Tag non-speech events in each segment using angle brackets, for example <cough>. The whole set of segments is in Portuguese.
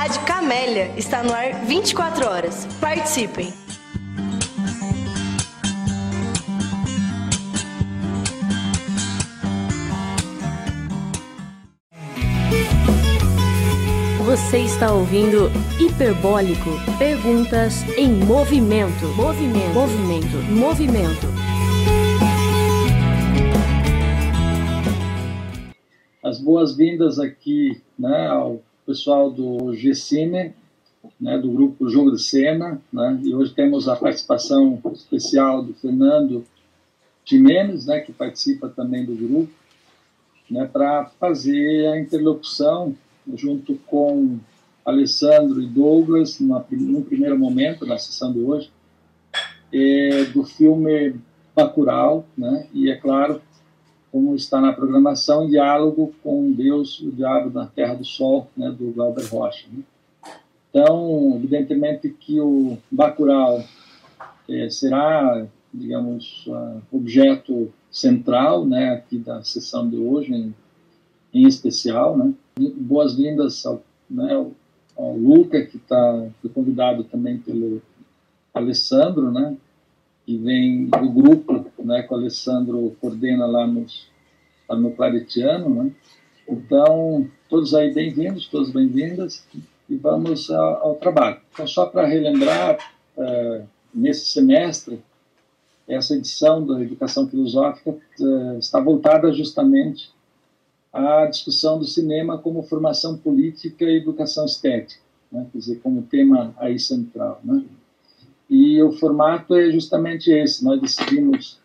Rádio Camélia está no ar 24 horas. Participem! Você está ouvindo Hiperbólico. Perguntas em movimento. Movimento. Movimento. Movimento. As boas-vindas aqui né, ao pessoal do GCine, né, do grupo Jogo de Cena. Né, e hoje temos a participação especial do Fernando Jimenez, né, que participa também do grupo, né, para fazer a interlocução junto com Alessandro e Douglas, numa, num primeiro momento, na sessão de hoje, é, do filme Bacurau, né? e é claro, como está na programação, diálogo com Deus, o Diabo na Terra do Sol, né? do Glauber Rocha. Né? Então, evidentemente que o Bacurau é, será, digamos, uh, objeto central né, aqui da sessão de hoje, em, em especial, né? boas-vindas ao, né, ao, Luca, que está convidado também pelo Alessandro, né, que vem do grupo né, que o Alessandro coordena lá, nos, lá no Claretiano. Né. Então, todos aí bem-vindos, todas bem-vindas, e vamos ao, ao, trabalho. Então, só para relembrar, é, nesse semestre, essa edição da Educação Filosófica é, está voltada justamente a discussão do cinema como formação política e educação estética, né? quer dizer, como tema aí central. Né? E o formato é justamente esse, nós decidimos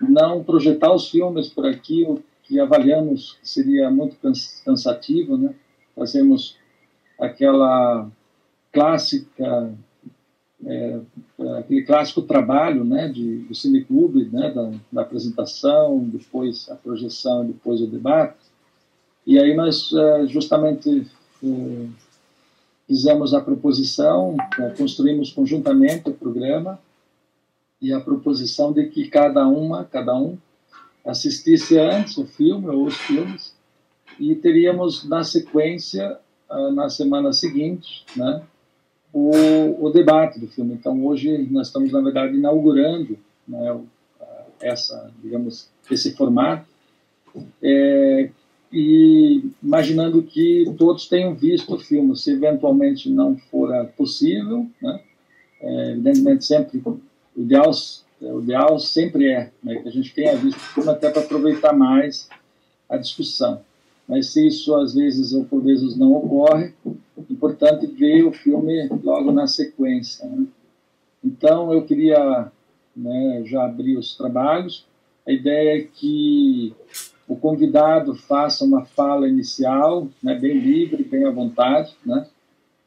não projetar os filmes por aqui, o que avaliamos seria muito cansativo, né? fazemos aquela clássica é, aquele clássico trabalho né, de, do cineclube, né, da, da apresentação, depois a projeção, depois o debate, e aí nós eh, justamente eh, fizemos a proposição, eh, construímos conjuntamente o programa e a proposição de que cada uma, cada um, assistisse antes o filme ou os filmes e teríamos na sequência na semana seguinte, né, o, o debate do filme. Então hoje nós estamos na verdade inaugurando né, essa, digamos, esse formato. É, e imaginando que todos tenham visto o filme, se eventualmente não for possível, né? É, evidentemente sempre o ideal, o ideal sempre é né, que a gente tenha visto o filme até para aproveitar mais a discussão. Mas se isso às vezes ou por vezes não ocorre, é importante ver o filme logo na sequência. Né? Então eu queria né, já abrir os trabalhos. A ideia é que o convidado faça uma fala inicial, né, bem livre, bem à vontade, né,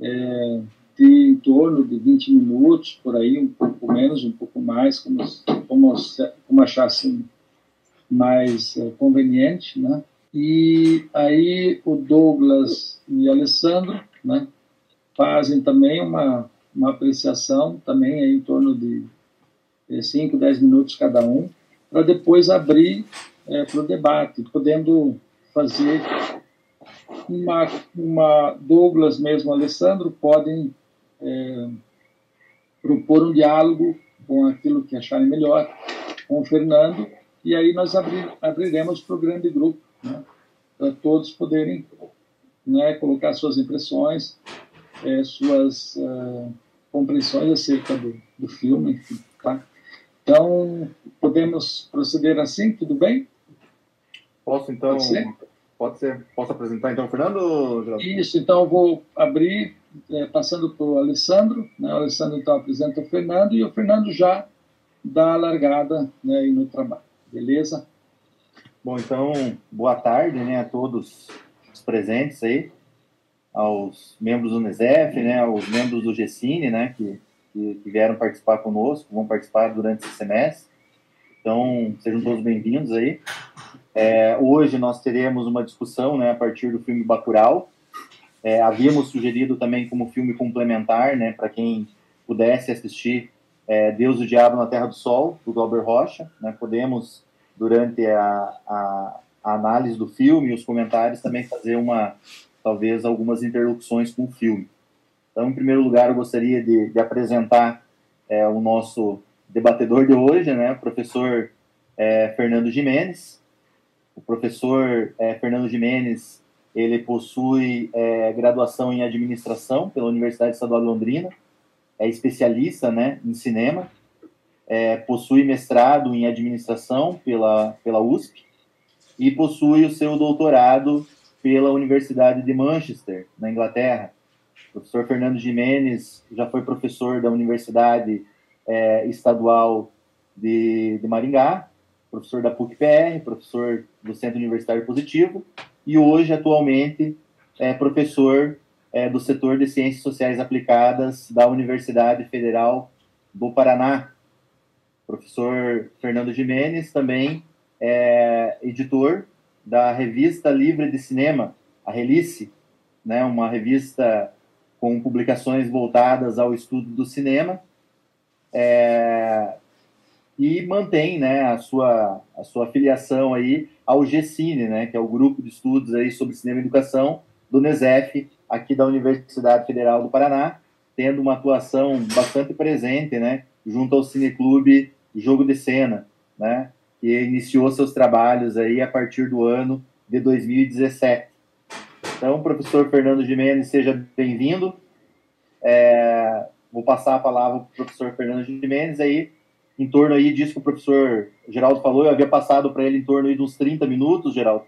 é, em torno de 20 minutos, por aí, um pouco menos, um pouco mais, como, como, como achasse mais é, conveniente, né, e aí o Douglas e Alessandro, né, fazem também uma, uma apreciação, também em torno de 5, 10 minutos cada um, para depois abrir é, para o debate, podendo fazer uma, uma Douglas mesmo, Alessandro, podem é, propor um diálogo com aquilo que acharem melhor com o Fernando, e aí nós abrir, abriremos para o grande grupo, né, para todos poderem né, colocar suas impressões, é, suas uh, compreensões acerca do, do filme, enfim, tá? Então, podemos proceder assim, tudo bem? Posso então. Pode ser? Pode ser. Posso apresentar então, Fernando? Isso, então eu vou abrir, é, passando para o Alessandro. Né? O Alessandro então apresenta o Fernando e o Fernando já dá a largada né, no trabalho. Beleza? Bom, então, boa tarde né, a todos os presentes aí, aos membros do NESEF, né, aos membros do GECINE, né, que, que, que vieram participar conosco, vão participar durante esse semestre. Então, sejam todos bem-vindos aí. É, hoje nós teremos uma discussão né, a partir do filme Bacurau. É, havíamos sugerido também como filme complementar, né, para quem pudesse assistir é, Deus e o Diabo na Terra do Sol, do Glauber Rocha. Né, podemos, durante a, a, a, análise do filme e os comentários, também fazer uma, talvez, algumas interlocuções com o filme. Então, em primeiro lugar, eu gostaria de, de apresentar é, o nosso debatedor de hoje, né, o professor é, Fernando Jimenez. O professor é, Fernando Jimenez, ele possui é, graduação em administração pela Universidade Estadual de Londrina, é especialista né, em cinema, é, possui mestrado em administração pela, pela USP e possui o seu doutorado pela Universidade de Manchester, na Inglaterra. O professor Fernando Jimenez já foi professor da Universidade é, Estadual de, de Maringá, professor da PUC-PR, professor do Centro Universitário Positivo, e hoje, atualmente, é professor é, do setor de Ciências Sociais Aplicadas da Universidade Federal do Paraná. professor Fernando Jimenez também é editor da revista Livre de Cinema, a Relice, né, uma revista com publicações voltadas ao estudo do cinema, é, e mantém né, a, sua, a sua filiação aí ao GCine, né, que é o grupo de estudos aí sobre cinema e educação do NESEF, aqui da Universidade Federal do Paraná, tendo uma atuação bastante presente, né, junto ao Cineclube Jogo de Cena, né, que iniciou seus trabalhos aí a partir do ano de 2017. Então, professor Fernando Gimenez, seja bem-vindo. É, vou passar a palavra para o professor Fernando Gimenez aí, em torno aí disso que o professor Geraldo falou, eu havia passado para ele em torno aí de uns 30 minutos, Geraldo,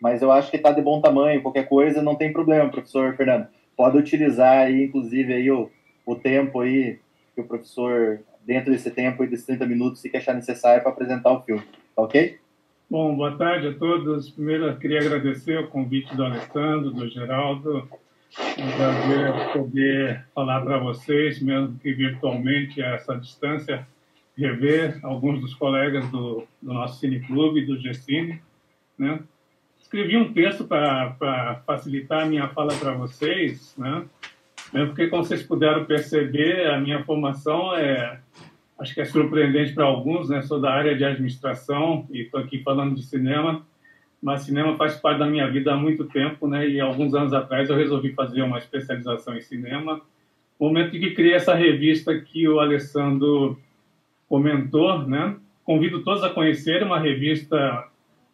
mas eu acho que está de bom tamanho, qualquer coisa, não tem problema, professor Fernando. Pode utilizar aí, inclusive, aí o, o tempo aí que o professor, dentro desse tempo aí, desses 30 minutos, se que achar necessário para apresentar o filme. Tá ok? Bom, boa tarde a todos. Primeiro, eu queria agradecer o convite do Alessandro, do Geraldo. É um prazer poder falar para vocês, mesmo que virtualmente, a essa distância, rever alguns dos colegas do, do nosso cineclube, do GCine, né? escrevi um texto para facilitar a minha fala para vocês, né? Porque, como vocês puderam perceber, a minha formação é, acho que é surpreendente para alguns, né? Sou da área de administração e estou aqui falando de cinema, mas cinema faz parte da minha vida há muito tempo, né? E alguns anos atrás eu resolvi fazer uma especialização em cinema. Momento em que criei essa revista que o Alessandro comentou, né? Convido todos a conhecer uma revista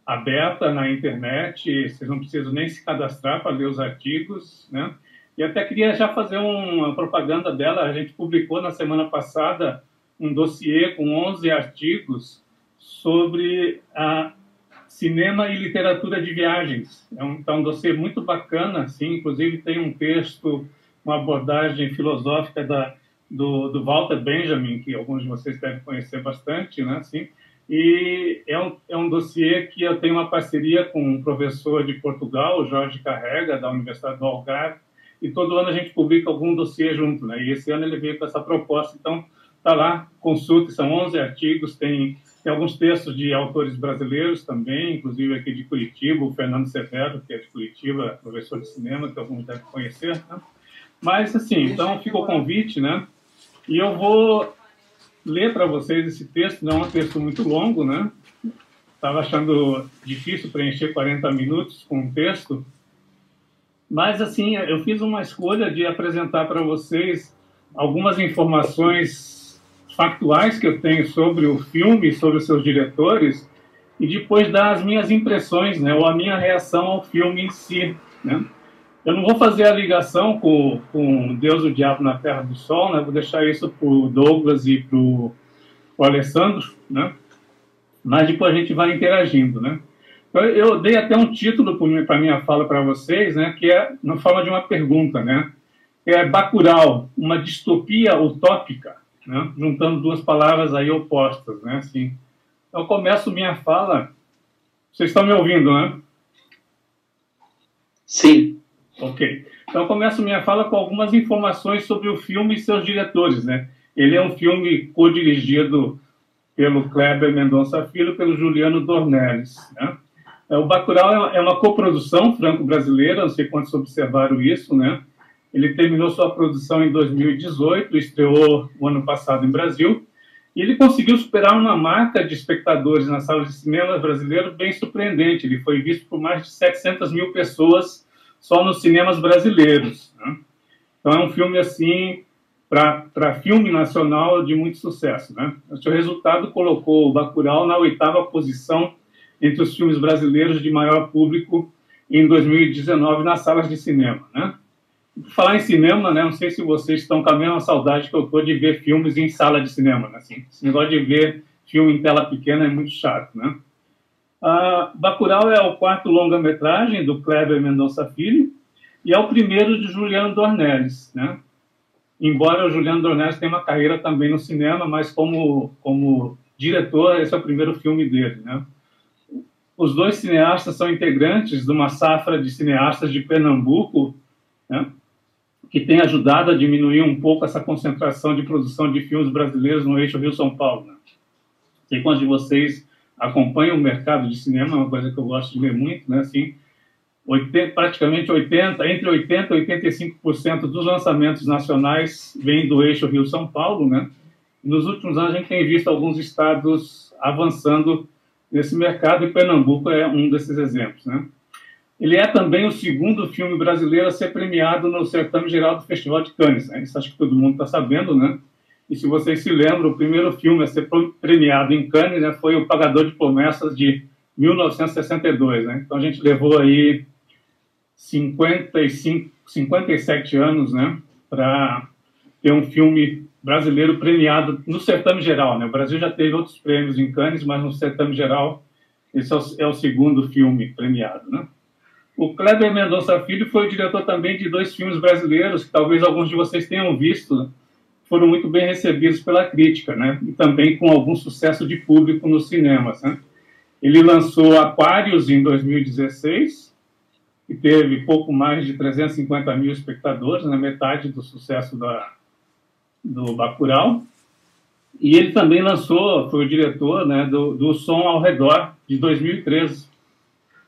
aberta na internet, vocês não precisam nem se cadastrar para ler os artigos, né? E até queria já fazer uma propaganda dela, a gente publicou na semana passada um dossiê com 11 artigos sobre a cinema e literatura de viagens. É um, tá um dossiê muito bacana, assim, inclusive tem um texto, uma abordagem filosófica da, do, do Walter Benjamin, que alguns de vocês devem conhecer bastante, né, assim, e é um, é um dossiê que eu tenho uma parceria com um professor de Portugal, Jorge Carrega, da Universidade do Algarve, e todo ano a gente publica algum dossiê junto, né? E esse ano ele veio com essa proposta, então tá lá, consulte, são 11 artigos, tem, tem alguns textos de autores brasileiros também, inclusive aqui de Curitiba, o Fernando Severo, que é de Curitiba, professor de cinema, que alguns devem conhecer, né? Mas, assim, então fica o convite, né? E eu vou ler para vocês esse texto, não é um texto muito longo, né? Estava achando difícil preencher 40 minutos com um texto, mas assim, eu fiz uma escolha de apresentar para vocês algumas informações factuais que eu tenho sobre o filme, sobre os seus diretores, e depois dar as minhas impressões, né, ou a minha reação ao filme em si, né? Eu não vou fazer a ligação com, com Deus, o Diabo na Terra do Sol, né? Vou deixar isso para o Douglas e para o Alessandro, né? Mas depois a gente vai interagindo, né? Eu, dei até um título para minha fala para vocês, né? Que é na forma de uma pergunta, né? É Bacurau, uma distopia utópica, né? Juntando duas palavras aí opostas, né? Assim, eu começo minha fala. Vocês estão me ouvindo, né? Sim. Ok. Então, começo minha fala com algumas informações sobre o filme e seus diretores, né? Ele é um filme co-dirigido pelo Kleber Mendonça Filho pelo Juliano Dornelles, né? É, o Bacurau é, é uma coprodução franco-brasileira, não sei quantos observaram isso, né? Ele terminou sua produção em 2018, estreou o ano passado em Brasil, e ele conseguiu superar uma marca de espectadores nas salas de cinema brasileiro bem surpreendente. Ele foi visto por mais de 700 mil pessoas só nos cinemas brasileiros. Né? Então é um filme assim para filme nacional de muito sucesso, né? O seu resultado colocou o Bacurau na oitava posição entre os filmes brasileiros de maior público em 2019 nas salas de cinema, né? Falar em cinema, né? Não sei se vocês estão com a mesma saudade que eu tô de ver filmes em sala de cinema, né? Assim, esse negócio de ver filme em tela pequena é muito chato, né? Bacurau é o quarto longa-metragem do Kleber Mendonça Filho e é o primeiro de Juliano Dornelles, né? Embora o Juliano Dornelles tenha uma carreira também no cinema, mas como, como diretor, esse é o primeiro filme dele, né? Os dois cineastas são integrantes de uma safra de cineastas de Pernambuco, né? que tem ajudado a diminuir um pouco essa concentração de produção de filmes brasileiros no eixo Rio-São Paulo. Né? Sei quantos de vocês acompanham o mercado de cinema, é uma coisa que eu gosto de ver muito, né? Assim, 80, praticamente 80, entre 80 e 85% dos lançamentos nacionais vêm do eixo Rio-São Paulo, né? Nos últimos anos a gente tem visto alguns estados avançando nesse mercado e Pernambuco é um desses exemplos, né? Ele é também o segundo filme brasileiro a ser premiado no certame geral do Festival de Cannes, né? Isso acho que todo mundo está sabendo, né? E se vocês se lembram, o primeiro filme a ser premiado em Cannes né, foi O Pagador de Promessas de 1962, né? Então a gente levou aí 55, 57 anos, né, para ter um filme brasileiro premiado no certame geral, né? O Brasil já teve outros prêmios em Cannes, mas no certame geral esse é o, é o segundo filme premiado, né? O Kleber Mendonça Filho foi o diretor também de dois filmes brasileiros que talvez alguns de vocês tenham visto, foram muito bem recebidos pela crítica, né? E também com algum sucesso de público nos cinemas, né? Ele lançou Aquários em 2016 que teve pouco mais de 350 mil espectadores, na né, metade do sucesso da, do Bacurau. E ele também lançou, foi o diretor né, do, do Som ao Redor, de 2013,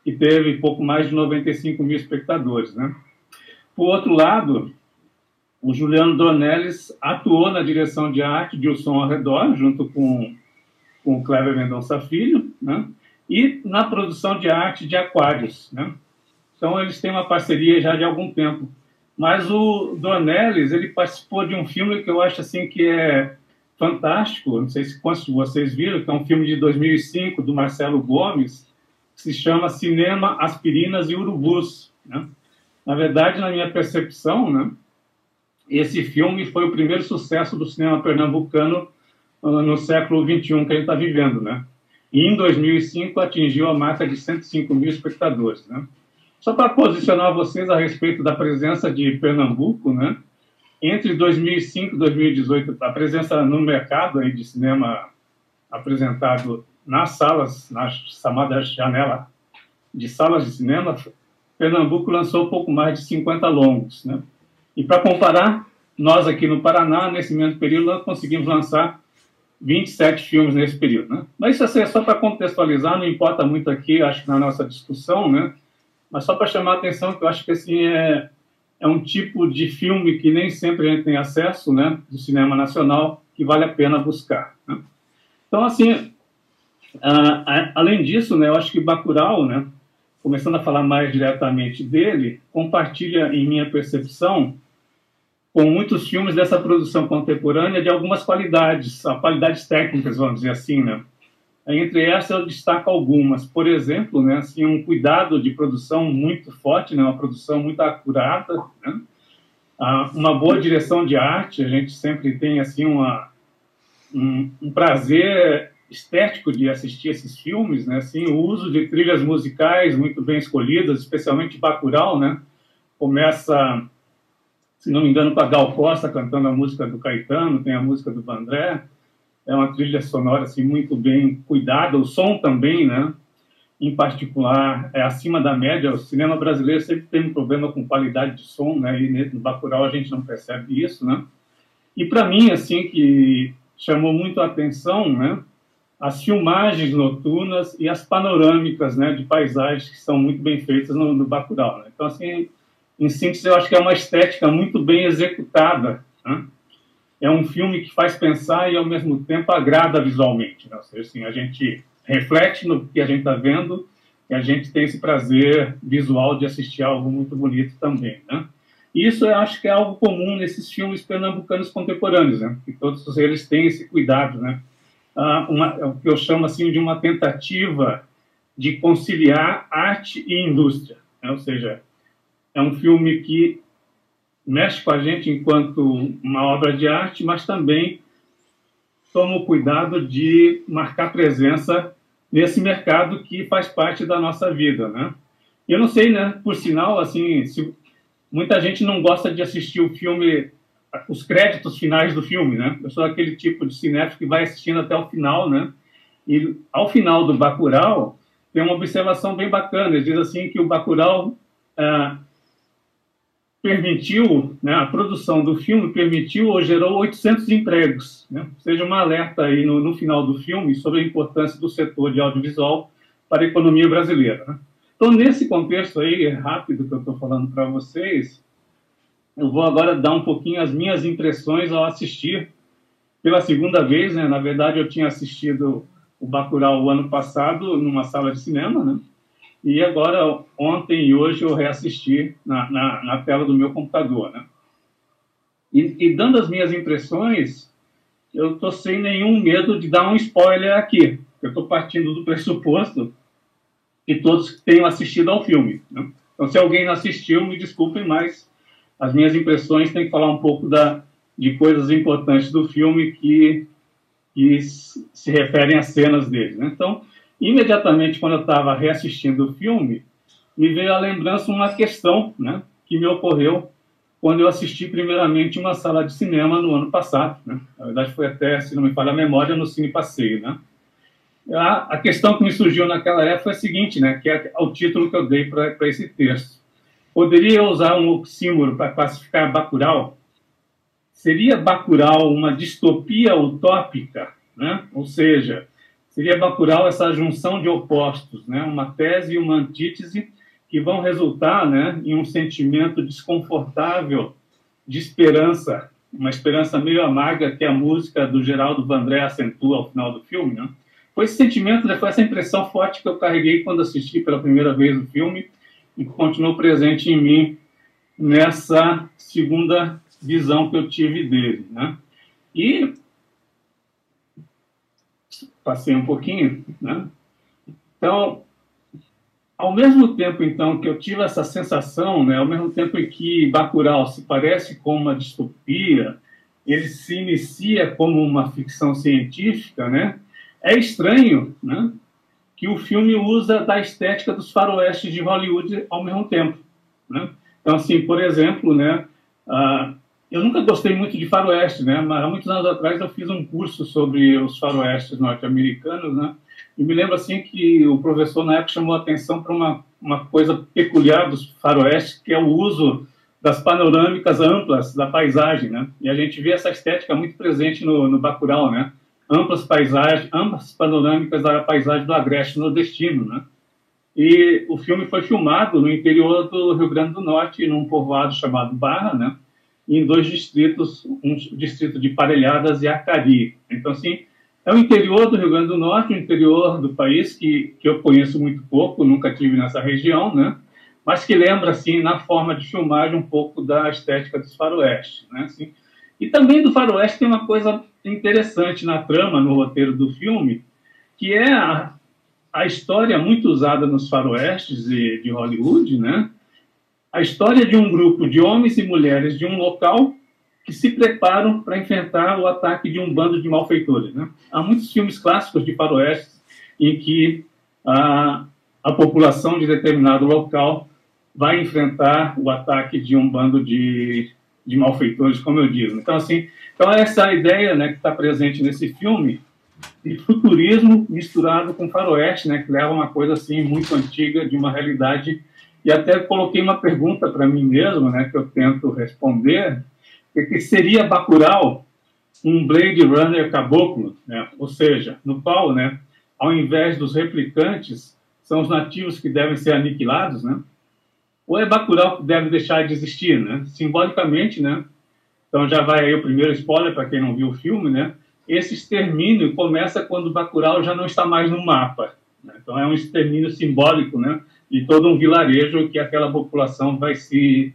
que teve pouco mais de 95 mil espectadores. Né? Por outro lado, o Juliano Dornelles atuou na direção de arte de O Som ao Redor, junto com, com o Cleber Mendonça Filho, né? e na produção de arte de Aquários, né? Então, eles têm uma parceria já de algum tempo. Mas o Dornelles, ele participou de um filme que eu acho assim que é fantástico, não sei se quantos de vocês viram, que é um filme de 2005 do Marcelo Gomes, que se chama Cinema, Aspirinas e Urubus. Né? Na verdade, na minha percepção, né, esse filme foi o primeiro sucesso do cinema pernambucano uh, no século XXI que a gente está vivendo. Né? E em 2005 atingiu a marca de 105 mil espectadores. Né? Só para posicionar vocês a respeito da presença de Pernambuco, né? Entre 2005 e 2018, a presença no mercado aí de cinema apresentado nas salas, na chamada janela de salas de cinema, Pernambuco lançou pouco mais de 50 longos, né? E para comparar, nós aqui no Paraná, nesse mesmo período, nós conseguimos lançar 27 filmes nesse período, né? Mas isso assim, é só para contextualizar, não importa muito aqui, acho que na nossa discussão, né? Mas só para chamar a atenção, que eu acho que assim, é, é um tipo de filme que nem sempre a gente tem acesso, né, do cinema nacional, que vale a pena buscar. Né? Então, assim, além disso, né, eu acho que Bacurau, né, começando a falar mais diretamente dele, compartilha, em minha percepção, com muitos filmes dessa produção contemporânea de algumas qualidades, qualidades técnicas, vamos dizer assim, né? Entre essas eu destaco algumas. Por exemplo, né, assim, um cuidado de produção muito forte, né, uma produção muito acurada, né? ah, uma boa direção de arte. A gente sempre tem assim uma, um, um, prazer estético de assistir esses filmes, né? Assim, o uso de trilhas musicais muito bem escolhidas, especialmente Bacurau, né? Começa, se não me engano, com a Gal Costa cantando a música do Caetano, tem a música do Vandré é uma trilha sonora assim muito bem cuidada, o som também, né? Em particular, é acima da média. O cinema brasileiro sempre tem um problema com qualidade de som, né? E no Bacurau a gente não percebe isso, né? E para mim, assim, que chamou muito a atenção, né? As filmagens noturnas e as panorâmicas, né? De paisagens que são muito bem feitas no, no Bacurau. Né? Então, assim, em síntese, eu acho que é uma estética muito bem executada, né? é um filme que faz pensar e ao mesmo tempo agrada visualmente. Né? Ou seja, assim, a gente reflete no que a gente está vendo e a gente tem esse prazer visual de assistir algo muito bonito também. Né? Isso eu acho que é algo comum nesses filmes pernambucanos contemporâneos, né? Que todos eles têm esse cuidado, né? Ah, uma, é o que eu chamo assim de uma tentativa de conciliar arte e indústria, né? ou seja, é um filme que mexe com a gente enquanto uma obra de arte, mas também toma o cuidado de marcar presença nesse mercado que faz parte da nossa vida, né? Eu não sei, né? Por sinal, assim, se, muita gente não gosta de assistir o filme, os créditos finais do filme, né? Eu sou aquele tipo de cinéfilo que vai assistindo até o final, né? E ao final do Bacurau tem uma observação bem bacana. Ele diz assim que o Bacurau ah, permitiu, né, a produção do filme permitiu ou gerou 800 empregos. Né? Seja um alerta aí no, no, final do filme sobre a importância do setor de audiovisual para a economia brasileira. Né? Então, nesse contexto aí, rápido que eu estou falando para vocês, eu vou agora dar um pouquinho as minhas impressões ao assistir pela segunda vez. Né? Na verdade, eu tinha assistido o Bacurau o ano passado numa sala de cinema, né? E agora, ontem e hoje, eu reassisti na, na, na tela do meu computador, né? E, e dando as minhas impressões, eu estou sem nenhum medo de dar um spoiler aqui. Eu estou partindo do pressuposto que todos tenham assistido ao filme. Né? Então, se alguém não assistiu, me desculpem, mas as minhas impressões têm que falar um pouco da, de coisas importantes do filme que, que se referem às cenas dele. Né? Então, imediatamente quando eu estava reassistindo o filme, me veio à lembrança uma questão né, que me ocorreu quando eu assisti primeiramente uma sala de cinema no ano passado. Né? Na verdade, foi até, se não me falha a memória, no Cine Passeio. Né? A, a, questão que me surgiu naquela época foi a seguinte, né, que é o título que eu dei para esse texto. Poderia usar um oxímoro para classificar Bacurau? Seria Bacurau uma distopia utópica? Né? Ou seja, seria Bacurau essa junção de opostos, né? uma tese e uma antítese que vão resultar né, em um sentimento desconfortável de esperança, uma esperança meio amarga que a música do Geraldo Vandré acentua ao final do filme. Né? Foi esse sentimento, né, foi essa impressão forte que eu carreguei quando assisti pela primeira vez o filme e continuou presente em mim nessa segunda visão que eu tive dele. Né? E passei um pouquinho, né? Então, ao mesmo tempo, então, que eu tive essa sensação, né, ao mesmo tempo em que Bacurau se parece com uma distopia, ele se inicia como uma ficção científica, né? É estranho, né, que o filme usa da estética dos faroestes de Hollywood ao mesmo tempo, né? Então, assim, por exemplo, né, uh, eu nunca gostei muito de faroeste, né? Mas há muitos anos atrás eu fiz um curso sobre os faroestes norte-americanos, né? E me lembro assim que o professor na época chamou a atenção para uma, uma coisa peculiar dos faroestes, que é o uso das panorâmicas amplas da paisagem, né? E a gente vê essa estética muito presente no, no Bacurau, né? Amplas paisagens, amplas panorâmicas da paisagem do agreste nordestino, né? E o filme foi filmado no interior do Rio Grande do Norte, num povoado chamado Barra, né? Em dois distritos, um distrito de Parelhadas e Acari. Então, assim, é o interior do Rio Grande do Norte, o interior do país que, que eu conheço muito pouco, nunca tive nessa região, né? Mas que lembra, assim, na forma de filmagem um pouco da estética dos faroeste, né? Assim, e também do faroeste tem uma coisa interessante na trama, no roteiro do filme, que é a, a história muito usada nos faroestes de, de Hollywood, né? A história de um grupo de homens e mulheres de um local que se preparam para enfrentar o ataque de um bando de malfeitores. Né? Há muitos filmes clássicos de faroeste em que a, a população de determinado local vai enfrentar o ataque de um bando de, de malfeitores, como eu digo. Então, assim, então essa ideia né, que está presente nesse filme de futurismo misturado com faroeste, né, que leva uma coisa assim muito antiga de uma realidade e até coloquei uma pergunta para mim mesmo, né, que eu tento responder, que seria Bacurau um Blade Runner caboclo, né? ou seja, no qual, né, ao invés dos replicantes, são os nativos que devem ser aniquilados, né? Ou é Bacurau que deve deixar de existir, né? Simbolicamente, né? Então já vai aí o primeiro spoiler para quem não viu o filme, né? Esse extermínio começa quando Bacurau já não está mais no mapa. Né? Então é um extermínio simbólico, né? E todo um vilarejo que aquela população vai se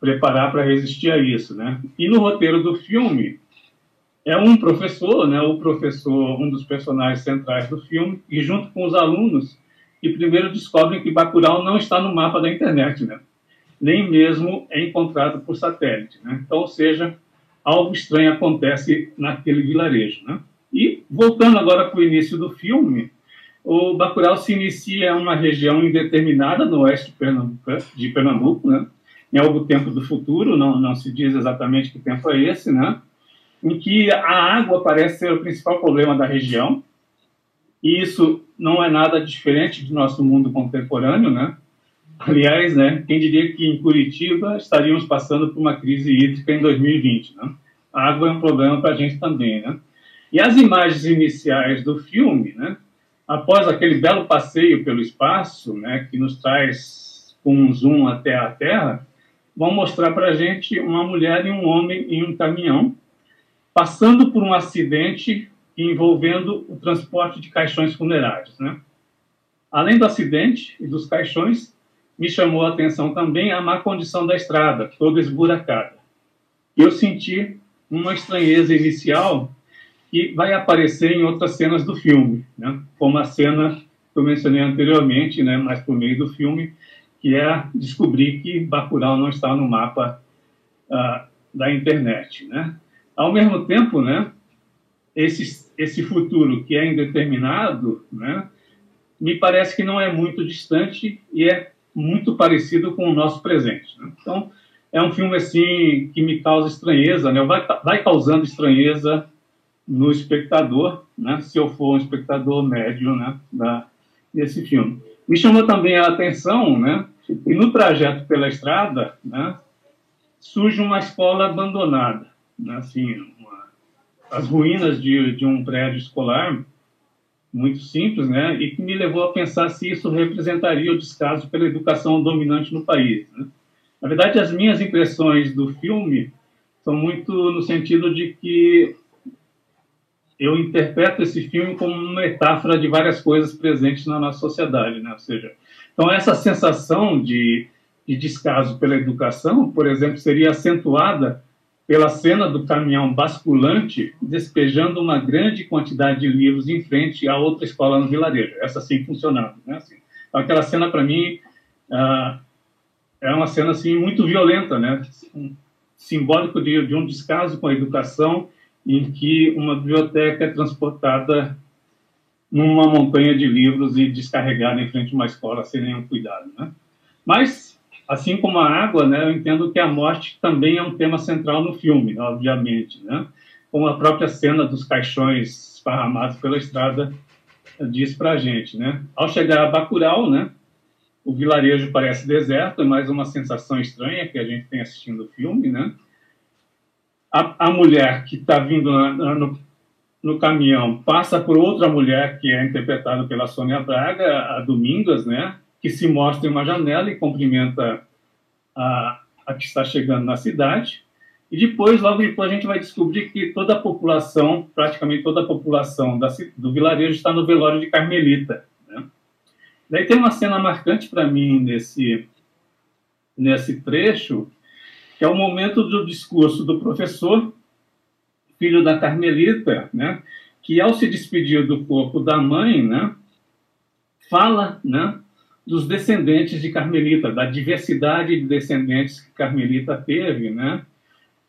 preparar para resistir a isso, né? E no roteiro do filme é um professor, né? O professor, um dos personagens centrais do filme, e junto com os alunos que primeiro descobrem que Bacurau não está no mapa da internet, né? Nem mesmo é encontrado por satélite, né? Então, ou seja, algo estranho acontece naquele vilarejo, né? E voltando agora para o início do filme, o Bacurau se inicia em uma região indeterminada no oeste de Pernambuco, de Pernambuco né? em algum tempo do futuro, não, não se diz exatamente que tempo é esse, né? em que a água parece ser o principal problema da região, e isso não é nada diferente do nosso mundo contemporâneo, né? Aliás, né, quem diria que em Curitiba estaríamos passando por uma crise hídrica em 2020, né? A água é um problema para a gente também, né? E as imagens iniciais do filme, né, após aquele belo passeio pelo espaço, né, que nos traz com um zoom até a Terra, vão mostrar para a gente uma mulher e um homem em um caminhão, passando por um acidente envolvendo o transporte de caixões funerários. Né? Além do acidente e dos caixões, me chamou a atenção também a má condição da estrada, toda esburacada. Eu senti uma estranheza inicial que vai aparecer em outras cenas do filme, né? como a cena que eu mencionei anteriormente, né? mais por meio do filme, que é descobrir que Bacurau não está no mapa uh, da internet. Né? Ao mesmo tempo, né, esse, esse futuro que é indeterminado, né, me parece que não é muito distante e é muito parecido com o nosso presente. Né? Então, é um filme assim que me causa estranheza, né? vai, vai causando estranheza no espectador, né? se eu for um espectador médio né? da, desse filme. Me chamou também a atenção, né? e no trajeto pela estrada, né? surge uma escola abandonada, né? assim, uma, as ruínas de, de um prédio escolar muito simples, né, e que me levou a pensar se isso representaria o descaso pela educação dominante no país. Né? Na verdade, as minhas impressões do filme são muito no sentido de que eu interpreto esse filme como uma metáfora de várias coisas presentes na nossa sociedade, né? Ou seja, então essa sensação de, de descaso pela educação, por exemplo, seria acentuada pela cena do caminhão basculante despejando uma grande quantidade de livros em frente a outra escola no vilarejo. Essa sim funcionando, né? Assim, então, aquela cena para mim ah, é uma cena assim muito violenta, né? Simbólico de, de um descaso com a educação em que uma biblioteca é transportada numa montanha de livros e descarregada em frente a uma escola sem nenhum cuidado, né? Mas Assim como a água, né, eu entendo que a morte também é um tema central no filme, obviamente, né? Como a própria cena dos caixões esparramados pela estrada diz para a gente, né? Ao chegar a Bacurau, né, o vilarejo parece deserto, é mais uma sensação estranha que a gente tem assistindo o filme, né? A, a mulher que está vindo na, no, no caminhão passa por outra mulher que é interpretada pela Sônia Braga, a Domingas, né? que se mostra em uma janela e cumprimenta a, a que está chegando na cidade. E depois, logo depois, a gente vai descobrir que toda a população, praticamente toda a população da, do vilarejo está no velório de Carmelita. Né? Daí tem uma cena marcante para mim nesse, nesse trecho, que é o momento do discurso do professor, filho da Carmelita, né? que ao se despedir do corpo da mãe, né? fala né? dos descendentes de Carmelita, da diversidade de descendentes que Carmelita teve, né?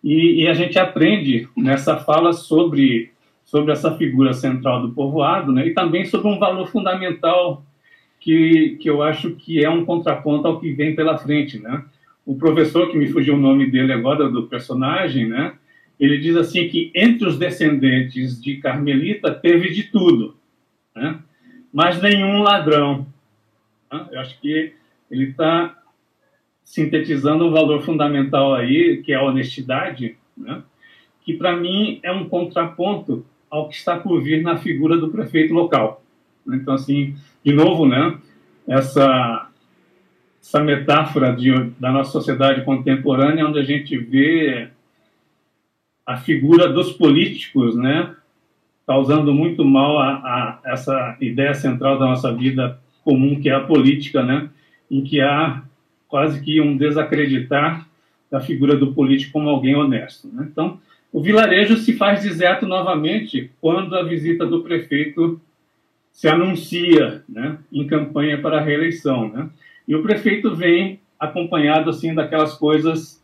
E, e, a gente aprende nessa fala sobre sobre essa figura central do povoado, né? E também sobre um valor fundamental que que eu acho que é um contraponto ao que vem pela frente, né? O professor que me fugiu o nome dele agora do personagem, né? Ele diz assim que entre os descendentes de Carmelita teve de tudo, né? Mas nenhum ladrão, né? Eu acho que ele está sintetizando um valor fundamental aí, que é a honestidade, né? que para mim é um contraponto ao que está por vir na figura do prefeito local. Então, assim, de novo, né, essa, essa metáfora de, da nossa sociedade contemporânea, onde a gente vê a figura dos políticos, né, causando muito mal a, a essa ideia central da nossa vida comum que é a política, né, em que há quase que um desacreditar da figura do político como alguém honesto. Né? Então, o vilarejo se faz deserto novamente quando a visita do prefeito se anuncia né, em campanha para a reeleição. Né? E o prefeito vem acompanhado assim daquelas coisas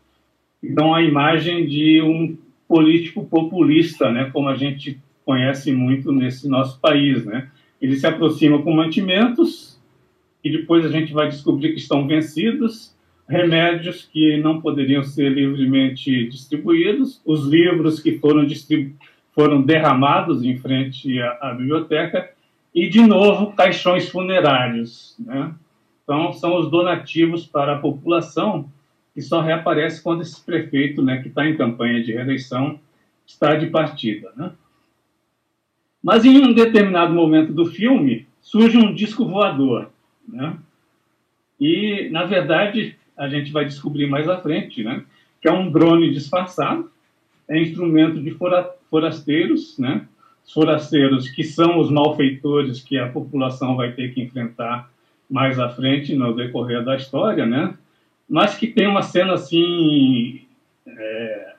que dão a imagem de um político populista, né, como a gente conhece muito nesse nosso país. Né? Ele se aproxima com mantimentos e depois a gente vai descobrir que estão vencidos, remédios que não poderiam ser livremente distribuídos, os livros que foram, foram derramados em frente à, à biblioteca e, de novo, caixões funerários. Né? Então, são os donativos para a população que só reaparece quando esse prefeito, né, que está em campanha de reeleição, está de partida. Né? Mas em um determinado momento do filme, surge um disco voador. Né? E, na verdade, a gente vai descobrir mais à frente, né, que é um drone disfarçado, é instrumento de forasteiros, né, os forasteiros que são os malfeitores que a população vai ter que enfrentar mais à frente no decorrer da história, né? Mas que tem uma cena assim, é,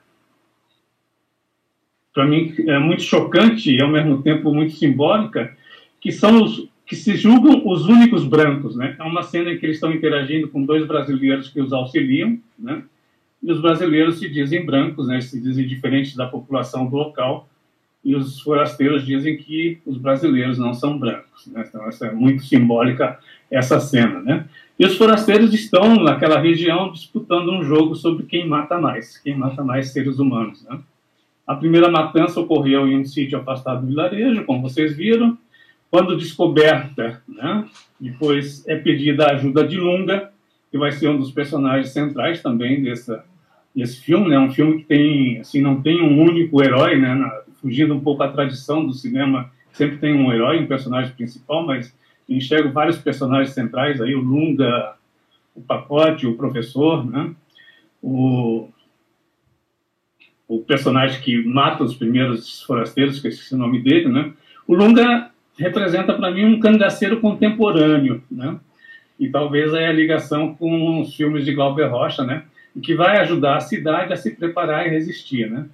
para mim é muito chocante e ao mesmo tempo muito simbólica, que são os que se julgam os únicos brancos, né? É uma cena em que eles estão interagindo com dois brasileiros que os auxiliam, né? E os brasileiros se dizem brancos, né? Se dizem diferentes da população do local e os forasteiros dizem que os brasileiros não são brancos. Né? Então, essa é muito simbólica essa cena. Né? E os forasteiros estão naquela região disputando um jogo sobre quem mata mais, quem mata mais seres humanos. Né? A primeira matança ocorreu em um sítio afastado do vilarejo, como vocês viram. Quando descoberta, né? depois é pedida a ajuda de Lunga, que vai ser um dos personagens centrais também dessa, desse filme. É né? um filme que tem, assim, não tem um único herói, né? Na, fugindo um pouco à tradição do cinema, sempre tem um herói, um personagem principal, mas enxergo vários personagens centrais aí, o Lunga, o Pacote, o professor, né? O, o personagem que mata os primeiros forasteiros, que esqueci o nome dele, né? O Lunga representa para mim um cangaceiro contemporâneo, né? E talvez é a ligação com os filmes de Glauber Rocha, né? E que vai ajudar a cidade a se preparar e resistir, né?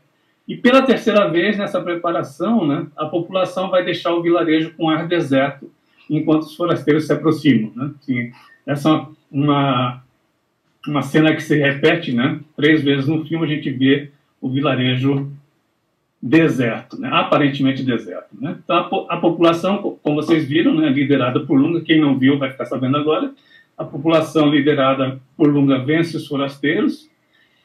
E pela terceira vez nessa preparação, né, a população vai deixar o vilarejo com ar deserto enquanto os forasteiros se aproximam. Né? Assim, essa é uma, uma cena que se repete né, três vezes no filme, a gente vê o vilarejo deserto, né, aparentemente deserto. Né? Então, a, a, população, como vocês viram, né, liderada por Lunga, quem não viu vai ficar sabendo agora, a população liderada por Lunga vence os forasteiros,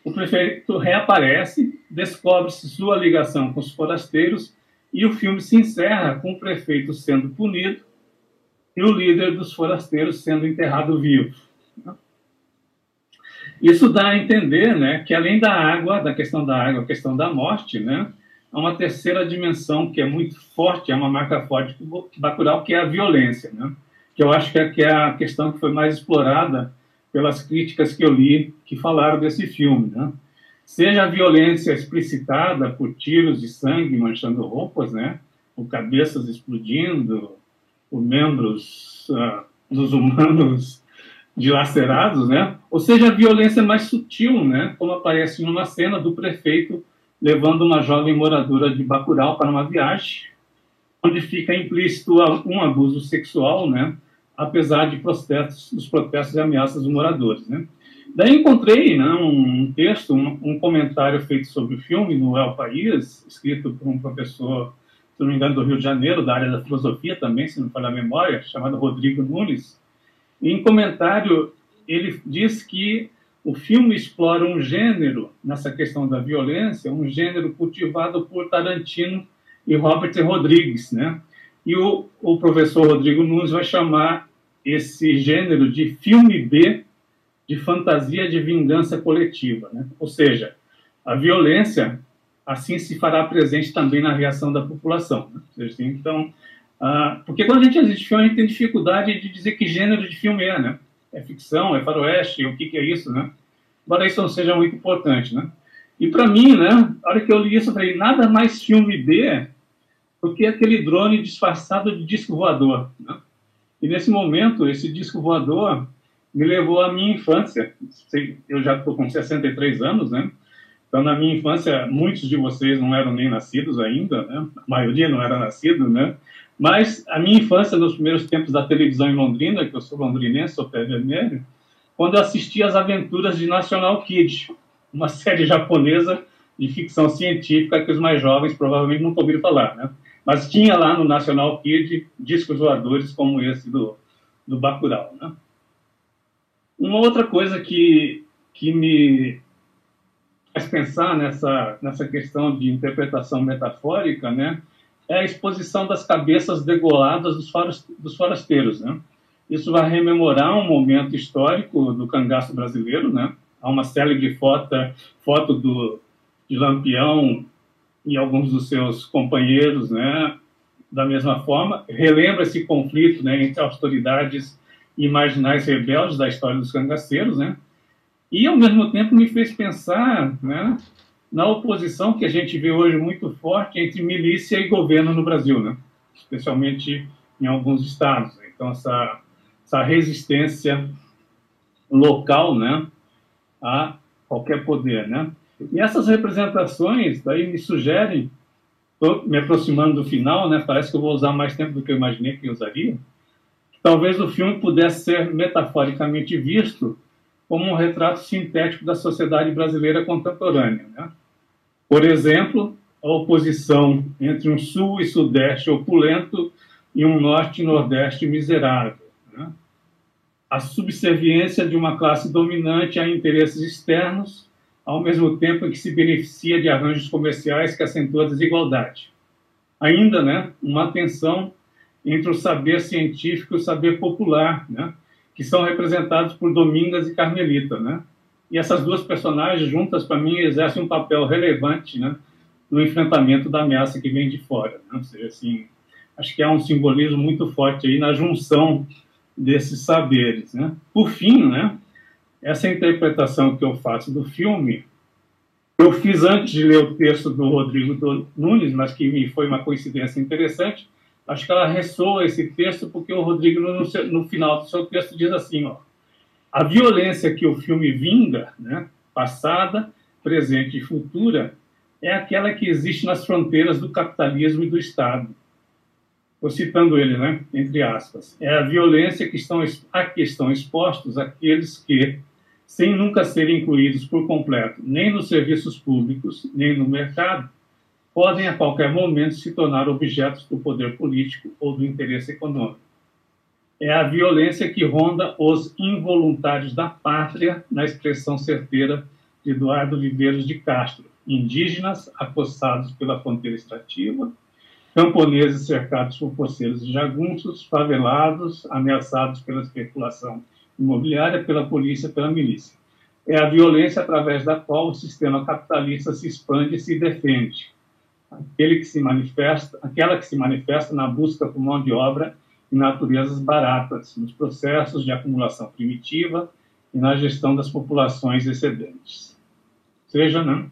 o prefeito reaparece, descobre-se sua ligação com os forasteiros e o filme se encerra com o prefeito sendo punido e o líder dos forasteiros sendo enterrado vivo. Isso dá a entender né, que, além da água, da questão da água, a questão da morte, né, há uma terceira dimensão que é muito forte, é uma marca forte do Bacurau, que é a violência, né, que eu acho que é, que é a questão que foi mais explorada pelas críticas que eu li que falaram desse filme, né? Seja a violência explicitada por tiros de sangue manchando roupas, né? Ou cabeças explodindo, ou membros uh, dos humanos <laughs> dilacerados, né? Ou seja, a violência mais sutil, né? Como aparece numa cena do prefeito levando uma jovem moradora de Bacurau para uma viagem, onde fica implícito um abuso sexual, né? Apesar de protestos, dos protestos e ameaças dos moradores. Né? Daí encontrei né, um texto, um, um, comentário feito sobre o filme no El País, escrito por um professor, se não me engano, do Rio de Janeiro, da área da filosofia também, se não falha a memória, chamado Rodrigo Nunes. E em comentário, ele diz que o filme explora um gênero, nessa questão da violência, um gênero cultivado por Tarantino e Robert Rodrigues, né? E o, o professor Rodrigo Nunes vai chamar esse gênero de filme B de fantasia de vingança coletiva. Né? Ou seja, a violência assim se fará presente também na reação da população. Né? Assim, então, ah, porque quando a gente assiste filme, a gente tem dificuldade de dizer que gênero de filme é, né? É ficção, é faroeste, o que, que é isso, né? Embora isso não seja muito importante, né? E para mim, né, a hora que eu li isso, eu falei, nada mais filme B do que aquele drone disfarçado de disco voador. Né? E nesse momento, esse disco voador me levou à minha infância. Eu já estou com 63 anos, né? Então, na minha infância, muitos de vocês não eram nem nascidos ainda, né? A maioria não era nascido, né? Mas a minha infância, nos primeiros tempos da televisão em Londrina, que eu sou londrinense, sou pé vermelho, quando eu assisti às aventuras de National Kid, uma <laughs> série japonesa de ficção científica que os mais jovens provavelmente nunca ouviram falar, né? Mas tinha lá no National Kid discos voadores como esse do, do Bacurau, né? Uma outra coisa que, que me faz pensar nessa, nessa questão de interpretação metafórica, né, é a exposição das cabeças degoladas dos, forasteiros, né? Isso vai rememorar um momento histórico do cangaço brasileiro, né? Há uma célebre foto, foto do, de Lampião e alguns dos seus companheiros, né? Da mesma forma, relembra esse conflito né, entre autoridades e marginais rebeldes da história dos cangaceiros, né? E, ao mesmo tempo, me fez pensar né, na oposição que a gente vê hoje muito forte entre milícia e governo no Brasil, né? especialmente em alguns estados. Então, essa, essa resistência local né, a qualquer poder. Né? E essas representações daí me sugerem, estou me aproximando do final, né, parece que eu vou usar mais tempo do que eu imaginei que usaria, que talvez o filme pudesse ser metaforicamente visto como um retrato sintético da sociedade brasileira contemporânea. Né? Por exemplo, a oposição entre um sul e sudeste opulento e um norte e nordeste miserável. Né? A subserviência de uma classe dominante a interesses externos, ao mesmo tempo que se beneficia de arranjos comerciais que acentuam a desigualdade. Ainda, né, uma tensão entre o saber científico e o saber popular, né, que são representados por Domingas e Carmelita, né? E essas duas personagens juntas, para mim, exercem um papel relevante, né, no enfrentamento da ameaça que vem de fora. Né? Ou seja, assim, acho que há um simbolismo muito forte aí na junção desses saberes, né? Por fim, né, essa interpretação que eu faço do filme, eu fiz antes de ler o texto do Rodrigo Nunes, mas que me foi uma coincidência interessante, acho que ela ressoa esse texto porque o Rodrigo, no, no, final do seu texto, diz assim: ó, a violência que o filme vinga, né, passada, presente e futura, é aquela que existe nas fronteiras do capitalismo e do Estado. Estou citando ele, né, entre aspas. É a violência que estão, a que estão expostos aqueles que, sem nunca serem incluídos por completo, nem nos serviços públicos, nem no mercado, podem a qualquer momento se tornar objetos do poder político ou do interesse econômico. É a violência que ronda os involuntários da pátria, na expressão certeira de Eduardo Viveiros de Castro, indígenas acossados pela fronteira extrativa, camponeses cercados por poceiros e jagunços, favelados, ameaçados pela especulação imobiliária, pela polícia, pela milícia. É a violência através da qual o sistema capitalista se expande e se defende, aquele que se manifesta, aquela que se manifesta na busca por mão de obra em naturezas baratas, nos processos de acumulação primitiva e na gestão das populações excedentes. Ou seja, né,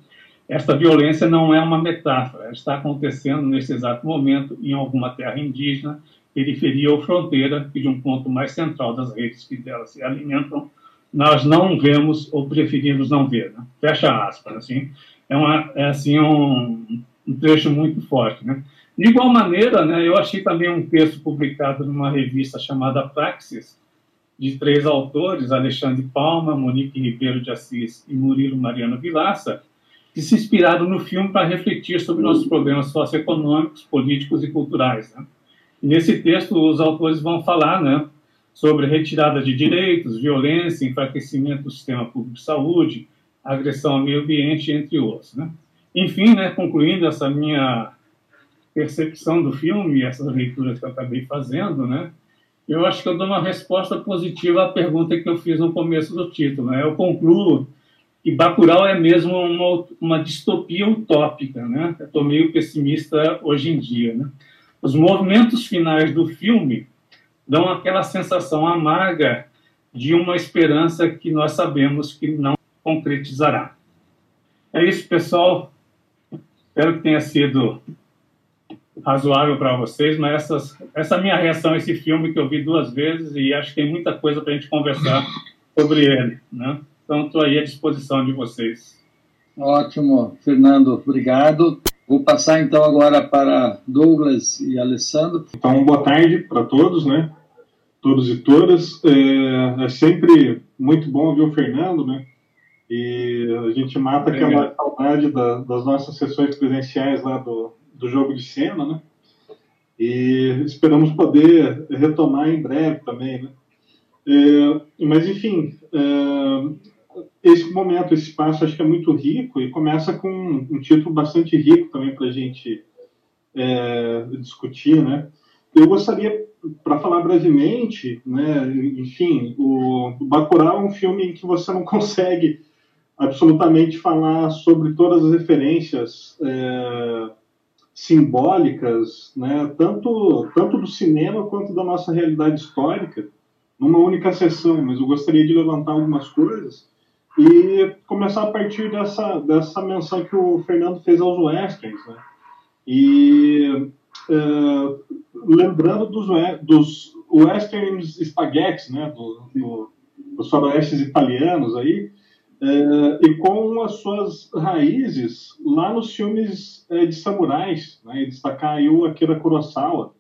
esta violência não é uma metáfora, está acontecendo nesse exato momento em alguma terra indígena, periferia ou fronteira, e de um ponto mais central das redes que delas se alimentam, nós não vemos ou preferimos não ver. Né? Fecha aspas. Assim, é, uma, é assim um, um trecho muito forte. Né? De igual maneira, né, eu achei também um texto publicado numa revista chamada Praxis, de três autores, Alexandre Palma, Monique Ribeiro de Assis e Murilo Mariano Vilaça, que se inspiraram no filme para refletir sobre nossos problemas socioeconômicos, políticos e culturais. Né? Nesse texto, os autores vão falar né, sobre retirada de direitos, violência, enfraquecimento do sistema público de saúde, agressão ao meio ambiente, entre outros. Né? Enfim, né, concluindo essa minha percepção do filme, essas leituras que eu acabei fazendo, né, eu acho que eu dou uma resposta positiva à pergunta que eu fiz no começo do título. Né? Eu concluo que Bacurau é mesmo uma, uma distopia utópica. Né? Eu estou meio pessimista hoje em dia. Né? Os movimentos finais do filme dão aquela sensação amarga de uma esperança que nós sabemos que não concretizará. É isso, pessoal. Espero que tenha sido razoável para vocês, mas essas, essa minha reação a esse filme que eu vi duas vezes e acho que tem muita coisa para a gente conversar sobre ele. Né? Então, estou aí à disposição de vocês. Ótimo, Fernando, obrigado. Vou passar então agora para Douglas e Alessandro. Então, boa tarde para todos, né? Todos e todas. É, é, sempre muito bom ouvir o Fernando, né? E a gente mata aquela saudade da, das nossas sessões presenciais lá do, do jogo de cena, né? E esperamos poder retomar em breve também, né? É, mas, enfim, é, esse momento, esse espaço, acho que é muito rico e começa com um título bastante rico também para a gente é, discutir, né? Eu gostaria, para falar brevemente, né, enfim, o, o Bacurau é um filme em que você não <laughs> consegue absolutamente falar sobre todas as referências é, simbólicas, né, tanto, tanto do cinema quanto da nossa realidade histórica, numa única sessão, mas eu gostaria de levantar algumas coisas e começar a partir dessa, dessa menção que o Fernando fez aos westerns, né? E é, lembrando dos, dos westerns spaghetti, né? Do, do, dos faroestes italianos aí, é, e com as suas raízes lá nos filmes é, de samurais, né, e destacar aí o Akira Kurosawa,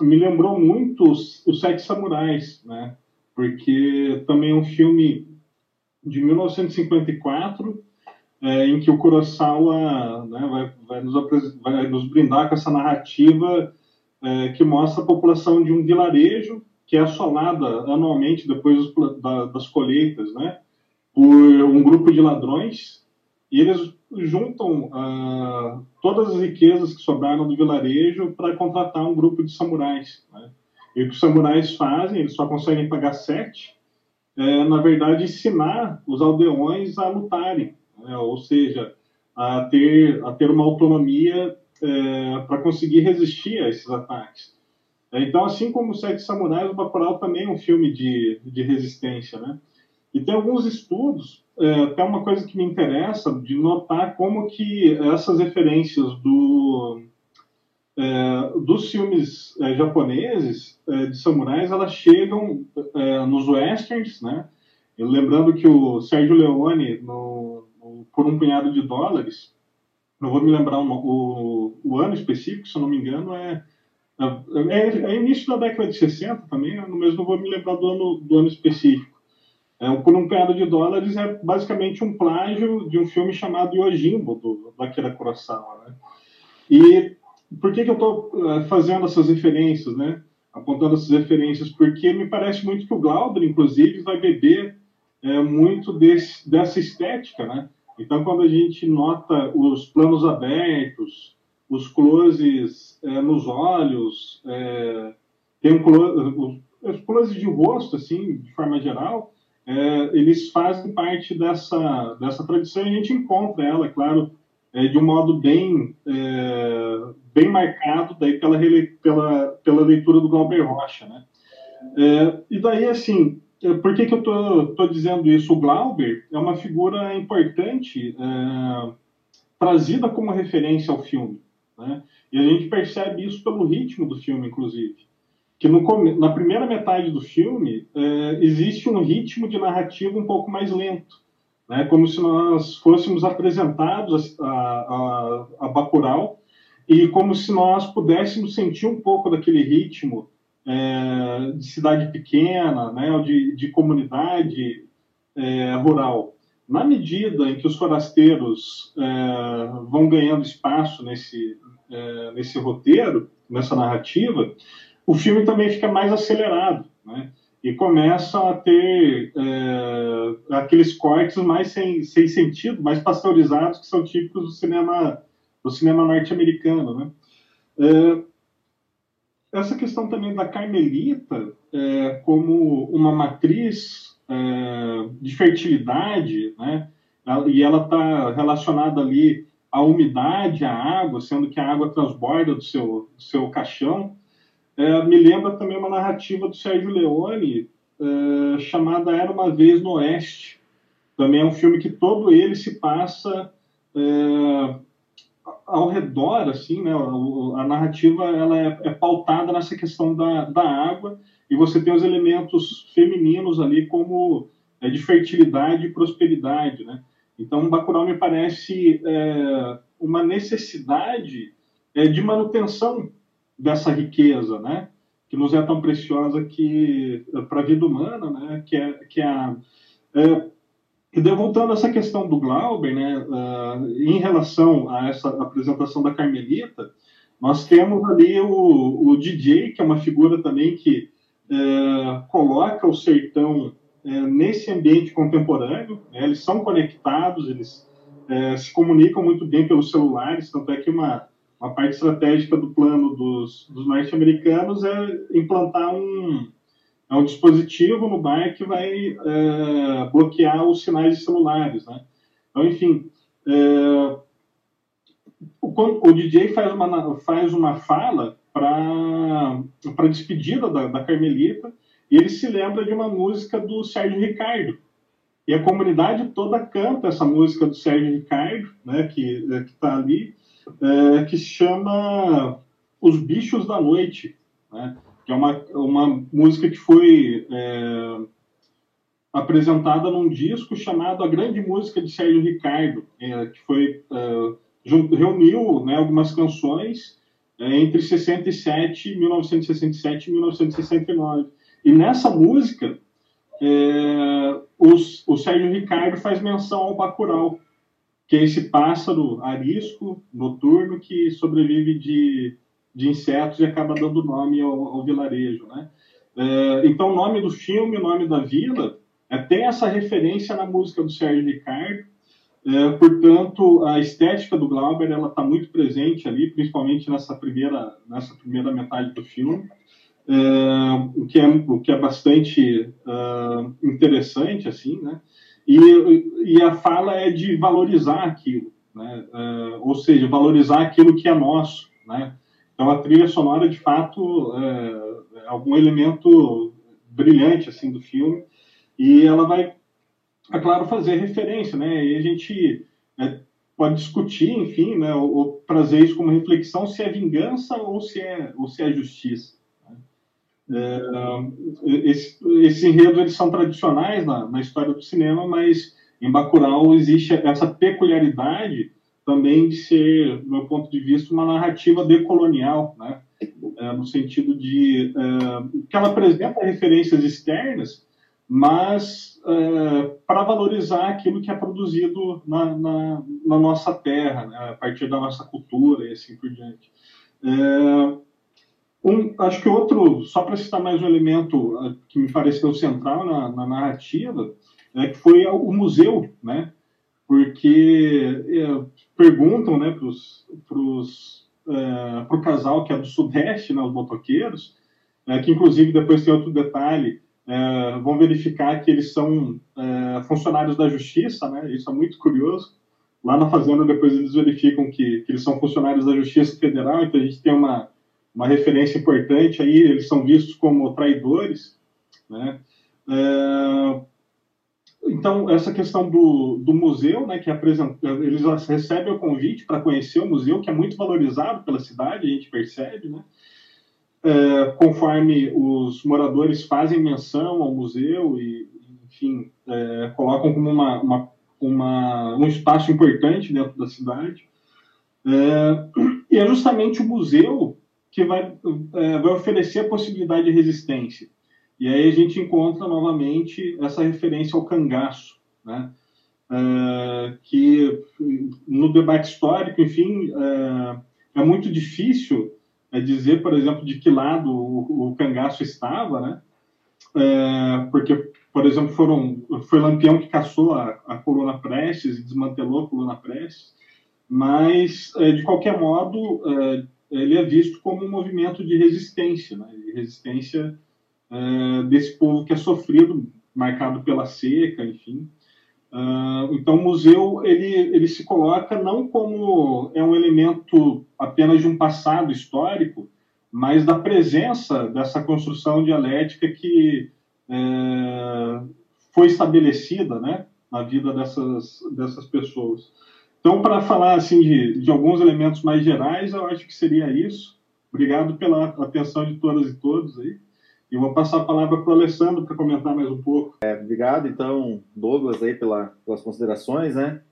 me lembrou muito os, os Sete Samurais, né, porque também é um filme de 1954, é, em que o Kurosawa né, vai, vai, nos vai, nos brindar com essa narrativa é, que mostra a população de um vilarejo que é assolada anualmente depois da, das colheitas, né? por um grupo de ladrões e eles juntam ah, todas as riquezas que sobraram do vilarejo para contratar um grupo de samurais. Né? E o que os samurais fazem, eles só conseguem pagar sete, é, na verdade, ensinar os aldeões a lutarem, né? ou seja, a ter, a ter uma autonomia é, para conseguir resistir a esses ataques. Então, assim como os Sete Samurais, o Bacurau também é um filme de, de resistência, né? E tem alguns estudos, é, até uma coisa que me interessa, de notar como que essas referências do, é, dos filmes é, japoneses é, de samurais, elas chegam é, nos westerns, né? E lembrando que o Sérgio Leone, no, no, por um punhado de dólares, não vou me lembrar o, o, ano específico, se eu não me engano, é, é, é, início da década de 60 também, mas não vou me lembrar do ano, do ano específico. É, por um punhado de dólares é basicamente um plágio de um filme chamado Yojimbo, do, do Akira Kurosawa. Né? E por que, que eu estou uh, fazendo essas referências, né? apontando essas referências? Porque me parece muito que o Glauber, inclusive, vai beber é, muito desse, dessa estética. Né? Então, quando a gente nota os planos abertos, os closes é, nos olhos, é, tem um close, os closes de rosto, assim, de forma geral, é, eles fazem parte dessa, dessa tradição e a gente encontra ela, é claro, é, de um modo bem, é, bem marcado daí pela, pela, pela leitura do Glauber Rocha. Né? É, e daí, assim, é, por que, que eu estou dizendo isso? O Glauber é uma figura importante é, trazida como referência ao filme. Né? E a gente percebe isso pelo ritmo do filme, inclusive que no, na primeira metade do filme é, existe um ritmo de narrativa um pouco mais lento, né? como se nós fôssemos apresentados a, a, a Bacurau e como se nós pudéssemos sentir um pouco daquele ritmo é, de cidade pequena, né? ou de, de comunidade é, rural. Na medida em que os forasteiros é, vão ganhando espaço nesse, é, nesse roteiro, nessa narrativa, o filme também fica mais acelerado, né? E começa a ter é, aqueles cortes mais sem, sem sentido, mais pasteurizados, que são típicos do cinema, do cinema norte-americano, né? É, essa questão também da Carmelita é, como uma matriz é, de fertilidade, né? E ela está relacionada ali à umidade, à água, sendo que a água transborda do seu, do seu caixão. É, me lembra também uma narrativa do Sérgio Leone é, chamada Era uma Vez no Oeste. Também é um filme que todo ele se passa é, ao redor, assim, né, a, narrativa ela é, é, pautada nessa questão da, da água e você tem os elementos femininos ali como é, de fertilidade e prosperidade, né? Então, Bacurau me parece é, uma necessidade de manutenção dessa riqueza, né? Que nos é tão preciosa que para a vida humana, né? Que é, que é a é, e voltando a essa questão do Glauber, né, uh, em relação a essa apresentação da Carmelita, nós temos ali o, o DJ, que é uma figura também que uh, coloca o sertão uh, nesse ambiente contemporâneo. Né, eles são conectados, eles se comunicam muito bem pelos celulares, tanto é que uma, uma parte estratégica do plano dos, dos norte-americanos é implantar um, é um dispositivo no bar que vai é, bloquear os sinais de celulares, né? Então, enfim, é, o, o, DJ faz uma, faz uma fala para a despedida da, da, Carmelita e ele se lembra de uma música do Sérgio Ricardo. E a comunidade toda canta essa música do Sérgio Ricardo, né, que está ali, é, que se chama Os Bichos da Noite. Né? que é uma, uma música que foi é, apresentada num disco chamado A Grande Música de Sérgio Ricardo, é, que foi é, reuniu né, algumas canções é, entre 67, 1967 e 1969. E nessa música, é, os, o Sérgio Ricardo faz menção ao Bacurau, que é esse pássaro arisco, noturno, que sobrevive de de insetos e acaba dando nome ao, ao vilarejo, né? É, então, o nome do filme, o nome da vila, é, tem essa referência na música do Sérgio Ricardo. É, portanto, a estética do Glauber ela está muito presente ali, principalmente nessa primeira nessa primeira metade do filme, é, o que é o que é bastante uh, interessante assim, né? E, e a fala é de valorizar aquilo, né? Uh, ou seja, valorizar aquilo que é nosso, né? Então a trilha sonora, de fato, é, é algum elemento brilhante assim do filme e ela vai, é claro, fazer referência, né? E a gente é, pode discutir, enfim, né, ou, ou, trazer isso como reflexão se é vingança ou se é ou se é justiça. É, esse, esses enredos eles são tradicionais na, na história do cinema, mas em Bacurau existe essa peculiaridade também de ser, do meu ponto de vista, uma narrativa decolonial, né? É, no sentido de é, que ela apresenta referências externas, mas é, para valorizar aquilo que é produzido na, na, na nossa terra, né? a partir da nossa cultura e assim por diante. É, um, acho que outro, só para citar mais um elemento é, que me pareceu central na, na narrativa, é que foi o museu, né? porque é, perguntam né, para é, o casal que é do Sudeste, né, os motoqueiros, é, que inclusive depois tem outro detalhe, é, vão verificar que eles são é, funcionários da Justiça, né, isso é muito curioso. Lá na Fazenda, depois eles verificam que, que eles são funcionários da Justiça Federal, então a gente tem uma, uma referência importante aí, eles são vistos como traidores, né? É, então, essa questão do, do museu, né, que apresenta, eles recebem o convite para conhecer o museu, que é muito valorizado pela cidade, a gente percebe, né? É, conforme os moradores fazem menção ao museu e, enfim, é, colocam como uma, uma, uma, um espaço importante dentro da cidade. É, e é justamente o museu que vai, é, vai oferecer a possibilidade de resistência. E aí a gente encontra novamente essa referência ao cangaço, né? É, que no debate histórico, enfim, é, é muito difícil é, dizer, por exemplo, de que lado o, o cangaço estava, né? É, porque, por exemplo, foram, foi Lampião que caçou a, a coluna Prestes e desmantelou a coluna Prestes, mas, é, de qualquer modo, ele é visto como um movimento de resistência, né? de resistência uh, desse povo que é sofrido, marcado pela seca, enfim. Uh, então, o museu ele, ele se coloca não como é um elemento apenas de um passado histórico, mas da presença dessa construção dialética que é, foi estabelecida né, na vida dessas, dessas pessoas. Então, para falar assim de, de alguns elementos mais gerais, eu acho que seria isso. Obrigado pela atenção de todas e todos aí. E vou passar a palavra para o Alessandro para comentar mais um pouco. É, obrigado, então, Douglas, aí pela, pelas considerações, né?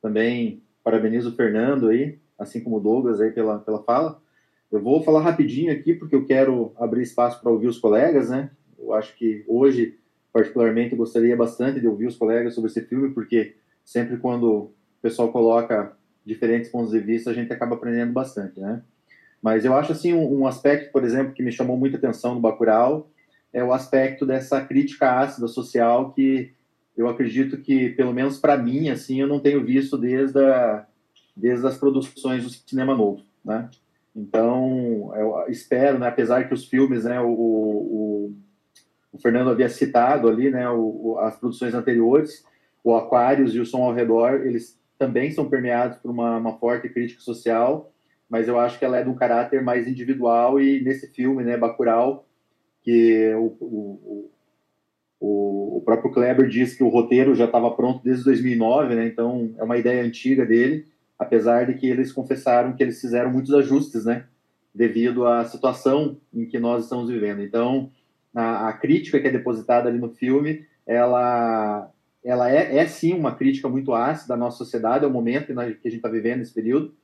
Também parabenizo o Fernando aí, assim como o Douglas aí pela, pela fala. Eu vou falar rapidinho aqui, porque eu quero abrir espaço para ouvir os colegas, né? Eu acho que hoje, particularmente, eu gostaria bastante de ouvir os colegas sobre esse filme, porque sempre quando o pessoal coloca diferentes pontos de vista, a gente acaba aprendendo bastante, né? Mas eu acho, assim, um, aspecto, por exemplo, que me chamou muita atenção no Bacurau, é o aspecto dessa crítica ácida social que eu acredito que, pelo menos para mim, assim, eu não tenho visto desde, a, desde as produções do cinema novo, né? Então, eu espero, né, apesar que os filmes, né, o, o, o Fernando havia citado ali, né, o, as produções anteriores, o Aquários e o Som ao Redor, eles também são permeados por uma, uma forte crítica social, mas eu acho que ela é de um caráter mais individual e nesse filme, né, Bacurau, que o, o, o, o próprio Kleber diz que o roteiro já estava pronto desde 2009, né, então é uma ideia antiga dele, apesar de que eles confessaram que eles fizeram muitos ajustes, né, devido à situação em que nós estamos vivendo. Então, a, a crítica que é depositada ali no filme, ela, ela é, é sim uma crítica muito ácida da nossa sociedade, é o momento que a gente está vivendo nesse período,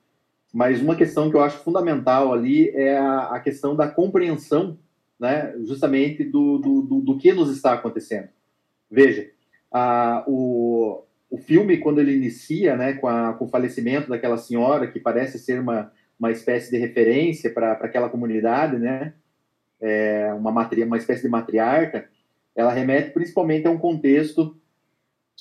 mas uma questão que eu acho fundamental ali é a, a questão da compreensão, né, justamente do, do, do, do que nos está acontecendo. Veja, a, o, o filme, quando ele inicia, né, com, a, com o falecimento daquela senhora, que parece ser uma, uma espécie de referência para aquela comunidade, né, é, uma, matri, uma espécie de matriarca, ela remete principalmente a um contexto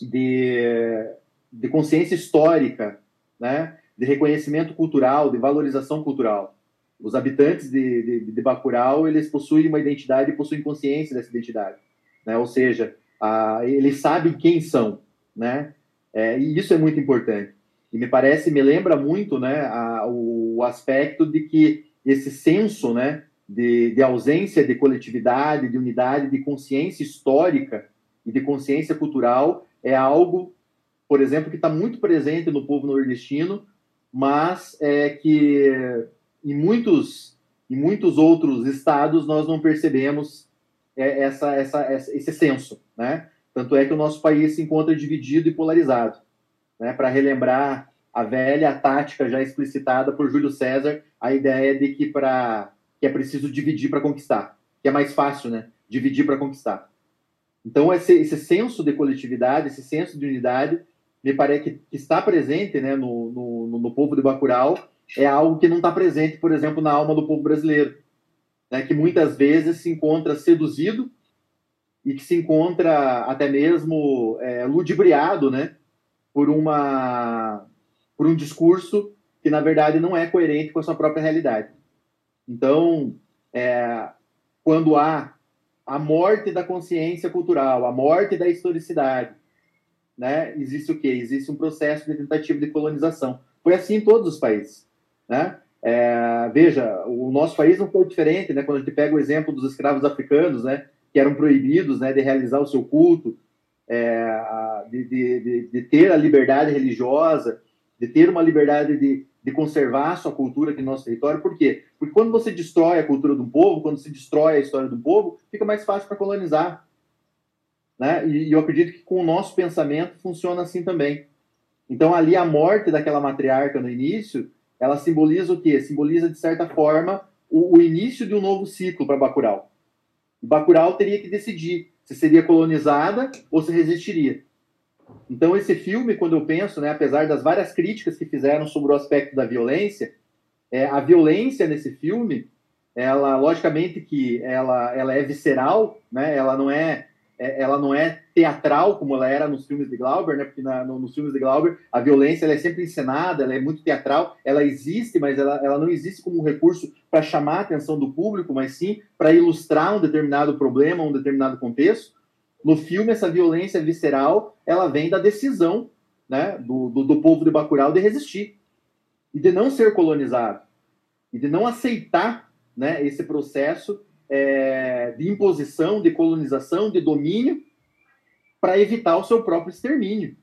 de, de consciência histórica, né, de reconhecimento cultural, de valorização cultural. Os habitantes de, de, de Bacurau, eles possuem uma identidade e possuem consciência dessa identidade, né, ou seja, a, eles sabem quem são, né? É, e isso é muito importante. E me parece, me lembra muito, né, a, o, aspecto de que esse senso, né, de, de ausência de coletividade, de unidade, de consciência histórica e de consciência cultural é algo, por exemplo, que está muito presente no povo nordestino, mas é que em muitos em muitos outros estados nós não percebemos é, essa, essa, esse senso, né? Tanto é que o nosso país se encontra dividido e polarizado. Né? Para relembrar a velha tática já explicitada por Júlio César, a ideia de que, pra, que é preciso dividir para conquistar, que é mais fácil, né? Dividir para conquistar. Então, esse, esse senso de coletividade, esse senso de unidade, me parece que, está presente né, no, no, no, povo de Bacurau, é algo que não está presente, por exemplo, na alma do povo brasileiro, né, que muitas vezes se encontra seduzido e que se encontra até mesmo é, ludibriado, né, por uma por um discurso que na verdade não é coerente com a sua própria realidade. Então, é, quando há a morte da consciência cultural, a morte da historicidade, né, existe o quê? Existe um processo de tentativa de colonização. Foi assim em todos os países, né? É, veja, o nosso país não foi diferente, né? Quando a gente pega o exemplo dos escravos africanos, né? que eram proibidos né, de realizar o seu culto, é, de, de, de, ter a liberdade religiosa, de ter uma liberdade de, de conservar a sua cultura aqui no nosso território. Por quê? Porque quando você destrói a cultura de um povo, quando se destrói a história do povo, fica mais fácil para colonizar. Né? E, e eu acredito que com o nosso pensamento funciona assim também. Então, ali a morte daquela matriarca no início, ela simboliza o quê? Simboliza, de certa forma, o, o início de um novo ciclo para Bacurau. Bacurau teria que decidir se seria colonizada ou se resistiria. Então esse filme, quando eu penso, né, apesar das várias críticas que fizeram sobre o aspecto da violência, é, a violência nesse filme, ela logicamente que ela, ela é visceral, né, ela não é é, ela não é teatral como ela era nos filmes de Glauber, né? Porque na, no, nos filmes de Glauber a violência ela é sempre encenada, ela é muito teatral, ela existe, mas ela, ela não existe como um recurso para chamar a atenção do público, mas sim para ilustrar um determinado problema, um determinado contexto. No filme essa violência visceral ela vem da decisão, né? Do, do, do povo de Bacurau de resistir e de não ser colonizado e de não aceitar, né? Esse processo é, de imposição, de colonização, de domínio, para evitar o seu próprio extermínio.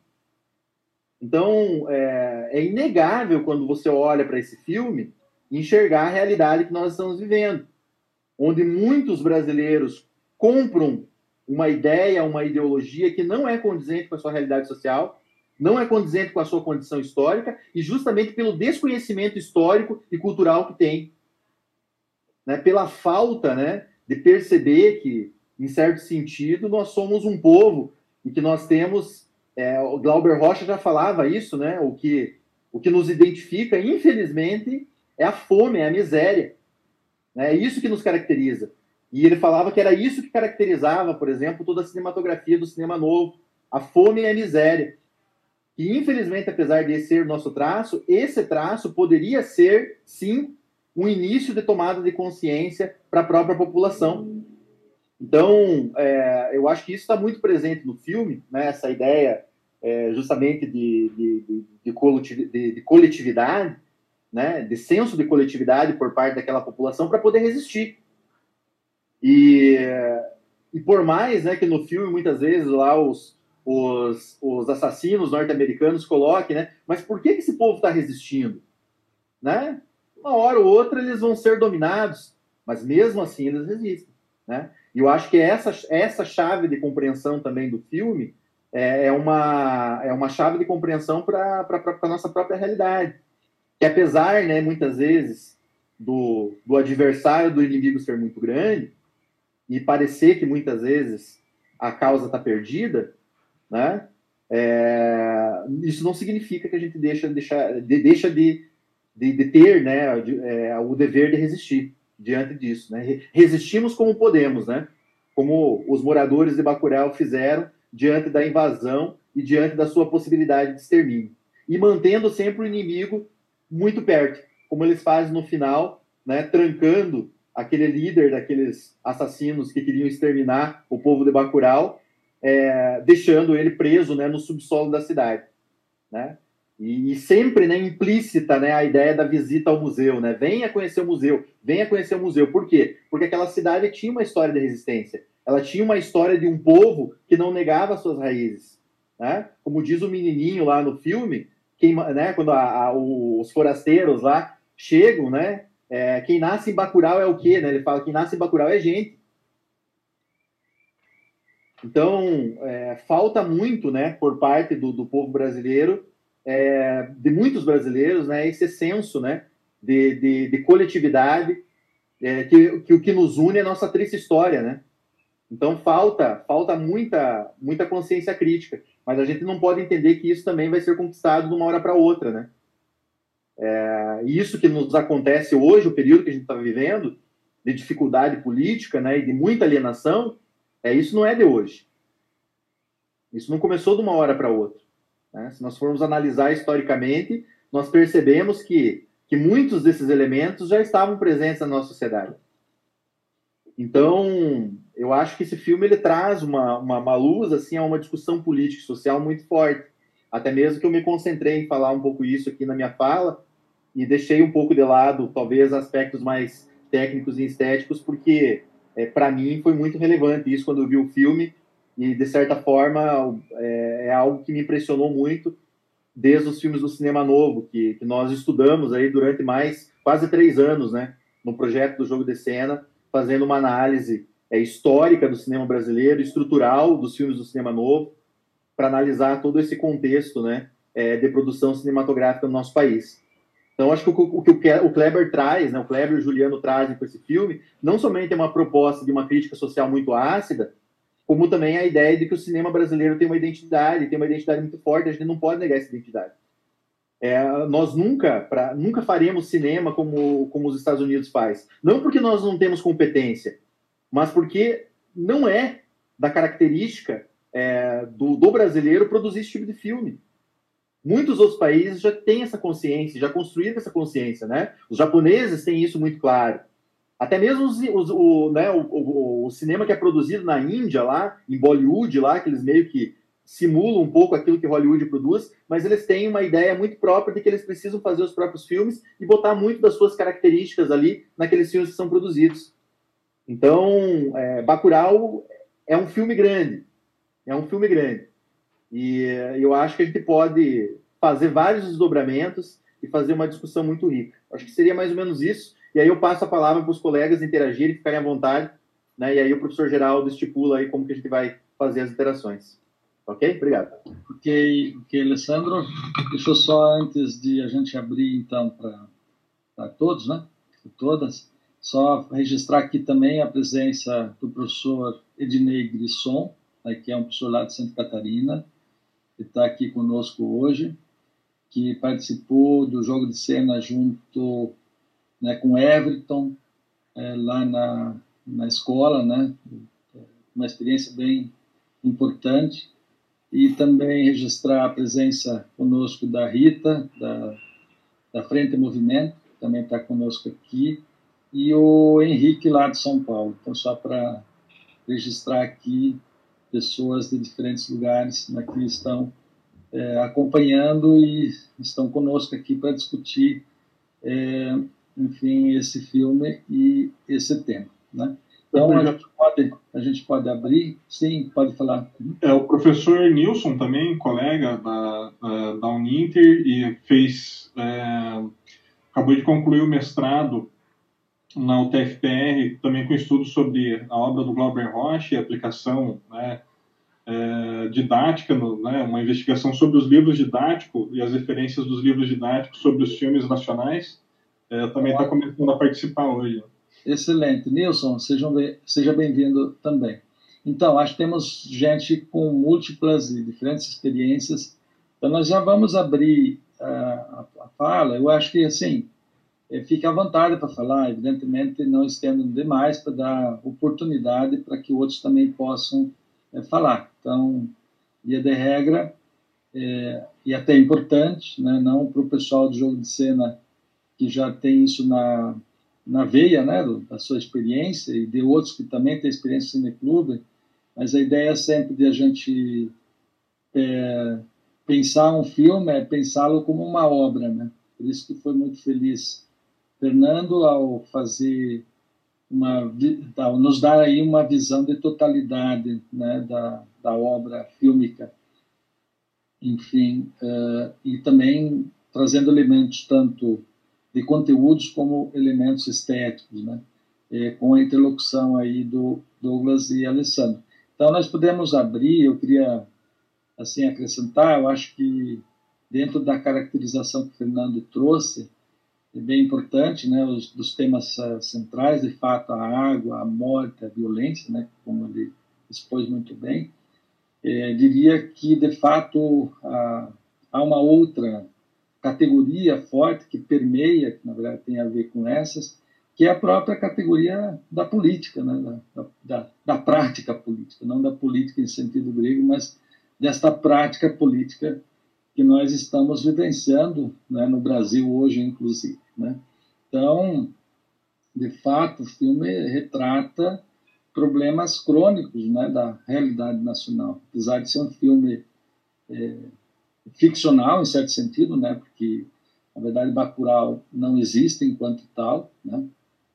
Então, é, é inegável quando você olha para esse filme enxergar a realidade que nós estamos vivendo, onde muitos brasileiros compram uma ideia, uma ideologia que não é condizente com a sua realidade social, não é condizente com a sua condição histórica e justamente pelo desconhecimento histórico e cultural que tem, né? pela falta, né, de perceber que, em certo sentido, nós somos um povo e que nós temos, é, o Glauber Rocha já falava isso, né? O que o que nos identifica, infelizmente, é a fome, é a miséria. Né? É isso que nos caracteriza. E ele falava que era isso que caracterizava, por exemplo, toda a cinematografia do cinema novo, a fome e a miséria. E, infelizmente, apesar de ser nosso traço, esse traço poderia ser, sim, um início de tomada de consciência para a própria população. Então, é, eu acho que isso está muito presente no filme, né, essa ideia é, justamente de, de, de, de, coletividade, né, de senso de coletividade por parte daquela população para poder resistir. E, e por mais né, que no filme, muitas vezes, lá os, os, os assassinos norte-americanos coloquem, né, mas por que, esse povo está resistindo? Né? Uma hora ou outra eles vão ser dominados, mas mesmo assim eles resistem. Né? E eu acho que essa, essa chave de compreensão também do filme é, é uma, é uma chave de compreensão para a nossa própria realidade. Que apesar, né, muitas vezes, do, do adversário, do inimigo ser muito grande, e parecer que muitas vezes a causa está perdida, né? É, isso não significa que a gente deixa, deixa, de, deixa de, de, de ter né, de, é, o dever de resistir diante disso. Né? Resistimos como podemos, né? como os moradores de Bacurau fizeram diante da invasão e diante da sua possibilidade de extermínio. E mantendo sempre o inimigo muito perto, como eles fazem no final, né, trancando aquele líder daqueles assassinos que queriam exterminar o povo de Bacurau, é, deixando ele preso né, no subsolo da cidade. Né? E, e, sempre né, implícita né, a ideia da visita ao museu, né? Venha conhecer o museu, venha conhecer o museu. Por quê? Porque aquela cidade tinha uma história de resistência. Ela tinha uma história de um povo que não negava suas raízes. Né? Como diz o menininho lá no filme, quem, né, quando a, a, os forasteiros lá chegam, né? É, quem nasce em Bacurau é o quê? Né? Ele fala que quem nasce em Bacurau é gente. Então, é, falta muito né, por parte do, do povo brasileiro é, de muitos brasileiros, né, esse senso né, de, de, de coletividade, é, que, que o que nos une é a nossa triste história, né? Então falta falta muita muita consciência crítica, mas a gente não pode entender que isso também vai ser conquistado de uma hora para outra, né? É, isso que nos acontece hoje, o período que a gente está vivendo, de dificuldade política, né, e de muita alienação, é isso não é de hoje. Isso não começou de uma hora para outra. Né? Se nós formos analisar historicamente, nós percebemos que, que muitos desses elementos já estavam presentes na nossa sociedade. Então, eu acho que esse filme ele traz uma, uma, uma luz assim, a uma discussão política e social muito forte. Até mesmo que eu me concentrei em falar um pouco isso aqui na minha fala e deixei um pouco de lado, talvez, aspectos mais técnicos e estéticos, porque é, para mim foi muito relevante isso quando eu vi o filme e de certa forma é, é, algo que me impressionou muito desde os filmes do cinema novo que, que, nós estudamos aí durante mais quase três anos, né, no projeto do jogo de cena, fazendo uma análise é, histórica do cinema brasileiro, estrutural dos filmes do cinema novo, para analisar todo esse contexto, né, é, de produção cinematográfica no nosso país. Então, acho que o, o, que o Kleber traz, né, o Kleber e o Juliano trazem com esse filme, não somente é uma proposta de uma crítica social muito ácida, como também a ideia de que o cinema brasileiro tem uma identidade, tem uma identidade muito forte, a gente não pode negar essa identidade. É, nós nunca, pra, nunca faremos cinema como, como os Estados Unidos faz. Não porque nós não temos competência, mas porque não é da característica é, do, do brasileiro produzir esse tipo de filme. Muitos outros países já têm essa consciência, já construíram essa consciência, né? Os japoneses têm isso muito claro. Até mesmo os, os, o, né, o, o, o, cinema que é produzido na Índia, lá, em Bollywood, lá, que eles meio que simulam um pouco aquilo que Hollywood produz, mas eles têm uma ideia muito própria de que eles precisam fazer os próprios filmes e botar muito das suas características ali naqueles filmes que são produzidos. Então, é, Bacurau é um filme grande. É um filme grande. E eu acho que a gente pode fazer vários desdobramentos e fazer uma discussão muito rica. Acho que seria mais ou menos isso. E aí eu passo a palavra para os colegas interagirem, ficarem à vontade, né? E aí o professor Geraldo estipula aí como que a gente vai fazer as interações. Ok? Obrigado. Ok, ok, Alessandro. Deixa eu só, antes de a gente abrir, então, para todos, né? Todas, só registrar aqui também a presença do professor Ednei Grisson, que é um professor lá de Santa Catarina, que está aqui conosco hoje, que participou do jogo de cena junto né, com Everton, é, lá na, na escola, né? Uma experiência bem importante. E também registrar a presença conosco da Rita, da, da Frente Movimento, também está conosco aqui, e o Henrique lá de São Paulo. Então, só para registrar aqui pessoas de diferentes lugares né, que estão é, acompanhando e estão conosco aqui para discutir, é, enfim, esse filme e esse tema. Né? Então, a gente, pode, a gente pode abrir, sim, pode falar. É, o professor Nilson também, colega da, da Uninter, e fez, é, acabou de concluir o mestrado na UTFPR, também com estudos sobre a obra do Glauber Rocha e aplicação né, é, didática, no, né, uma investigação sobre os livros didáticos e as referências dos livros didáticos sobre os filmes nacionais. É, também está começando a participar hoje. Excelente. Nilson, sejam, seja bem-vindo também. Então, acho que temos gente com múltiplas e diferentes experiências. Então, nós já vamos abrir uh, a, a, fala. Eu acho que, assim, fique à vontade para falar, evidentemente, não estendo demais para dar oportunidade para que outros também possam é, falar. Então, via de regra, é, e até importante, né, não para o pessoal do jogo de cena que já tem isso na na veia né, do, da sua experiência e de outros que também têm experiência no clube, mas a ideia é sempre de a gente é, pensar um filme, é pensá-lo como uma obra, né? Por isso que foi muito feliz Fernando ao fazer uma nos dar aí uma visão de totalidade, né, da, da obra fílmica, enfim, uh, e também trazendo elementos tanto de conteúdos como elementos estéticos, né? É, com a interlocução aí do Douglas e Alessandro. Então nós podemos abrir, eu queria assim acrescentar, eu acho que dentro da caracterização que o Fernando trouxe, é bem importante, né, os dos temas uh, centrais, de fato, a água, a morte, a violência, né, como ele expôs muito bem. É, diria que, de fato, há uma outra categoria forte que permeia, que na verdade tem a ver com essas, que é a própria categoria da política, né? da, da, da prática política, não da política em sentido grego, mas desta prática política que nós estamos vivenciando né, no Brasil hoje, inclusive. Né? Então, de fato, o filme retrata problemas crônicos né, da realidade nacional, apesar de ser um filme é, ficcional, em certo sentido, né? porque, na verdade, Bacurau não existe enquanto tal, né?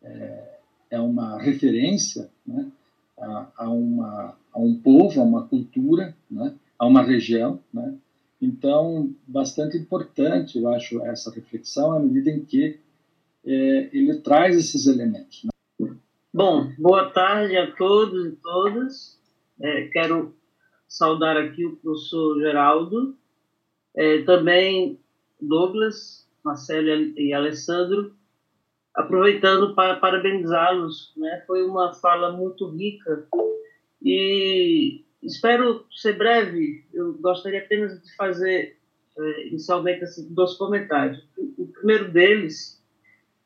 é, é uma referência né? a, a, uma, a um povo, a uma cultura, né? a uma região. Né? Então, bastante importante, eu acho, essa reflexão, à medida em que é, ele traz esses elementos. Né? Bom, boa tarde a todos e todas. É, quero saudar aqui o professor Geraldo, é, também Douglas, Marcelo e Alessandro, aproveitando para parabenizá-los. Né? Foi uma fala muito rica e espero ser breve. Eu gostaria apenas de fazer é, inicialmente assim, dois comentários. O primeiro deles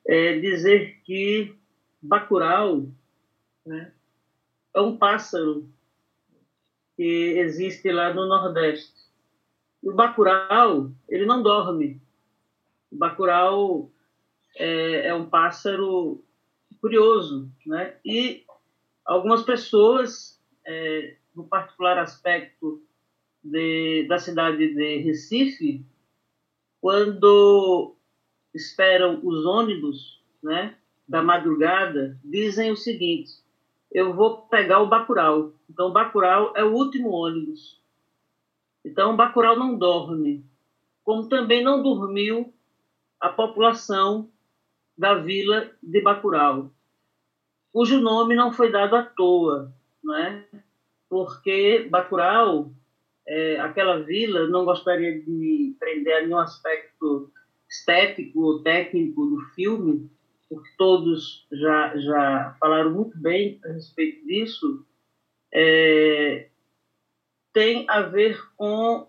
é dizer que Bacurau né, é um pássaro que existe lá no Nordeste. O Bacurau, ele não dorme. O Bacurau é, é um pássaro curioso, né? E algumas pessoas, é, no particular aspecto de, da cidade de Recife, quando esperam os ônibus, né, da madrugada, dizem o seguinte: eu vou pegar o Bacurau. Então, o Bacurau é o último ônibus então, Bacurau não dorme. como também não dormiu a população da vila de Bacurau, cujo nome não foi dado à toa, não é? Porque Bacurau, é, aquela vila, não gostaria de me prender a nenhum aspecto estético ou técnico do filme, porque todos já, já falaram muito bem a respeito disso, é, tem a ver com,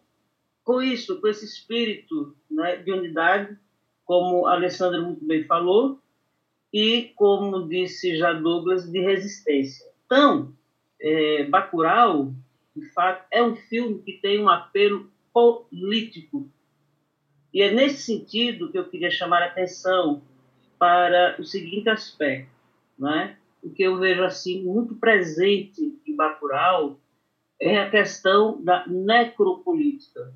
com isso, com esse espírito né, de unidade, como a Alessandra muito bem falou, e, como disse já Douglas, de resistência. Então, é, Bacurau, de fato, é um filme que tem um apelo político. E é nesse sentido que eu queria chamar a atenção para o seguinte aspecto, né? o que eu vejo assim muito presente em Bacurau é a questão da necropolítica.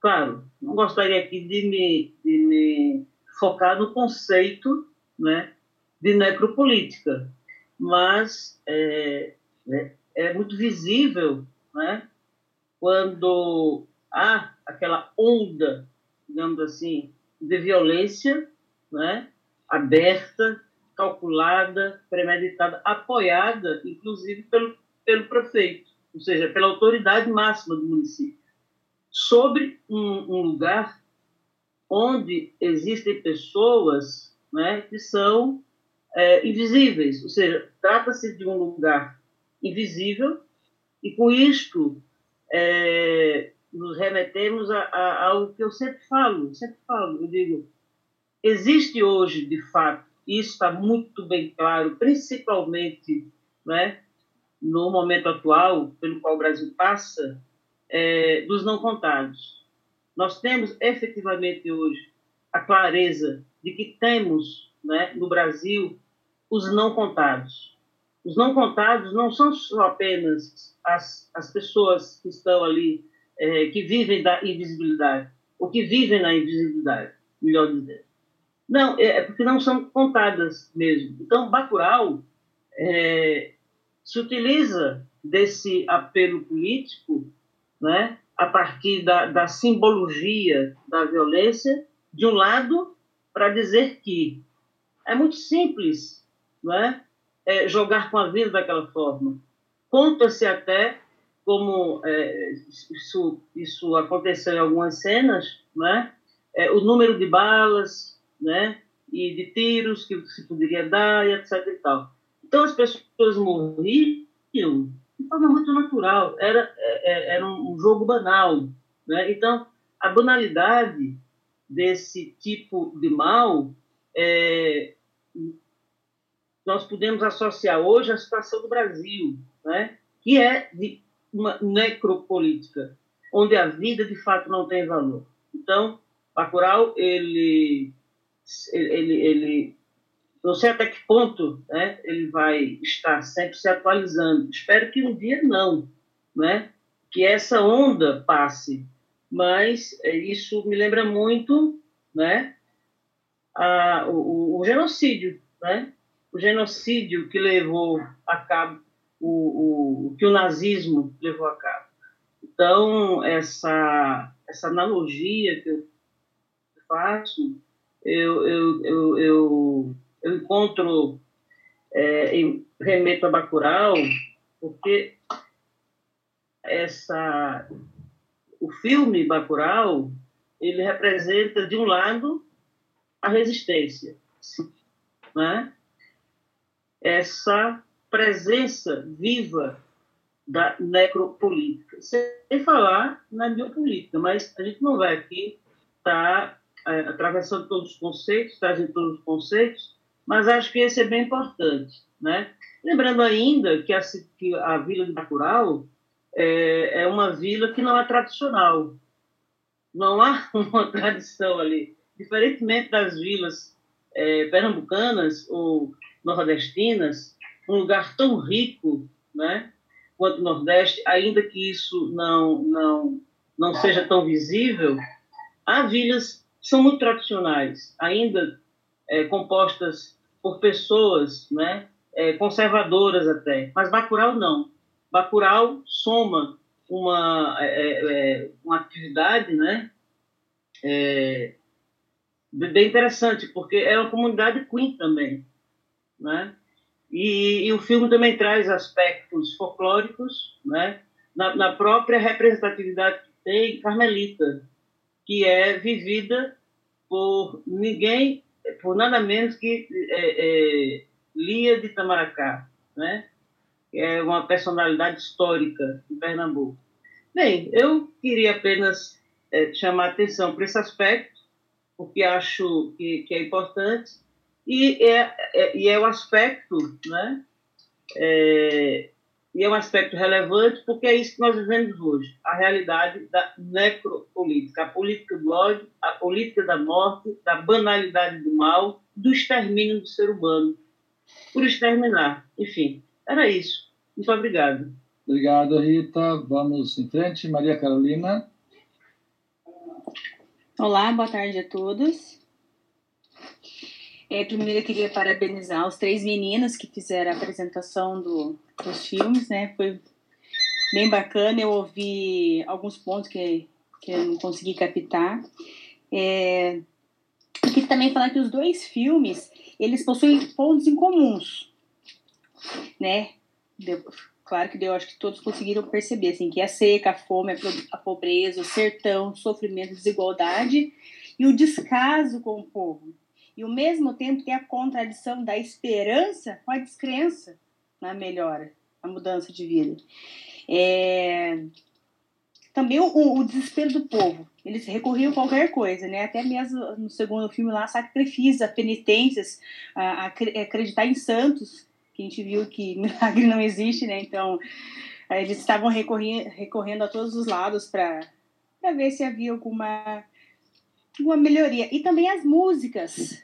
Claro, não gostaria aqui de me, de me focar no conceito né, de necropolítica, mas é, né, é muito visível né, quando há aquela onda, digamos assim, de violência né, aberta, calculada, premeditada, apoiada, inclusive, pelo, pelo prefeito, ou seja, pela autoridade máxima do município, sobre um, um lugar onde existem pessoas né, que são é, invisíveis, ou seja, trata-se de um lugar invisível, e com isto é, nos remetemos a, a, ao que eu sempre falo, sempre falo, eu digo, existe hoje, de fato, e isso está muito bem claro, principalmente né, no momento atual pelo qual o Brasil passa, é, dos não contados. Nós temos efetivamente hoje a clareza de que temos né, no Brasil os não contados. Os não contados não são só apenas as, as pessoas que estão ali, é, que vivem da invisibilidade, ou que vivem na invisibilidade, melhor dizendo. Não, é, é porque não são contadas mesmo. Então, Bacurau é, se utiliza desse apelo político né, a partir da, da simbologia da violência, de um lado, para dizer que é muito simples né, é, jogar com a vida daquela forma. Conta-se até como é, isso, isso aconteceu em algumas cenas, né? É, o número de balas, né? E de tiros que se poderia dar, e etc. E tal. Então as pessoas morriam de forma muito natural. Era, é, é, era um jogo banal, né? Então a banalidade desse tipo de mal é, nós podemos associar hoje a situação do Brasil, né? que é de uma necropolítica, onde a vida de fato não tem valor. Então, Bacurau, ele, ele, ele não sei até que ponto né, ele vai estar sempre se atualizando. Espero que um dia não, né? que essa onda passe. Mas é, isso me lembra muito né, a, o, o genocídio, né? O genocídio que levou a cabo o, o, que o nazismo levou a cabo. Então, essa, essa analogia que eu faço, eu, eu, eu, eu, eu encontro, é, em, remeto a Bacurau, porque essa, o filme Bacurau, ele representa, de um lado, a resistência, né? Essa presença viva da necropolítica. Sem falar na biopolítica, mas a gente não vai aqui estar tá, é, atravessando todos os conceitos, trazendo todos os conceitos, mas acho que esse é bem importante. Né? Lembrando ainda que a, que a Vila de Bacurau é, é uma vila que não é tradicional. Não há <laughs> uma tradição ali. Diferentemente das vilas é, pernambucanas ou nordestinas, um lugar tão rico, né, quanto o Nordeste, ainda que isso não não não seja tão visível, há vilas que são muito tradicionais, ainda é, compostas por pessoas, né, é, conservadoras até, mas Bacurau não. Bacurau soma uma é, é, é uma atividade, né, é, bem interessante, porque é uma comunidade Queen também, né? E, e, o filme também traz aspectos folclóricos, né? Na, na, própria representatividade que tem Carmelita, que é vivida por ninguém, por nada menos que é, é, Lia de Tamaracá, né? é uma personalidade histórica de Pernambuco. Bem, eu queria apenas é, chamar atenção para esse aspecto, porque acho que, que é importante, e é, é, e é um aspecto, né? É, e é um aspecto relevante porque é isso que nós vivemos hoje, a realidade da necropolítica, a política do ódio, a política da morte, da banalidade do mal, do extermínio do ser humano, por exterminar. Enfim, era isso. Muito obrigado. Obrigado, Rita. Vamos em frente. Maria Carolina. Olá, boa tarde a todos. É, primeiro eu queria parabenizar os três meninos que fizeram a apresentação do, dos filmes, né? Foi bem bacana, eu ouvi alguns pontos que, que eu não consegui captar. É, eu queria também falar que os dois filmes, eles possuem pontos em comuns, né? Deu, claro que eu acho que todos conseguiram perceber, assim, que a seca, a fome, a pobreza, o sertão, o sofrimento, a desigualdade e o descaso com o povo e ao mesmo tempo tem a contradição da esperança com a descrença na melhora, na mudança de vida. É... Também o, o, desespero do povo. Eles recorriam a qualquer coisa, né? Até mesmo no segundo filme lá, sacrifícios, penitências, a, a acreditar em santos, que a gente viu que <laughs> milagre não existe, né? Então, eles estavam recorrendo, recorrendo a todos os lados para ver se havia alguma, alguma melhoria. E também as músicas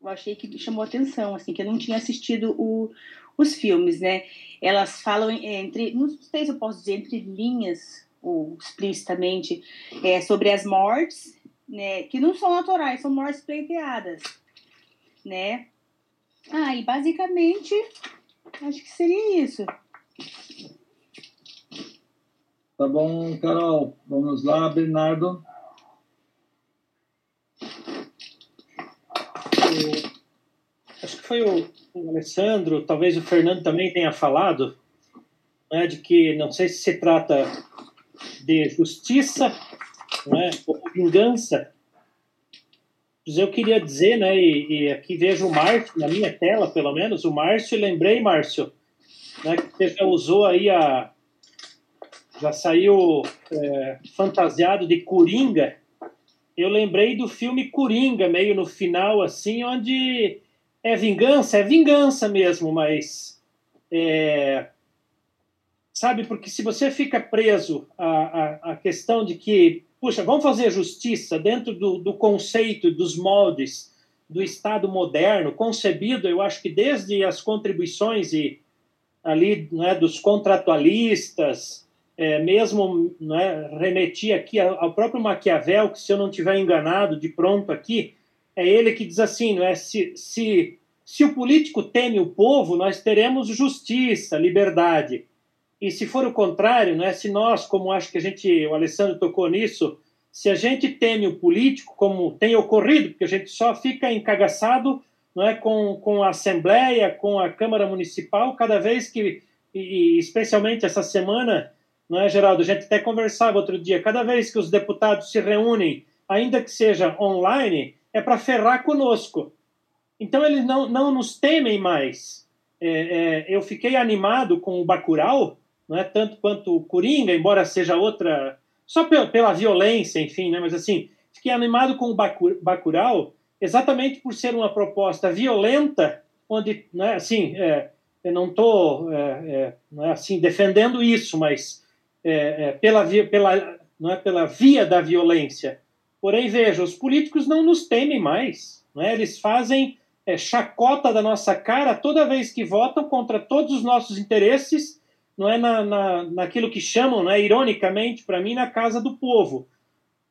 eu achei que chamou atenção, assim, que eu não tinha assistido o, os filmes, né? Elas falam entre, não sei se eu posso dizer entre linhas ou explicitamente, é, sobre as mortes, né? Que não são naturais, são mortes pleiteadas, né? Ah, e basicamente, acho que seria isso. Tá bom, Carol. Vamos lá, Bernardo. acho que foi o, o, Alessandro, talvez o Fernando também tenha falado, né, de que não sei se se trata de justiça né, ou vingança. Mas eu queria dizer, né, e, e, aqui vejo o Márcio, na minha tela pelo menos, o Márcio, lembrei, Márcio, né, que você já usou aí a. Já saiu é, fantasiado de Coringa, eu lembrei do filme Coringa, meio no final, assim, onde é vingança, é vingança mesmo, mas. É, sabe, porque se você fica preso à, à, à, questão de que, puxa, vamos fazer justiça dentro do, do conceito, dos moldes do Estado moderno, concebido, eu acho que desde as contribuições e ali né, dos contratualistas, é, mesmo né, remetia aqui ao próprio Maquiavel, que se eu não tiver enganado de pronto aqui, é ele que diz assim, não é? Se, se, se o político teme o povo, nós teremos justiça, liberdade. E se for o contrário, não é? Se nós, como acho que a gente, o Alessandro tocou nisso, se a gente teme o político, como tem ocorrido, porque a gente só fica encagaçado não é, com, com a Assembleia, com a Câmara Municipal, cada vez que, e especialmente essa semana, não é, Geraldo? A gente até conversava outro dia. Cada vez que os deputados se reúnem, ainda que seja online, é para ferrar conosco. Então eles não, não nos temem mais. É, é, eu fiquei animado com o Bacurau, não é tanto quanto o Coringa, embora seja outra, só pela, violência, enfim, né? Mas assim, fiquei animado com o Bacurau exatamente por ser uma proposta violenta, onde, não é assim, é, eu não estou é, é, assim defendendo isso, mas é, é, pela, via, pela, não é, pela via da violência. Porém, veja, os políticos não nos temem mais. Não é? Eles fazem é, chacota da nossa cara toda vez que votam contra todos os nossos interesses, não é na, na, naquilo que chamam, é, ironicamente, para mim, na casa do povo.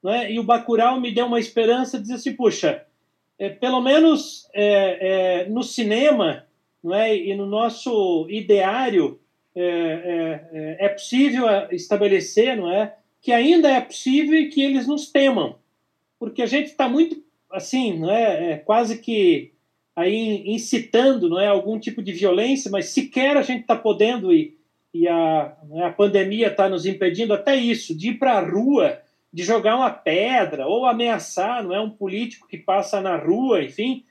Não é? E o Bacurau me deu uma esperança, diz assim, puxa, é, pelo menos é, é, no cinema não é, e no nosso ideário, é, é, é possível estabelecer, não é, que ainda é possível que eles nos temam, porque a gente está muito, assim, não é, é, quase que aí incitando não é, algum tipo de violência, mas sequer a gente está podendo, e, e a, né, a pandemia está nos impedindo até isso, de ir para a rua, de jogar uma pedra, ou ameaçar não é, um político que passa na rua, enfim,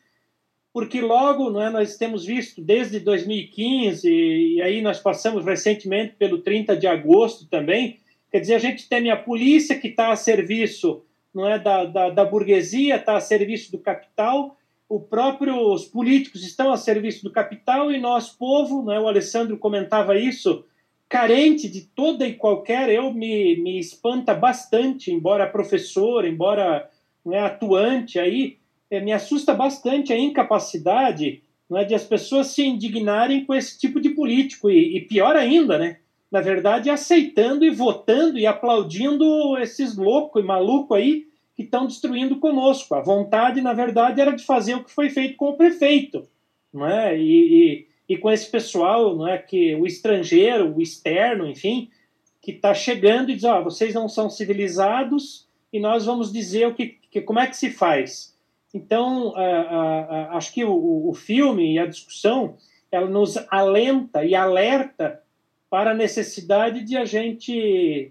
porque logo não é, nós temos visto desde 2015, e aí nós passamos recentemente pelo 30 de agosto também, quer dizer, a gente tem a polícia que está a serviço não é, da, da, da burguesia, está a serviço do capital, o próprio, os políticos estão a serviço do capital e nós, povo, né, o Alessandro comentava isso, carente de toda e qualquer, eu me, me espanta bastante, embora professor, embora é, atuante aí, é, me assusta bastante a incapacidade não é, de as pessoas se indignarem com esse tipo de político e, e pior ainda, né? Na verdade, aceitando e votando e aplaudindo esses loucos e malucos aí que estão destruindo conosco. A vontade, na verdade, era de fazer o que foi feito com o prefeito, não é? E, e, e com esse pessoal, não é que o estrangeiro, o externo, enfim, que está chegando e diz, ó, oh, vocês não são civilizados e nós vamos dizer o que, que como é que se faz. Então, acho que o, o filme e a discussão ela nos alenta e alerta para a necessidade de a gente,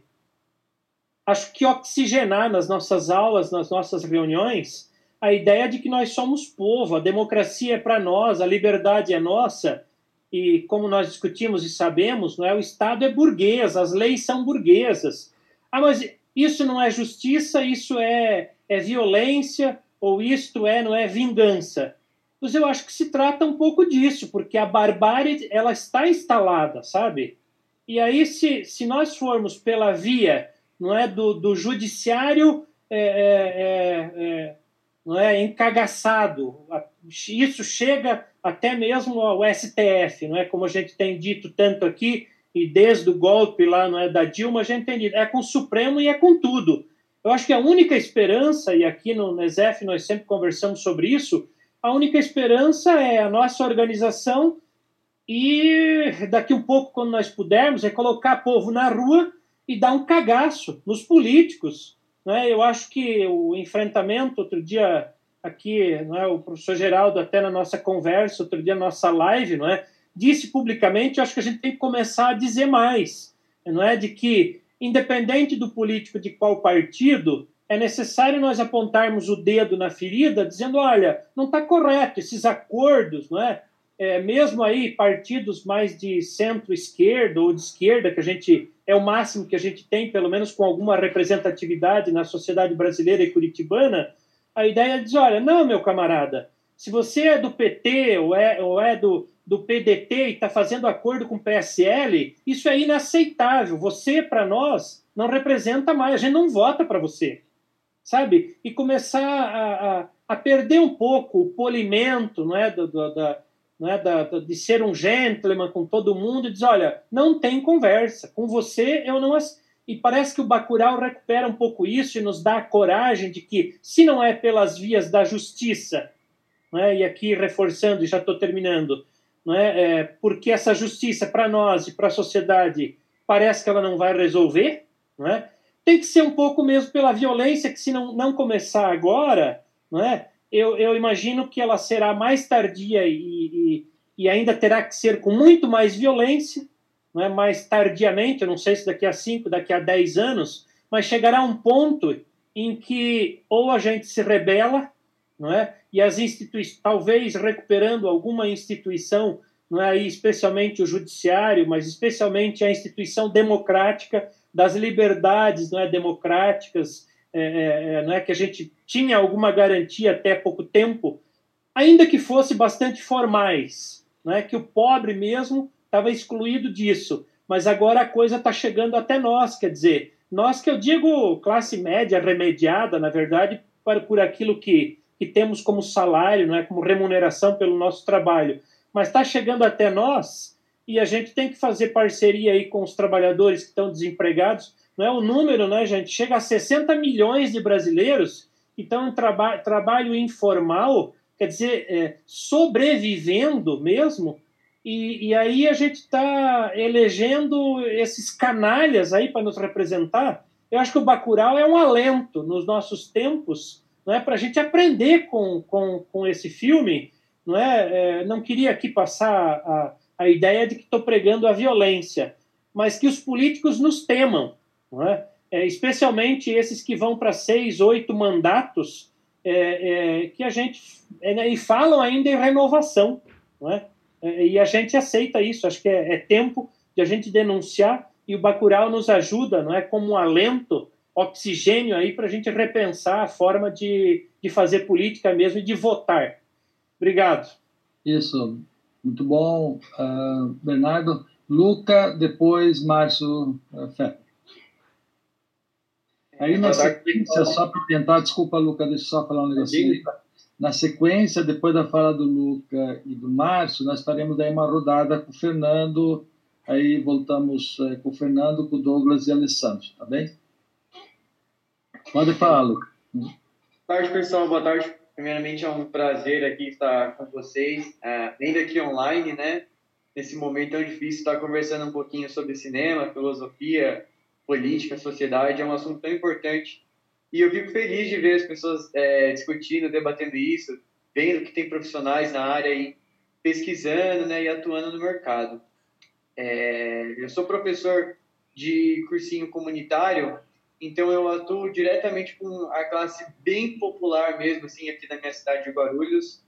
acho que oxigenar nas nossas aulas, nas nossas reuniões, a ideia de que nós somos povo, a democracia é para nós, a liberdade é nossa, e como nós discutimos e sabemos, não é o Estado é burguês, as leis são burguesas. Ah, mas isso não é justiça, isso é, é violência, ou isto é, não é vingança. Mas eu acho que se trata um pouco disso, porque a barbárie ela está instalada, sabe? E aí, se, se nós formos pela via não é, do, do judiciário é, é, é, é não é, encagaçado, isso chega até mesmo ao STF, não é como a gente tem dito tanto aqui, e desde o golpe lá não é, da Dilma, a gente tem dito, é com o Supremo e é com tudo. Eu acho que a única esperança, e aqui no NESEF nós sempre conversamos sobre isso, a única esperança é a nossa organização e daqui um pouco, quando nós pudermos, é colocar povo na rua e dar um cagaço nos políticos. Né? Eu acho que o enfrentamento, outro dia aqui, não é, o professor Geraldo, até na nossa conversa, outro dia na nossa live, não é, disse publicamente, acho que a gente tem que começar a dizer mais, não é, de que independente do político de qual partido, é necessário nós apontarmos o dedo na ferida, dizendo: olha, não está correto, esses acordos, não é? É? Mesmo aí partidos mais de centro-esquerda ou de esquerda, que a gente é o máximo que a gente tem, pelo menos com alguma representatividade na sociedade brasileira e curitibana, a ideia diz: olha, não, meu camarada, se você é do PT ou é, ou é do, do PDT e está fazendo acordo com o PSL, isso é inaceitável. Você, para nós, não representa mais, a gente não vota para você. Sabe? E começar a, a, a, perder um pouco o polimento não é, do, do, da, não é, da, de ser um gentleman com todo mundo e dizer: olha, não tem conversa, com você eu não. E parece que o Bacurau recupera um pouco isso e nos dá a coragem de que, se não é pelas vias da justiça, não é, e aqui reforçando, e já estou terminando, não é? porque essa justiça para nós e para a sociedade parece que ela não vai resolver? Tem que ser um pouco mesmo pela violência que se não, não começar agora? Eu, eu imagino que ela será mais tardia e, e, e ainda terá que ser com muito mais violência, não é? Mais tardiamente, eu não sei se daqui a cinco, daqui a dez anos, mas chegará um ponto em que ou a gente se rebela não é? E as instituições, talvez recuperando alguma instituição, não é aí especialmente o judiciário, mas especialmente a instituição democrática das liberdades, não é democráticas, é, é, é, é que a gente tinha alguma garantia até pouco tempo, ainda que fosse bastante formais, é que o pobre mesmo estava excluído disso, mas agora a coisa está chegando até nós, quer dizer, nós que eu digo classe média remediada, na verdade, por, por aquilo que que temos como salário, como remuneração pelo nosso trabalho, mas está chegando até nós e a gente tem que fazer parceria aí com os trabalhadores que estão desempregados. Não é o número, né, gente? Chega a 60 milhões de brasileiros que estão em traba trabalho informal, quer dizer, é, sobrevivendo mesmo. E, e aí a gente está elegendo esses canalhas aí para nos representar. Eu acho que o Bacurau é um alento nos nossos tempos não é, para a gente aprender com, com, com esse filme. Não, é, é não queria aqui passar a, a ideia de que estou pregando a violência, mas que os políticos nos temam, não é? é especialmente esses que vão para seis, oito mandatos, é, é, que a gente é, né, e falam ainda em renovação, não é? é? e a gente aceita isso. Acho que é, é, tempo de a gente denunciar e o Bacurau nos ajuda, não é, como um alento, oxigênio aí para a gente repensar a forma de, de fazer política mesmo e de votar. Obrigado. Isso, muito bom, uh, Bernardo. Luca, depois Márcio uh, Fé. Aí na sequência, só para tentar, desculpa, Luca, deixa eu só falar um negocinho. Na sequência, depois da fala do Luca e do Márcio, nós estaremos daí uma rodada com o Fernando, aí voltamos é, com o Fernando, com o Douglas e o Alessandro, tá bem? Pode falar, Luca. Boa tarde, pessoal, boa tarde. Primeiramente, é um prazer aqui estar com vocês, ainda aqui online, né? Nesse momento tão difícil, estar conversando um pouquinho sobre cinema, filosofia, política, sociedade, é um assunto tão importante. E eu fico feliz de ver as pessoas é, discutindo, debatendo isso, vendo que tem profissionais na área aí pesquisando né, e atuando no mercado. É, eu sou professor de cursinho comunitário, então eu atuo diretamente com a classe bem popular mesmo, assim, aqui na minha cidade de Guarulhos.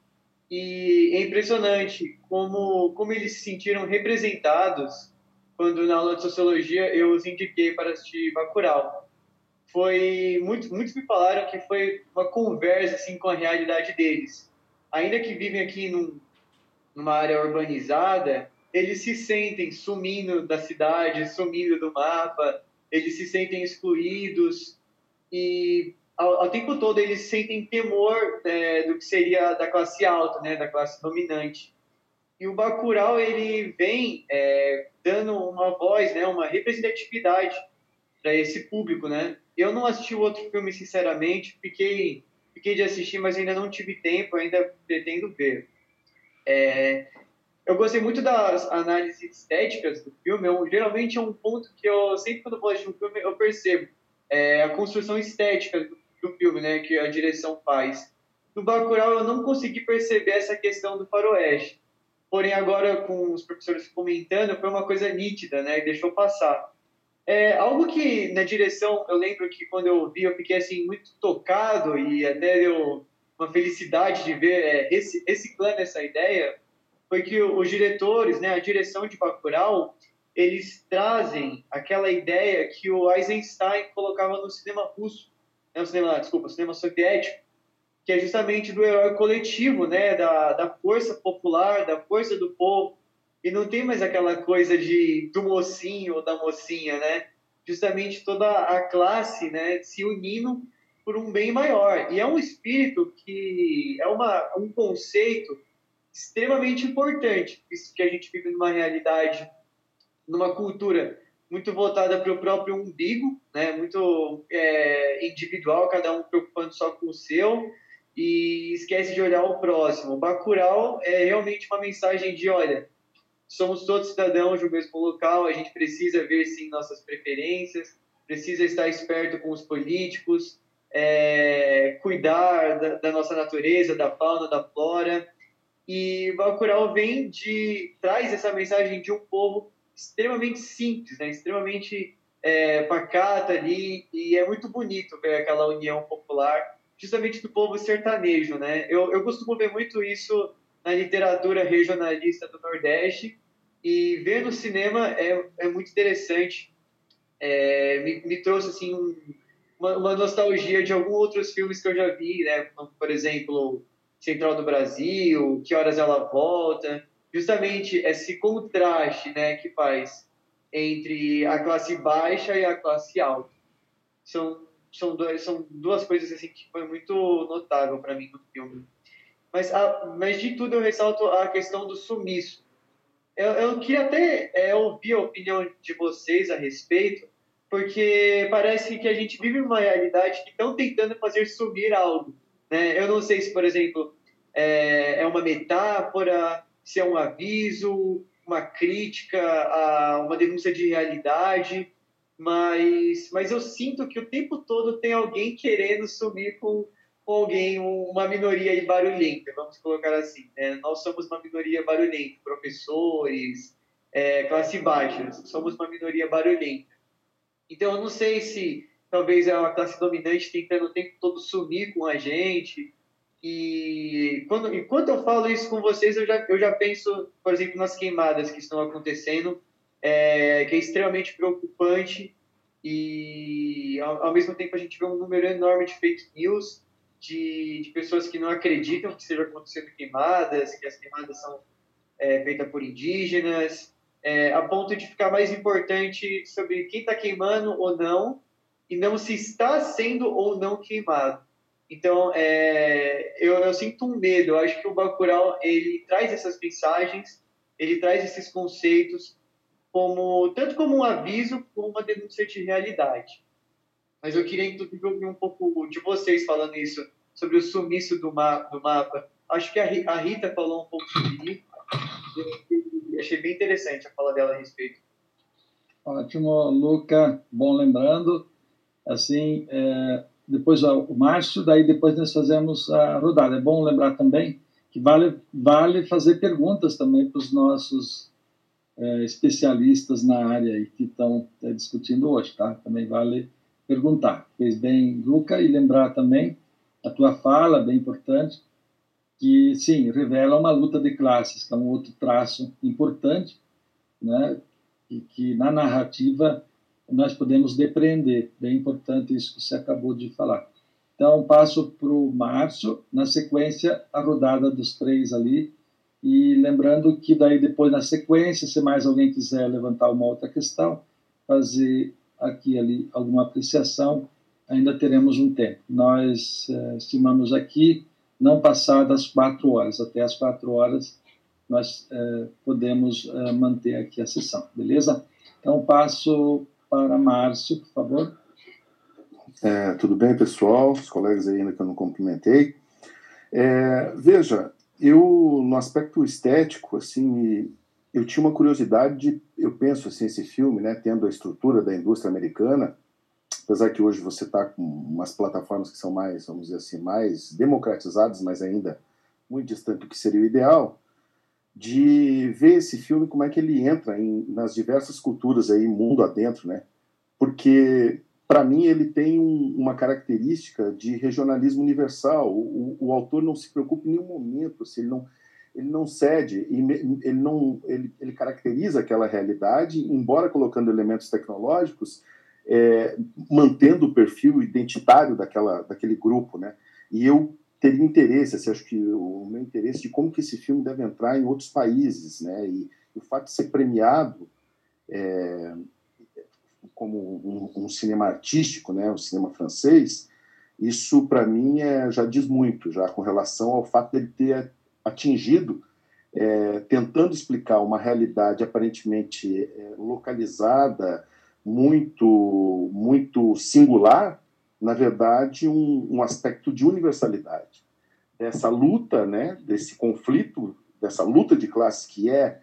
E é impressionante como, como eles se sentiram representados quando na aula de sociologia eu os indiquei para assistir Bacurau. Foi muito, muitos me falaram que foi uma conversa assim com a realidade deles. Ainda que vivem aqui num, numa área urbanizada, eles se sentem sumindo da cidade, sumindo do mapa, eles se sentem excluídos e ao, ao tempo todo eles sentem temor é, do que seria da classe alta, né, da classe dominante. E o Bacurau ele vem é, dando uma voz, né, uma representatividade para esse público, né? Eu não assisti o outro filme sinceramente, fiquei fiquei de assistir, mas ainda não tive tempo, ainda pretendo ver. É, eu gostei muito das análises estéticas do filme. Eu, geralmente é um ponto que eu sempre quando vou assistir um filme eu percebo é, a construção estética do, do, filme, né, que a direção faz. No Bacurau eu não consegui perceber essa questão do faroeste. Porém agora com os professores comentando foi uma coisa nítida, né, e deixou passar. É, algo que na direção eu lembro que quando eu vi eu fiquei assim muito tocado e até deu uma felicidade de ver é, reciclando essa ideia foi que os diretores, né, a direção de Bacurau, eles trazem aquela ideia que o Eisenstein colocava no cinema russo, no cinema, desculpa, cinema soviético, que é justamente do herói coletivo, né, da, da força popular, da força do povo, e não tem mais aquela coisa de do mocinho ou da mocinha, né? Justamente toda a classe, né, se unindo por um bem maior. E é um espírito que é uma, um conceito extremamente importante, que a gente vive numa realidade, numa cultura muito voltada para o próprio umbigo, né? muito é, individual, cada um preocupando só com o seu, e esquece de olhar o próximo. Bacurau é realmente uma mensagem de, olha, somos todos cidadãos do mesmo local, a gente precisa ver, sim, nossas preferências, precisa estar esperto com os políticos, é, cuidar da, da nossa natureza, da fauna, da flora, e Bacurau vem de traz essa mensagem de um povo extremamente simples, né? extremamente é, pacata ali e é muito bonito ver aquela união popular, justamente do povo sertanejo, né? Eu, eu costumo ver muito isso na literatura regionalista do Nordeste e ver no cinema é, é muito interessante. É, me, me trouxe assim um, uma, uma nostalgia de alguns outros filmes que eu já vi, né? Por exemplo, Central do Brasil, que horas ela volta, justamente esse contraste né, que faz entre a classe baixa e a classe alta. São, são, dois, são duas coisas assim que foi muito notável para mim no filme. Mas, a, mas de tudo eu ressalto a questão do sumiço. Eu, eu queria até é, ouvir a opinião de vocês a respeito, porque parece que a gente vive uma realidade que estão tentando fazer sumir algo né? Eu não sei se, por exemplo, é, é uma metáfora, se é um aviso, uma crítica, a uma denúncia de realidade, mas, mas eu sinto que o tempo todo tem alguém querendo sumir com, ou alguém, uma minoria barulhenta, vamos colocar assim. Né? Nós somos uma minoria barulhenta, professores, é, classe baixa, somos uma minoria barulhenta. Então, eu não sei se talvez é uma classe dominante tentando o tempo todo sumir com a gente. E quando, enquanto eu falo isso com vocês, eu já, eu já penso, por exemplo, nas queimadas que estão acontecendo, é, que é extremamente preocupante. E ao, ao, mesmo tempo a gente vê um número enorme de fake news, de, de pessoas que não acreditam que esteja acontecendo queimadas, que as queimadas são é, feitas por indígenas, é, a ponto de ficar mais importante sobre quem está queimando ou não, e não se está sendo ou não queimado. Então, é, eu, eu, sinto um medo. Eu acho que o Bacurau ele traz essas mensagens, ele traz esses conceitos como tanto como um aviso como uma denúncia de realidade. Mas eu queria inclusive ouvir um pouco de vocês falando isso sobre o sumiço do, ma do mapa. Acho que a Rita falou um pouco sobre isso. Eu achei bem interessante a fala dela a respeito. Ótimo, Luca. Bom lembrando assim, é, depois o Márcio, daí depois nós fazemos a rodada. É bom lembrar também que vale, vale fazer perguntas também para os nossos é, especialistas na área que estão é, discutindo hoje, tá? Também vale perguntar. Fez bem, Luca, e lembrar também a tua fala, bem importante, que sim, revela uma luta de classes, que é um outro traço importante, né? E que na narrativa nós podemos depreender. Bem importante isso que você acabou de falar. Então, passo para o Márcio, na sequência, a rodada dos três ali. E lembrando que daí depois, na sequência, se mais alguém quiser levantar uma outra questão, fazer aqui ali alguma apreciação, ainda teremos um tempo. Nós eh, estimamos aqui não passar das quatro horas. Até as quatro horas nós eh, podemos eh, manter aqui a sessão, beleza? Então, passo para Márcio, por favor. É, tudo bem, pessoal? Os colegas ainda que eu não cumprimentei. É, veja, eu, no aspecto estético, assim, eu tinha uma curiosidade de, eu penso assim, esse filme, né, tendo a estrutura da indústria americana, apesar que hoje você está com umas plataformas que são mais, vamos dizer assim, mais democratizadas, mas ainda muito distante do que seria o ideal, de ver esse filme como é que ele entra em, nas diversas culturas aí mundo adentro, né? Porque para mim ele tem um, uma característica de regionalismo universal. O, o, o, autor não se preocupa em nenhum momento, se ele não ele não cede, ele não ele, ele caracteriza aquela realidade, embora colocando elementos tecnológicos, é, mantendo o perfil identitário daquela daquele grupo, né? E eu teria interesse, assim, acho que o meu interesse de como que esse filme deve entrar em outros países, né? E o fato de ser premiado é, como um, um, cinema artístico, né? O cinema francês, isso para mim é, já diz muito, já com relação ao fato dele ter atingido, é, tentando explicar uma realidade aparentemente é, localizada, muito muito singular, na verdade, um, um aspecto de universalidade. Dessa luta, né, desse conflito, dessa luta de classes que é,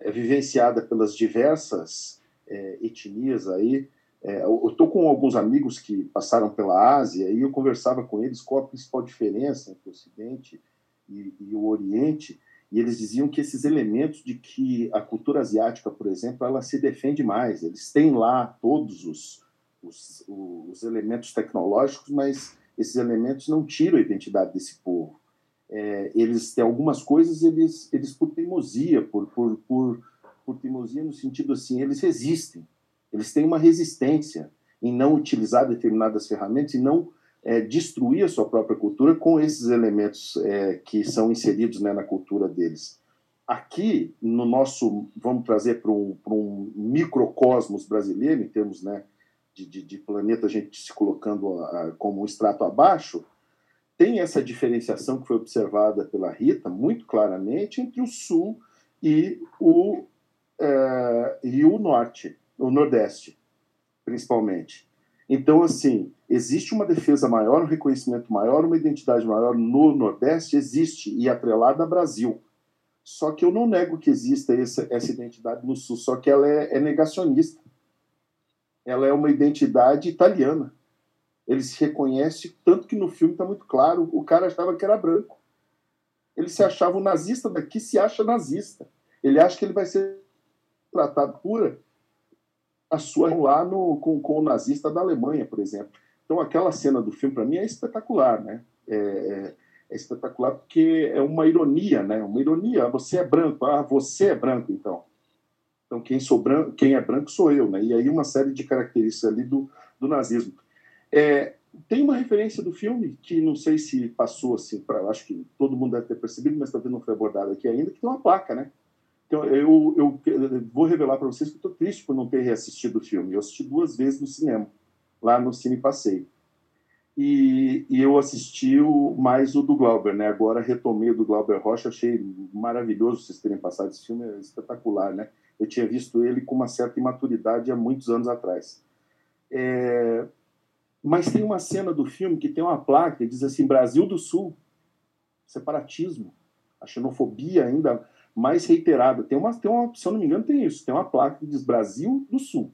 é vivenciada pelas diversas é, etnias aí. É, eu estou com alguns amigos que passaram pela Ásia e eu conversava com eles qual a principal diferença entre o Ocidente e, e o Oriente, e eles diziam que esses elementos de que a cultura asiática, por exemplo, ela se defende mais. Eles têm lá todos os, os, os elementos tecnológicos, mas esses elementos não tiram a identidade desse povo. É, eles têm algumas coisas, eles, eles por teimosia, por, por, por, por teimosia no sentido assim, eles resistem, eles têm uma resistência em não utilizar determinadas ferramentas e não é, destruir a sua própria cultura com esses elementos é, que são inseridos né, na cultura deles. Aqui, no nosso, vamos trazer para um, um microcosmos brasileiro, em termos né, de, de, de planeta, a gente se colocando a, como um extrato abaixo, tem essa diferenciação que foi observada pela Rita muito claramente entre o sul e o, é, e o norte, o nordeste, principalmente. Então, assim, existe uma defesa maior, um reconhecimento maior, uma identidade maior no Nordeste? Existe, e atrelada a Brasil. Só que eu não nego que exista essa, essa identidade no Sul, só que ela é, é negacionista ela é uma identidade italiana. Ele se reconhece, tanto que no filme está muito claro, o cara achava que era branco. Ele se achava o nazista daqui, se acha nazista. Ele acha que ele vai ser tratado pura a sua lá no, com, com o nazista da Alemanha, por exemplo. Então, aquela cena do filme, para mim, é espetacular, né? É, é, é, espetacular porque é uma ironia, né? Uma ironia. Você é branco, ah, você é branco, então. Então, quem, sou branco, quem é branco sou eu, né? E aí uma série de características ali do, do nazismo. É, tem uma referência do filme que não sei se passou assim para, acho que todo mundo deve ter percebido, mas talvez não foi abordado aqui ainda, que tem uma placa, né? Então, eu, eu, vou revelar para vocês que estou triste por não ter reassistido o filme. Eu assisti duas vezes no cinema, lá no Cine Passeio. E, e, eu assisti o, mais o do Glauber, né? Agora retomei o do Glauber Rocha, achei maravilhoso vocês terem passado esse filme, é espetacular, né? Eu tinha visto ele com uma certa imaturidade há muitos anos atrás. É... Mas tem uma cena do filme que tem uma placa que diz assim: Brasil do Sul, separatismo, a xenofobia ainda mais reiterada. Tem uma, tem uma, se eu não me engano, tem isso. Tem uma placa que diz Brasil do Sul.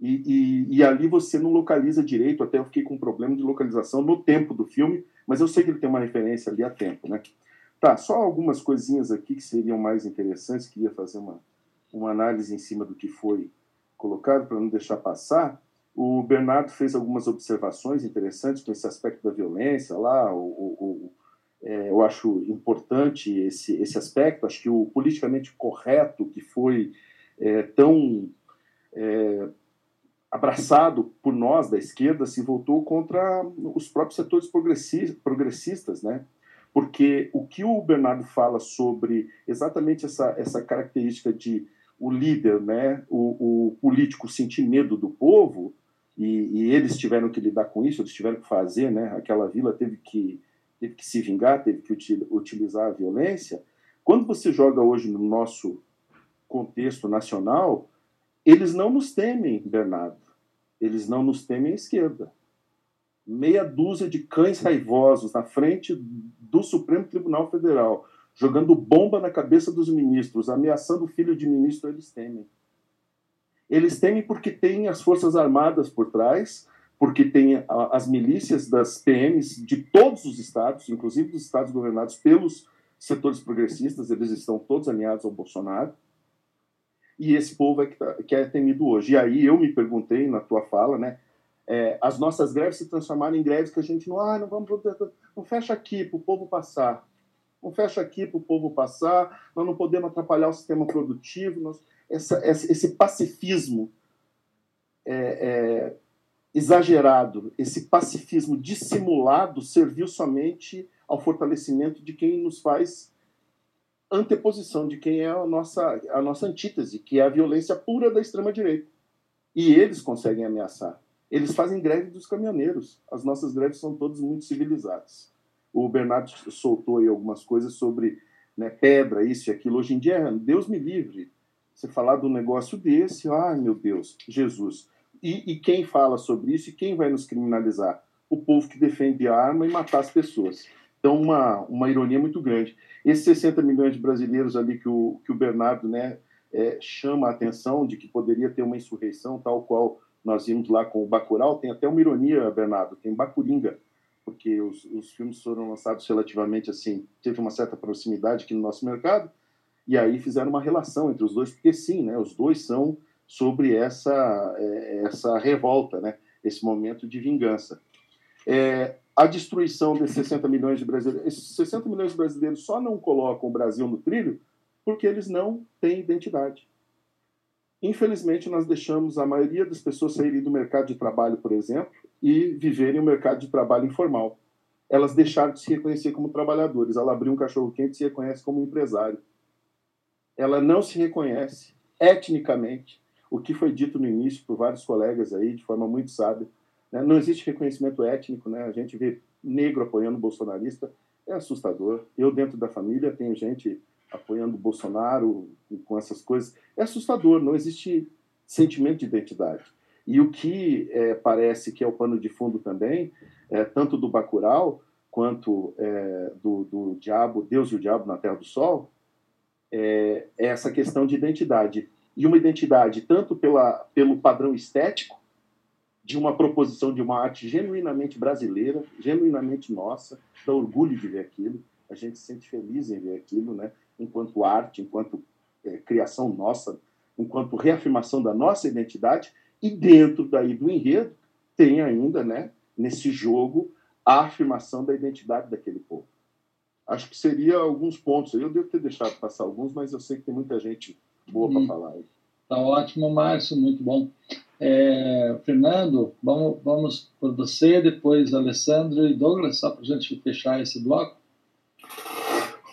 E, e, e, ali você não localiza direito, até eu fiquei com um problema de localização no tempo do filme, mas eu sei que ele tem uma referência ali a tempo, né? Tá, só algumas coisinhas aqui que seriam mais interessantes, queria fazer uma, uma análise em cima do que foi colocado, para não deixar passar. O Bernardo fez algumas observações interessantes com esse aspecto da violência lá, o, o, é, eu acho importante esse, esse aspecto. Acho que o politicamente correto, que foi é, tão é, abraçado por nós da esquerda, se voltou contra os próprios setores progressistas, né? Porque o que o Bernardo fala sobre exatamente essa, essa característica de o líder, né, o, o político sentir medo do povo, e, e, eles tiveram que lidar com isso, eles tiveram que fazer, né? Aquela vila teve que teve que se vingar, teve que utilizar a violência. Quando você joga hoje no nosso contexto nacional, eles não nos temem, Bernardo. Eles não nos temem à esquerda. Meia dúzia de cães raivosos na frente do Supremo Tribunal Federal, jogando bomba na cabeça dos ministros, ameaçando o filho de ministro, eles temem. Eles temem porque têm as Forças Armadas por trás, porque tem as milícias das PMs de todos os estados, inclusive dos estados governados pelos setores progressistas, eles estão todos alinhados ao Bolsonaro. E esse povo é que, tá, que é temido hoje. E aí eu me perguntei na tua fala, né? É, as nossas greves se transformaram em greves que a gente não, ah, não vamos, não fecha aqui para o povo passar, não fecha aqui para o povo passar, nós não podemos atrapalhar o sistema produtivo, nós, essa, esse pacifismo é, é, exagerado, esse pacifismo dissimulado serviu somente ao fortalecimento de quem nos faz anteposição, de quem é a nossa, a nossa antítese, que é a violência pura da extrema-direita. E eles conseguem ameaçar. Eles fazem greve dos caminhoneiros. As nossas greves são todas muito civilizadas. O Bernardo soltou aí algumas coisas sobre né, pedra, isso e aquilo. Hoje em dia, Deus me livre. Você falar um negócio desse, ai meu Deus, Jesus. E, e, quem fala sobre isso e quem vai nos criminalizar? O povo que defende a arma e matar as pessoas. Então, uma, uma ironia muito grande. Esses 60 milhões de brasileiros ali que o, que o Bernardo né, é, chama a atenção de que poderia ter uma insurreição, tal qual nós vimos lá com o Bacurau, tem até uma ironia, Bernardo, tem Bacuringa, porque os, os filmes foram lançados relativamente assim, teve uma certa proximidade aqui no nosso mercado, e aí fizeram uma relação entre os dois, porque sim, né, os dois são sobre essa, é, essa revolta, né? esse momento de vingança. É, a destruição desses 60 milhões de brasileiros, esses 60 milhões de brasileiros só não colocam o Brasil no trilho porque eles não têm identidade. Infelizmente, nós deixamos a maioria das pessoas saírem do mercado de trabalho, por exemplo, e viverem o mercado de trabalho informal. Elas deixaram de se reconhecer como trabalhadores. Ela abriu um cachorro-quente e se reconhece como empresário. Ela não se reconhece etnicamente o que foi dito no início por vários colegas aí, de forma muito sábia. Né? Não existe reconhecimento étnico, né? a gente vê negro apoiando o bolsonarista, é assustador. Eu, dentro da família, tenho gente apoiando o Bolsonaro com essas coisas. É assustador, não existe sentimento de identidade. E o que é, parece que é o pano de fundo também, é, tanto do Bacurau quanto é, do, do Diabo, Deus e o Diabo na Terra do Sol, é, é essa questão de identidade e uma identidade tanto pela, pelo padrão estético, de uma proposição de uma arte genuinamente brasileira, genuinamente nossa, dá orgulho de ver aquilo, a gente se sente feliz em ver aquilo, né? enquanto arte, enquanto é, criação nossa, enquanto reafirmação da nossa identidade, e dentro daí do enredo tem ainda, né, nesse jogo, a afirmação da identidade daquele povo. Acho que seria alguns pontos. Eu devo ter deixado passar alguns, mas eu sei que tem muita gente boa para hum. falar. Tá ótimo, Márcio, muito bom. É, Fernando, vamos, vamos por você, depois Alessandro e Douglas, só para a gente fechar esse bloco.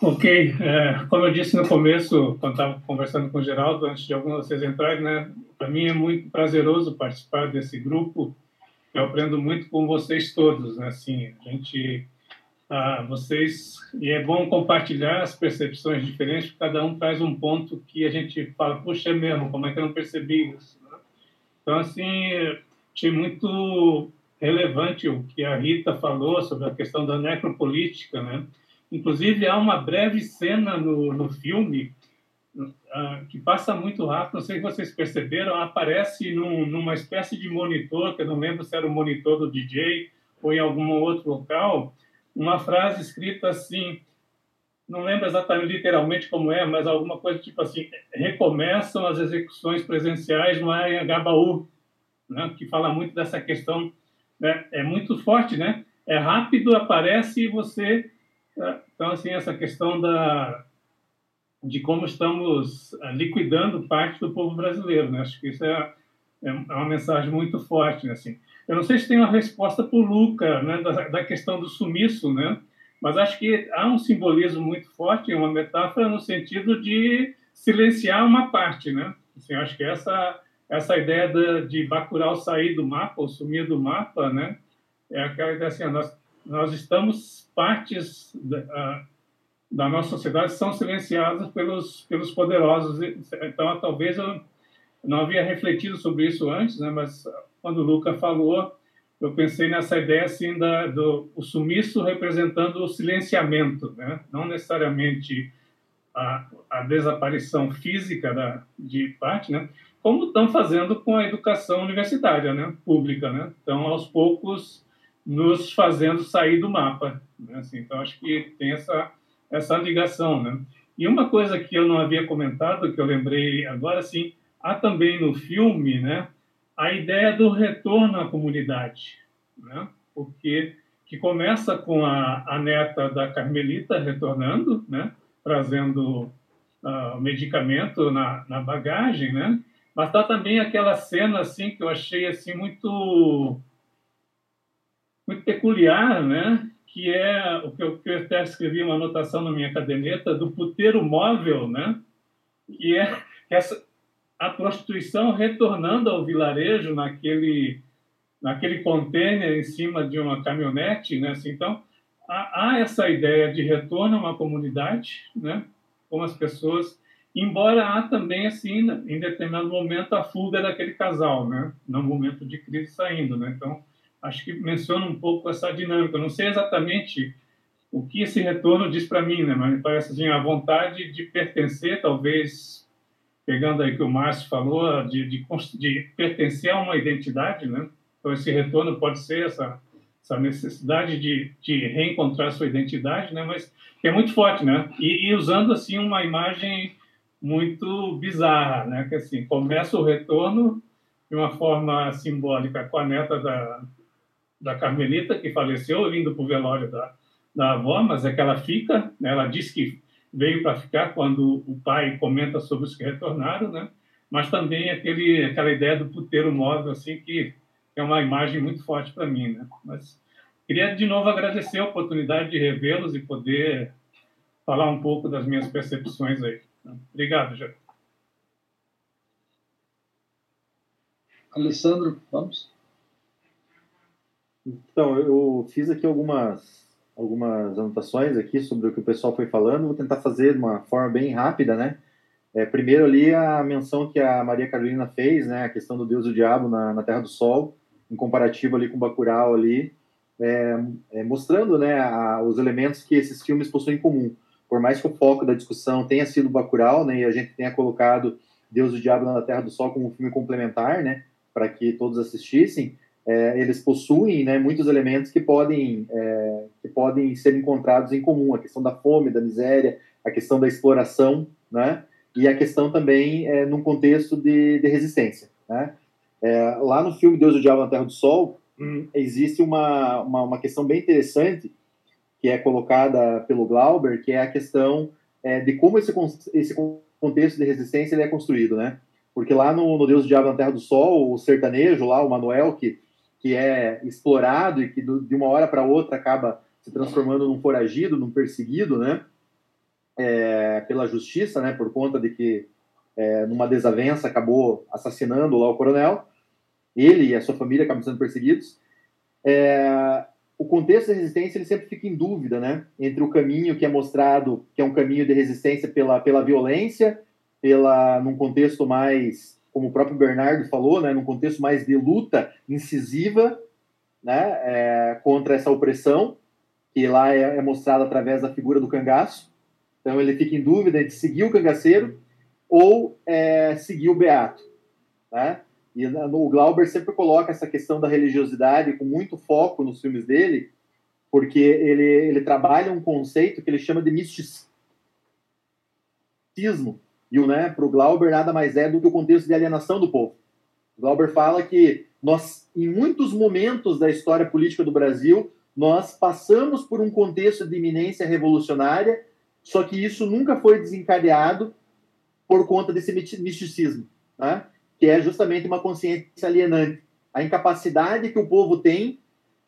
Ok, é, como eu disse no começo, quando estava conversando com o Geraldo, antes de alguns de vocês entrarem, né, para mim é muito prazeroso participar desse grupo. Eu aprendo muito com vocês todos, né, assim, a gente a vocês e é bom compartilhar as percepções diferentes, porque cada um traz um ponto que a gente fala, puxa, é mesmo, como é que eu não percebi isso? Então, assim, achei muito relevante o que a Rita falou sobre a questão da necropolítica, né? Inclusive, há uma breve cena no, no filme uh, que passa muito rápido, não sei se vocês perceberam, aparece num, numa espécie de monitor, que eu não lembro se era o monitor do DJ ou em algum outro local, uma frase escrita assim, não lembro exatamente literalmente como é, mas alguma coisa tipo assim, recomeçam as execuções presenciais no Anhangabaú, né, que fala muito dessa questão, né, é muito forte, né? É rápido, aparece e você... Né, então, assim, essa questão da, de como estamos eh, liquidando parte do povo brasileiro, né? Acho que isso é, é uma mensagem muito forte, né? Assim, eu não sei se tem uma resposta para o Luca, né, da, da, questão do sumiço, né? Mas acho que há um simbolismo muito forte, uma metáfora no sentido de silenciar uma parte, né? Assim, acho que essa essa ideia de, de Bacurau sair do mapa, ou sumir do mapa, né? É aquela ideia assim, nós, nós estamos partes da, da nossa sociedade são silenciadas pelos pelos poderosos. Então, talvez eu não havia refletido sobre isso antes, né? Mas quando o Luca falou, eu pensei nessa ideia assim da, do o sumiço representando o silenciamento, né? não necessariamente a, a desaparição física da, de parte, né? como estão fazendo com a educação universitária né? pública. Né? Então, aos poucos, nos fazendo sair do mapa. Né? Assim, então, acho que tem essa, essa ligação. Né? E uma coisa que eu não havia comentado, que eu lembrei agora, sim, há também no filme, né? A ideia do retorno à comunidade, né? porque que começa com a, a neta da Carmelita retornando, né? trazendo uh, medicamento na, na bagagem, né? mas está também aquela cena assim que eu achei assim muito muito peculiar, né? que é o que eu, que eu até escrevi uma anotação na minha caderneta do puteiro móvel, né? que é essa, a prostituição retornando ao vilarejo naquele naquele container em cima de uma caminhonete, né? Assim, então há, há, essa ideia de retorno a uma comunidade, né? Com as pessoas, embora há também assim em determinado momento a fuga daquele casal, né? No momento de crise saindo, né? Então acho que menciona um pouco essa dinâmica. Eu não sei exatamente o que esse retorno diz para mim, né? Mas me parece assim a vontade de pertencer, talvez pegando aí que o Márcio falou, de, de, de, pertencer a uma identidade, né? Então, esse retorno pode ser essa, essa necessidade de, de reencontrar sua identidade, né? Mas é muito forte, né? E, e, usando, assim, uma imagem muito bizarra, né? Que, assim, começa o retorno de uma forma simbólica com a neta da, da Carmelita, que faleceu, indo para o velório da, da avó, mas é que ela fica, né? ela diz que veio para ficar quando o pai comenta sobre os que retornaram, né? Mas também aquele, aquela ideia do puteiro móvel, assim, que é uma imagem muito forte para mim, né? Mas queria de novo agradecer a oportunidade de revê-los e poder falar um pouco das minhas percepções aí. Obrigado, Jair. Alessandro, vamos? Então, eu fiz aqui algumas algumas anotações aqui sobre o que o pessoal foi falando. Vou tentar fazer de uma forma bem rápida, né? É, primeiro ali a menção que a Maria Carolina fez, né? A questão do Deus e o Diabo na, na Terra do Sol, em comparativo ali com Bacurau ali, é, é, mostrando, né, a, os elementos que esses filmes possuem em comum. Por mais que o foco da discussão tenha sido Bacurau, né? E a gente tenha colocado Deus e o Diabo na Terra do Sol como um filme complementar, né? Para que todos assistissem é, eles possuem né, muitos elementos que podem, é, que podem ser encontrados em comum, a questão da fome, da miséria, a questão da exploração, né, e a questão também é, num contexto de, de resistência. Né. É, lá no filme Deus, o Diabo na Terra do Sol, hum, existe uma, uma, uma, questão bem interessante que é colocada pelo Glauber, que é a questão é, de como esse, esse contexto de resistência ele é construído, né? Porque lá no, no Deus, o Diabo na Terra do Sol, o sertanejo lá, o Manuel, que que é explorado e que do, de uma hora para outra acaba se transformando num foragido, num perseguido, né? É, pela justiça, né? Por conta de que é, numa desavença acabou assassinando lá o coronel. Ele e a sua família acabam sendo perseguidos. É, o contexto da resistência ele sempre fica em dúvida, né? Entre o caminho que é mostrado, que é um caminho de resistência pela, pela violência, pela num contexto mais como o próprio Bernardo falou, né, num contexto mais de luta incisiva né, é, contra essa opressão, que lá é, é mostrada através da figura do cangaço. Então ele fica em dúvida entre seguir o cangaceiro ou é, seguir o beato. Né? E o Glauber sempre coloca essa questão da religiosidade com muito foco nos filmes dele, porque ele, ele trabalha um conceito que ele chama de misticismo, e né, para o Glauber nada mais é do que o contexto de alienação do povo. Glauber fala que nós, em muitos momentos da história política do Brasil, nós passamos por um contexto de iminência revolucionária, só que isso nunca foi desencadeado por conta desse misticismo, né? que é justamente uma consciência alienante. A incapacidade que o povo tem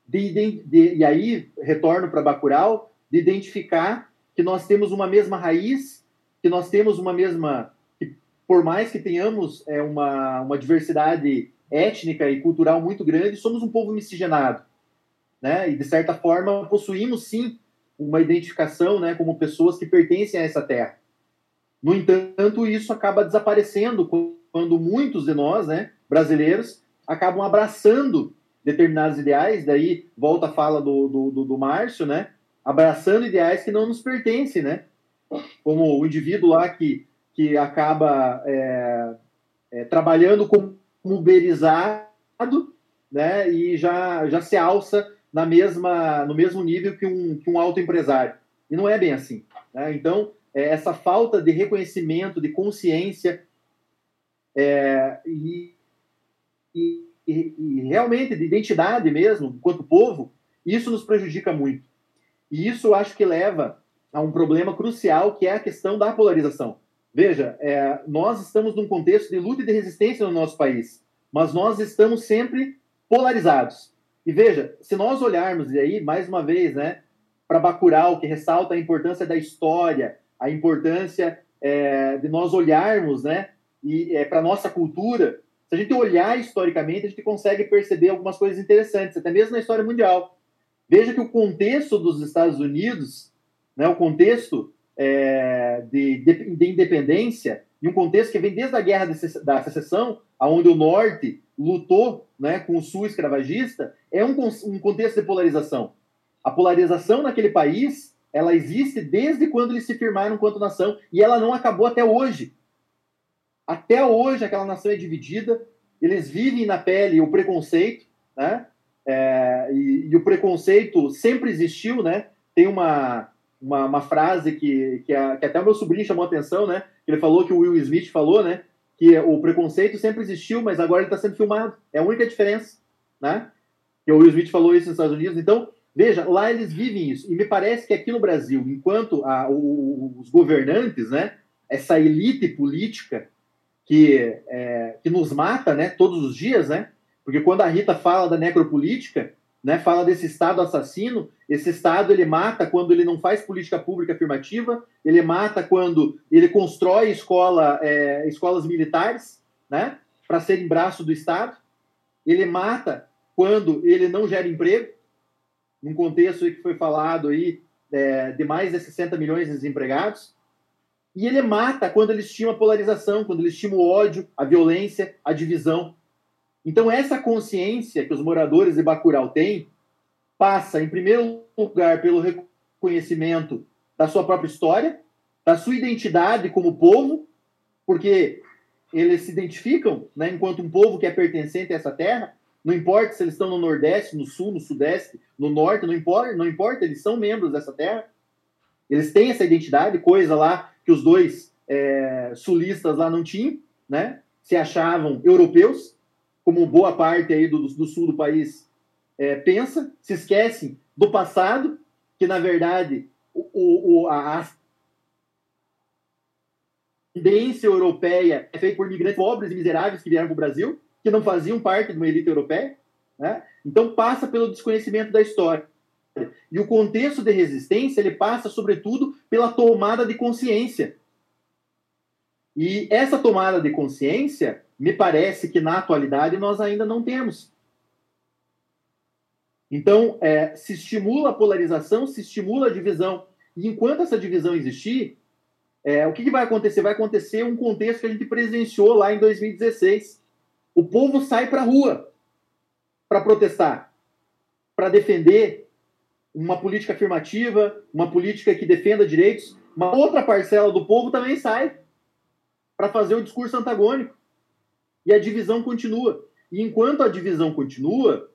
de, de, de e aí retorno para Bacurau, de identificar que nós temos uma mesma raiz que nós temos uma mesma. Que por mais que tenhamos é, uma, uma diversidade étnica e cultural muito grande, somos um povo miscigenado. Né? E, de certa forma, possuímos sim uma identificação né, como pessoas que pertencem a essa terra. No entanto, isso acaba desaparecendo quando muitos de nós, né, brasileiros, acabam abraçando determinados ideais, daí volta a fala do, do, do Márcio, né, abraçando ideais que não nos pertencem, né, como o indivíduo lá que, que acaba é, é, trabalhando como uberizado, né, e já, já se alça na mesma, no mesmo nível que um, que um autoempresário. E não é bem assim. Né? Então, é, essa falta de reconhecimento, de consciência é, e, e, e, realmente de identidade mesmo, enquanto povo, isso nos prejudica muito. E isso eu acho que leva a um problema crucial que é a questão da polarização. Veja, é, nós estamos num contexto de luta e de resistência no nosso país, mas nós estamos sempre polarizados. E veja, se nós olharmos e aí mais uma vez, né, para Bacurau, que ressalta a importância da história, a importância é, de nós olharmos, né, e é, para nossa cultura, se a gente olhar historicamente, a gente consegue perceber algumas coisas interessantes, até mesmo na história mundial. Veja que o contexto dos Estados Unidos né, o contexto é, de, de, de, independência, e um contexto que vem desde a Guerra da Secessão, onde o Norte lutou né, com o Sul escravagista, é um, um contexto de polarização. A polarização naquele país, ela existe desde quando eles se firmaram enquanto nação, e ela não acabou até hoje. Até hoje aquela nação é dividida, eles vivem na pele o preconceito, né? É, e, e, o preconceito sempre existiu, né? Tem uma uma, uma frase que, que, a, que, até o meu sobrinho chamou atenção, né? Ele falou que o Will Smith falou, né? Que o preconceito sempre existiu, mas agora ele está sendo filmado. É a única diferença, né? Que o Will Smith falou isso nos Estados Unidos. Então, veja, lá eles vivem isso. E me parece que aqui no Brasil, enquanto a, o, os governantes, né? Essa elite política que, é, que nos mata, né? Todos os dias, né? Porque quando a Rita fala da necropolítica, né, fala desse Estado assassino. Esse Estado ele mata quando ele não faz política pública afirmativa, ele mata quando ele constrói escola, é, escolas militares né, para serem braço do Estado, ele mata quando ele não gera emprego, num contexto que foi falado aí é, de mais de 60 milhões de desempregados, e ele mata quando ele estima a polarização, quando ele estima o ódio, a violência, a divisão. Então, essa consciência que os moradores de Bacurau têm passa, em primeiro lugar, pelo reconhecimento da sua própria história, da sua identidade como povo, porque eles se identificam né, enquanto um povo que é pertencente a essa terra, Não importa se eles estão no Nordeste, no Sul, no Sudeste, no Norte, não importa, não importa, eles são membros dessa terra. Eles têm essa identidade, coisa lá que os dois é, sulistas lá não tinham, né? Se achavam europeus, como boa parte aí do, do sul do país é, pensa, se esquecem do passado, que na verdade o, o, a tendência europeia é feita por imigrantes pobres e miseráveis que vieram para o Brasil, que não faziam parte de uma elite europeia. Né? Então passa pelo desconhecimento da história. E o contexto de resistência ele passa, sobretudo, pela tomada de consciência. E essa tomada de consciência, me parece que na atualidade nós ainda não temos. Então, é, se estimula a polarização, se estimula a divisão. E enquanto essa divisão existir, é, o que, que, vai acontecer? Vai acontecer um contexto que a gente presenciou lá em 2016. O povo sai para a rua para protestar, para defender uma política afirmativa, uma política que defenda direitos. Uma outra parcela do povo também sai para fazer o discurso antagônico. E a divisão continua. E enquanto a divisão continua,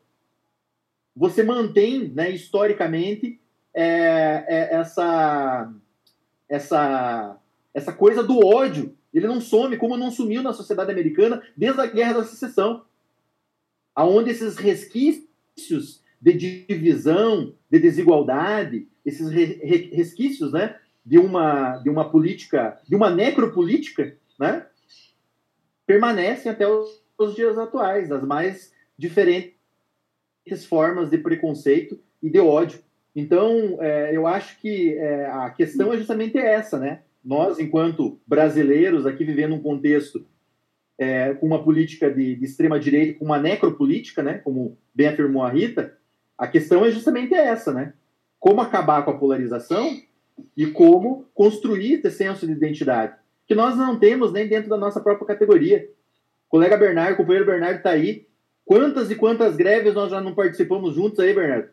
você mantém, né, historicamente, é, é, essa, essa, essa coisa do ódio. Ele não some, como não sumiu na sociedade americana desde a Guerra da Secessão, aonde esses resquícios de divisão, de desigualdade, esses re, resquícios, né, de uma de uma política, de uma necropolítica, né, permanecem até os, os dias atuais, as mais diferentes formas de preconceito e de ódio. Então, é, eu acho que é, a questão é justamente essa, né? Nós, enquanto brasileiros, aqui vivendo um contexto é, com uma política de, de extrema-direita, com uma necropolítica, né? Como bem afirmou a Rita, a questão é justamente essa, né? Como acabar com a polarização e como construir esse senso de identidade, que nós não temos nem dentro da nossa própria categoria. O colega Bernardo, o companheiro Bernardo está aí, Quantas e quantas greves nós já não participamos juntos aí, Bernardo?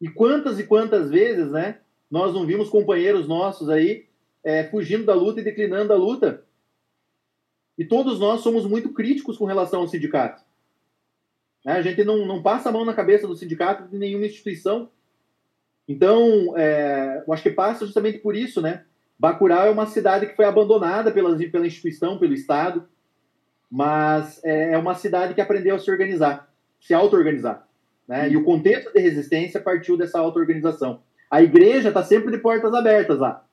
E quantas e quantas vezes, né? Nós não vimos companheiros nossos aí é, fugindo da luta e declinando da luta. E todos nós somos muito críticos com relação ao sindicato. É, a gente não, não passa a mão na cabeça do sindicato de nenhuma instituição. Então, é, eu acho que passa justamente por isso, né? Bacurau é uma cidade que foi abandonada pela, pela instituição, pelo Estado mas é, é uma cidade que aprendeu a se organizar, se auto-organizar. Né? E o contexto de resistência partiu dessa auto-organização. A igreja está sempre de portas abertas lá.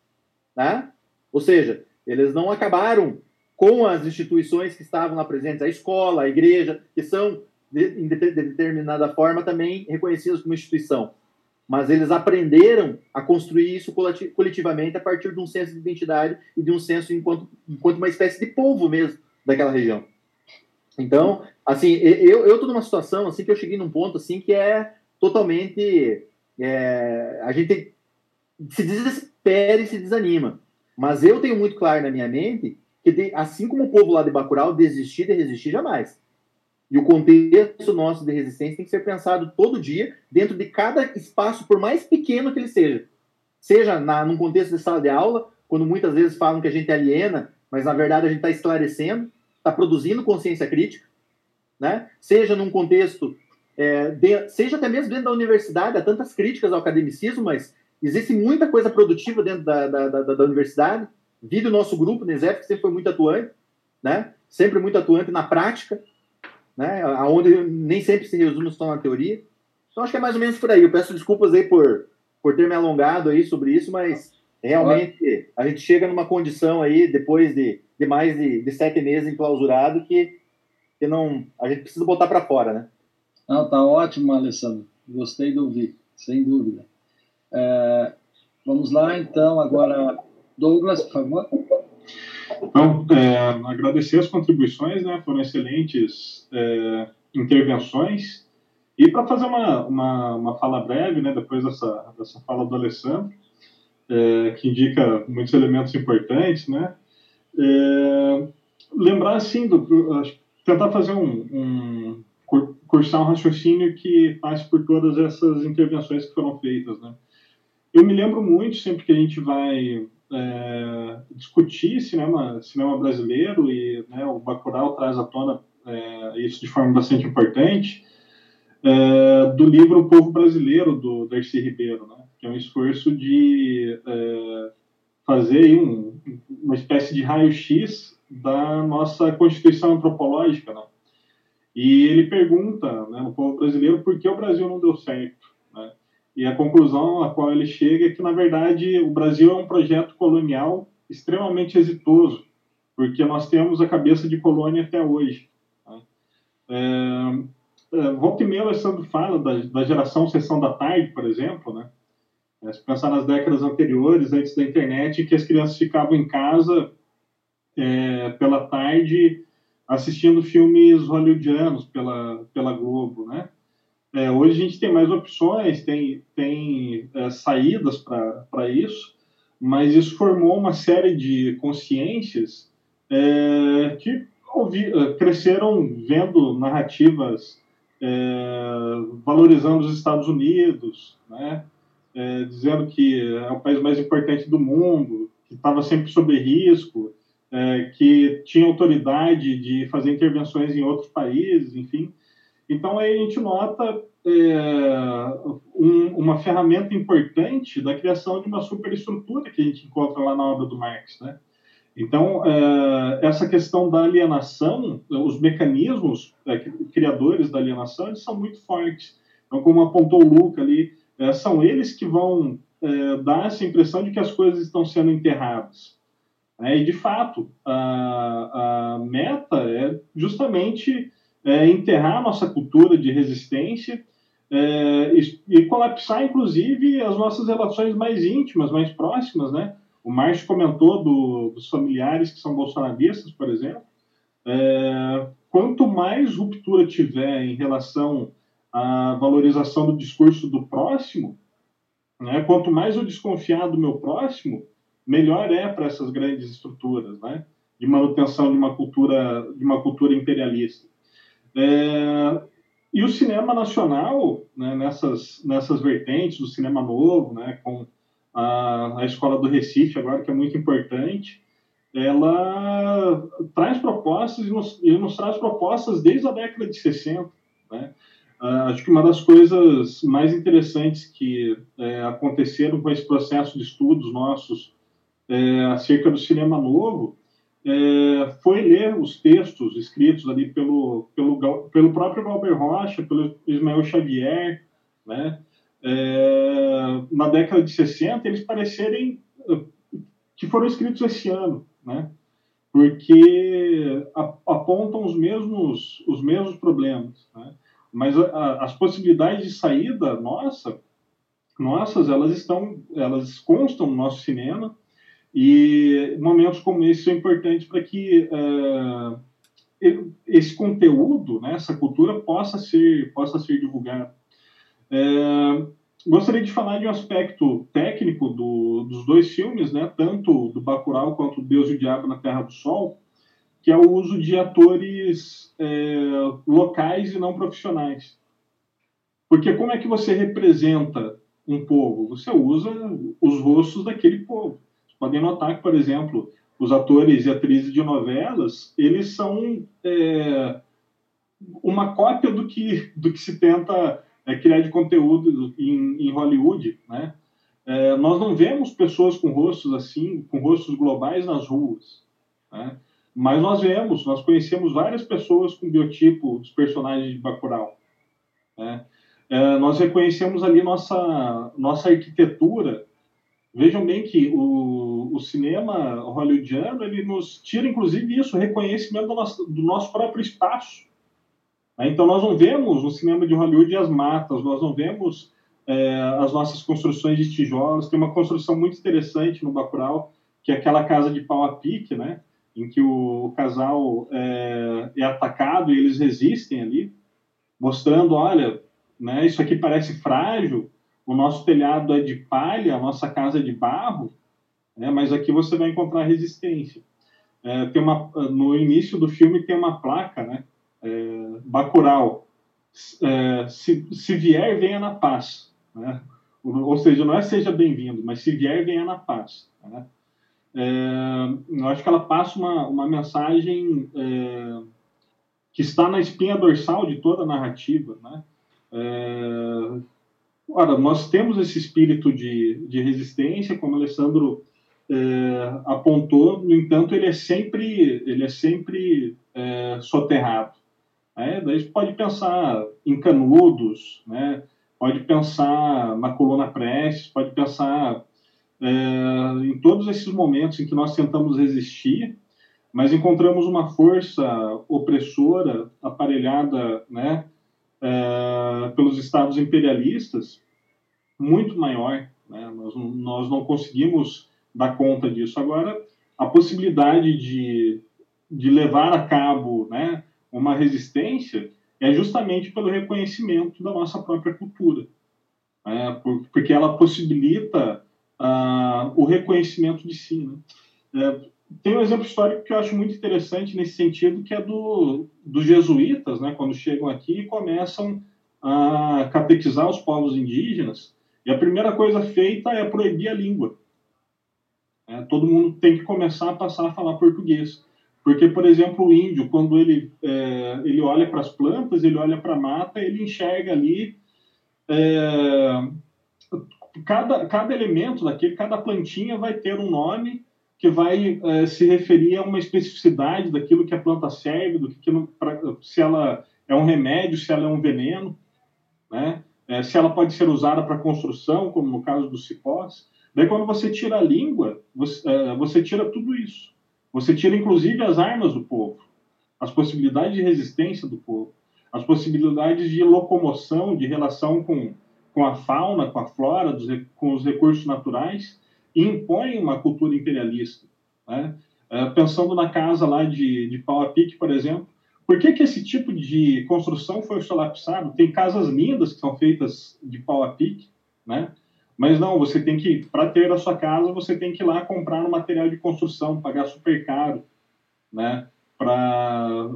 Né? Ou seja, eles não acabaram com as instituições que estavam lá presentes, a escola, a igreja, que são, de, de, de determinada forma, também reconhecidas como instituição. Mas eles aprenderam a construir isso coletivamente a partir de um senso de identidade e de um senso enquanto, enquanto uma espécie de povo mesmo daquela região. Então, assim, eu, eu numa situação assim que eu cheguei num ponto assim que é totalmente é, a gente se desespera e se desanima. Mas eu tenho muito claro na minha mente que assim como o povo lá de Bacurau desistir de resistir jamais. E o contexto nosso de resistência tem que ser pensado todo dia dentro de cada espaço, por mais pequeno que ele seja. Seja na, num contexto de sala de aula, quando muitas vezes falam que a gente aliena, mas na verdade a gente está esclarecendo está produzindo consciência crítica, né? seja num contexto, é, de, seja até mesmo dentro da universidade, há tantas críticas ao academicismo, mas existe muita coisa produtiva dentro da, da, da, da universidade. Vi o nosso grupo, NESEF, que sempre foi muito atuante, né? sempre muito atuante na prática, né? onde nem sempre se resume só na teoria. Então, acho que é mais ou menos por aí. Eu peço desculpas aí por, por ter me alongado aí sobre isso, mas realmente a gente chega numa condição aí, depois de de mais de, de sete meses enclausurado que, que não, a gente precisa botar para fora, né? Não, tá ótimo, Alessandro. Gostei de ouvir, sem dúvida. É, vamos lá, então, agora, Douglas, por favor. Então, é, agradecer as contribuições, né? Foram excelentes é, intervenções. E para fazer uma, uma, uma, fala breve, né, depois dessa, dessa fala do Alessandro, é, que indica muitos elementos importantes, né? É, lembrar, assim, do, tentar fazer um, um, cursar um raciocínio que passe por todas essas intervenções que foram feitas, né? Eu me lembro muito, sempre que a gente vai é, discutir cinema, cinema brasileiro e né, o Bacurau traz à tona é, isso de forma bastante importante, é, do livro O Povo Brasileiro, do Darcy Ribeiro, né? que é um esforço de é, fazer um, uma espécie de raio-x da nossa constituição antropológica. Né? E ele pergunta né, no povo brasileiro por que o Brasil não deu certo. E a conclusão a qual ele chega é que, na verdade, o Brasil é um projeto colonial extremamente exitoso, porque nós temos a cabeça de colônia até hoje. Né? É, é, volta e meia, Alessandro fala da, da geração sessão da tarde, por exemplo, né? É, se pensar nas décadas anteriores, antes da internet, que as crianças ficavam em casa é, pela tarde assistindo filmes hollywoodianos pela, pela Globo, né? É, hoje a gente tem mais opções, tem, tem é, saídas para isso, mas isso formou uma série de consciências é, que ouvi, é, cresceram vendo narrativas é, valorizando os Estados Unidos, né? É, dizendo que é o país mais importante do mundo, que estava sempre sob risco, que tinha autoridade de fazer intervenções em outros países, enfim. Então, aí a gente nota é, um, uma ferramenta importante da criação de uma superestrutura que a gente encontra lá na obra do Marx, né? Então, é, essa questão da alienação, os mecanismos é, criadores da alienação, eles são muito fortes. Então, como apontou o Luca ali, é, são eles que vão é, dar essa impressão de que as coisas estão sendo enterradas. É, e, de fato, a, a meta é justamente é, enterrar nossa cultura de resistência é, e, e, colapsar, inclusive, as nossas relações mais íntimas, mais próximas. Né? O Márcio comentou do, dos familiares que são bolsonaristas, por exemplo. É, quanto mais ruptura tiver em relação à valorização do discurso do próximo, né, quanto mais eu desconfiar do meu próximo, melhor é para essas grandes estruturas, né? De manutenção de uma cultura, de uma cultura imperialista. É, e o cinema nacional, né, nessas, nessas vertentes, o cinema novo, né, com a, a Escola do Recife agora, que é muito importante, ela traz propostas e nos, e nos traz propostas desde a década de 60. Né? Uh, acho que uma das coisas mais interessantes que é, aconteceram com esse processo de estudos nossos é, acerca do cinema novo é, foi ler os textos escritos ali pelo, pelo, pelo próprio Galber Rocha, pelo Ismael Xavier, né? É, na década de 60, eles parecerem uh, que foram escritos esse ano, né? porque apontam os mesmos, os mesmos problemas. Né? Mas a, as possibilidades de saída nossa, nossas, elas estão, elas constam no nosso cinema, e momentos como esse são importantes para que uh, esse conteúdo, né, essa cultura, possa ser, possa ser divulgado. Uh, gostaria de falar de um aspecto técnico do, dos dois filmes, né, tanto do Bacurau quanto Deus e o Diabo na Terra do Sol, que é o uso de atores é, locais e não profissionais. Porque como é que você representa um povo? Você usa os rostos daquele povo podem notar que, por exemplo, os atores e atrizes de novelas, eles são é, uma cópia do que, do que se tenta é, criar de conteúdo em, em Hollywood, né? É, nós não vemos pessoas com rostos assim, com rostos globais nas ruas, né? mas nós vemos, nós conhecemos várias pessoas com biotipo dos personagens de Bacurau. Né? É, nós reconhecemos ali nossa, nossa arquitetura Vejam bem que o, o cinema hollywoodiano ele nos tira, inclusive, isso, o reconhecimento do nosso, do nosso próprio espaço. Né? Então, nós não vemos no cinema de Hollywood as matas, nós não vemos é, as nossas construções de tijolos. Tem uma construção muito interessante no Bacurau, que é aquela casa de pau a pique, né? em que o casal é, é atacado e eles resistem ali, mostrando, olha, né, isso aqui parece frágil, o nosso telhado é de palha, a nossa casa é de barro, né, mas aqui você vai encontrar resistência. É, tem uma, no início do filme tem uma placa, né, é, Bacurau, é, se, se vier, venha na paz. Né? Ou seja, não é seja bem-vindo, mas se vier, venha na paz. Né? É, eu acho que ela passa uma, uma mensagem é, que está na espinha dorsal de toda a narrativa. Né? É, ora, nós temos esse espírito de, de resistência, como o Alessandro é, apontou, no entanto, ele é sempre, ele é sempre é, soterrado. Né? Daí pode pensar em Canudos, né? pode pensar na coluna Prestes, pode pensar é, em todos esses momentos em que nós tentamos resistir, mas encontramos uma força opressora aparelhada né, é, pelos estados imperialistas muito maior. Né? Nós, nós não conseguimos dar conta disso. Agora, a possibilidade de, de levar a cabo né, uma resistência é justamente pelo reconhecimento da nossa própria cultura, né? porque ela possibilita uh, o reconhecimento de si. Né? É, tem um exemplo histórico que eu acho muito interessante nesse sentido, que é do, dos jesuítas, né, quando chegam aqui e começam a catequizar os povos indígenas, e a primeira coisa feita é proibir a língua. É, todo mundo tem que começar a passar a falar português. Porque, por exemplo, o índio, quando ele, é, ele olha para as plantas, ele olha para a mata, ele enxerga ali é, cada, cada elemento daquele, cada plantinha vai ter um nome que vai é, se referir a uma especificidade daquilo que a planta serve, do que, que pra, se ela é um remédio, se ela é um veneno, né? É, se ela pode ser usada para construção, como no caso dos cipós. Daí, quando você tira a língua, você, é, você tira tudo isso. Você tira, inclusive, as armas do povo, as possibilidades de resistência do povo, as possibilidades de locomoção, de relação com, com a fauna, com a flora, dos, com os recursos naturais, e impõe uma cultura imperialista. Né? É, pensando na casa lá de, de pau a pique, por exemplo, por que, que esse tipo de construção foi solapsado? Tem casas lindas que são feitas de pau a pique, né? Mas não, você tem que, para ter a sua casa, você tem que ir lá comprar um material de construção, pagar super caro, né? Para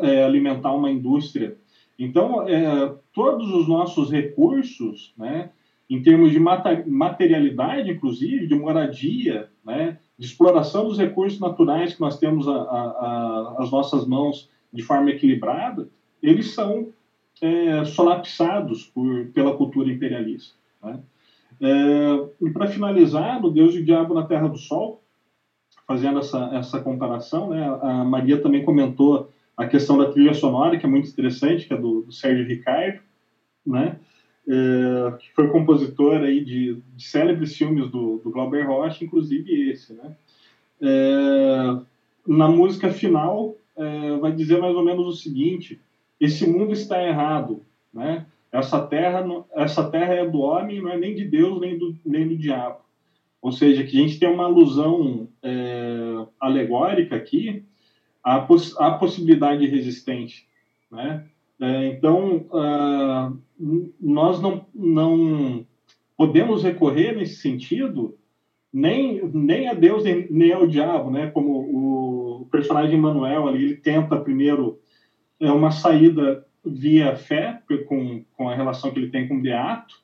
é, alimentar uma indústria. Então, é, todos os nossos recursos, né? Em termos de materialidade, inclusive, de moradia, né? De exploração dos recursos naturais que nós temos a, a, a, as nossas mãos de forma equilibrada, eles são é, solapsados por, pela cultura imperialista. Né? É, e para finalizar, no Deus e o Diabo na Terra do Sol, fazendo essa, essa comparação, né, a Maria também comentou a questão da trilha sonora, que é muito interessante, que é do, do Sérgio Ricardo, né, é, que foi compositor aí de, de célebres filmes do, do Glauber Rocha, inclusive esse. Né. É, na música final, é, vai dizer mais ou menos o seguinte, esse mundo está errado, né? Essa terra, essa terra é do homem, não é nem de Deus nem do, nem do diabo. Ou seja, que a gente tem uma alusão é, alegórica aqui à, poss à possibilidade de resistência. Né? É, então, uh, nós não, não podemos recorrer nesse sentido nem, nem a Deus nem, nem ao diabo, né? como o personagem Manuel ali, ele tenta primeiro é uma saída via fé, com, com a relação que ele tem com o Beato,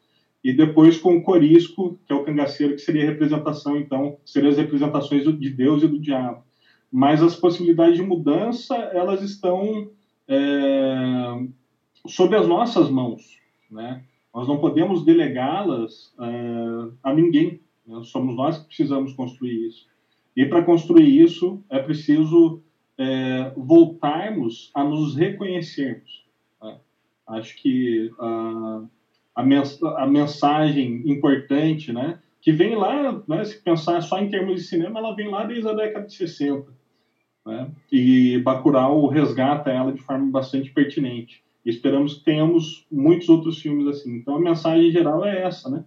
e depois com o Corisco, que é o cangaceiro, que seria a representação, então, seriam as representações de Deus e do diabo. Mas as possibilidades de mudança, elas estão é, sob as nossas mãos, né? Nós não podemos delegá-las é, a ninguém. Né? Somos nós que precisamos construir isso. E para construir isso, é preciso é, voltarmos a nos reconhecermos. Acho que a, a, mens a mensagem importante, né, que vem lá, né, se pensar só em termos de cinema, ela vem lá desde a década de 60. Né, e Bacurau resgata ela de forma bastante pertinente. E esperamos que tenhamos muitos outros filmes assim. Então a mensagem geral é essa, né?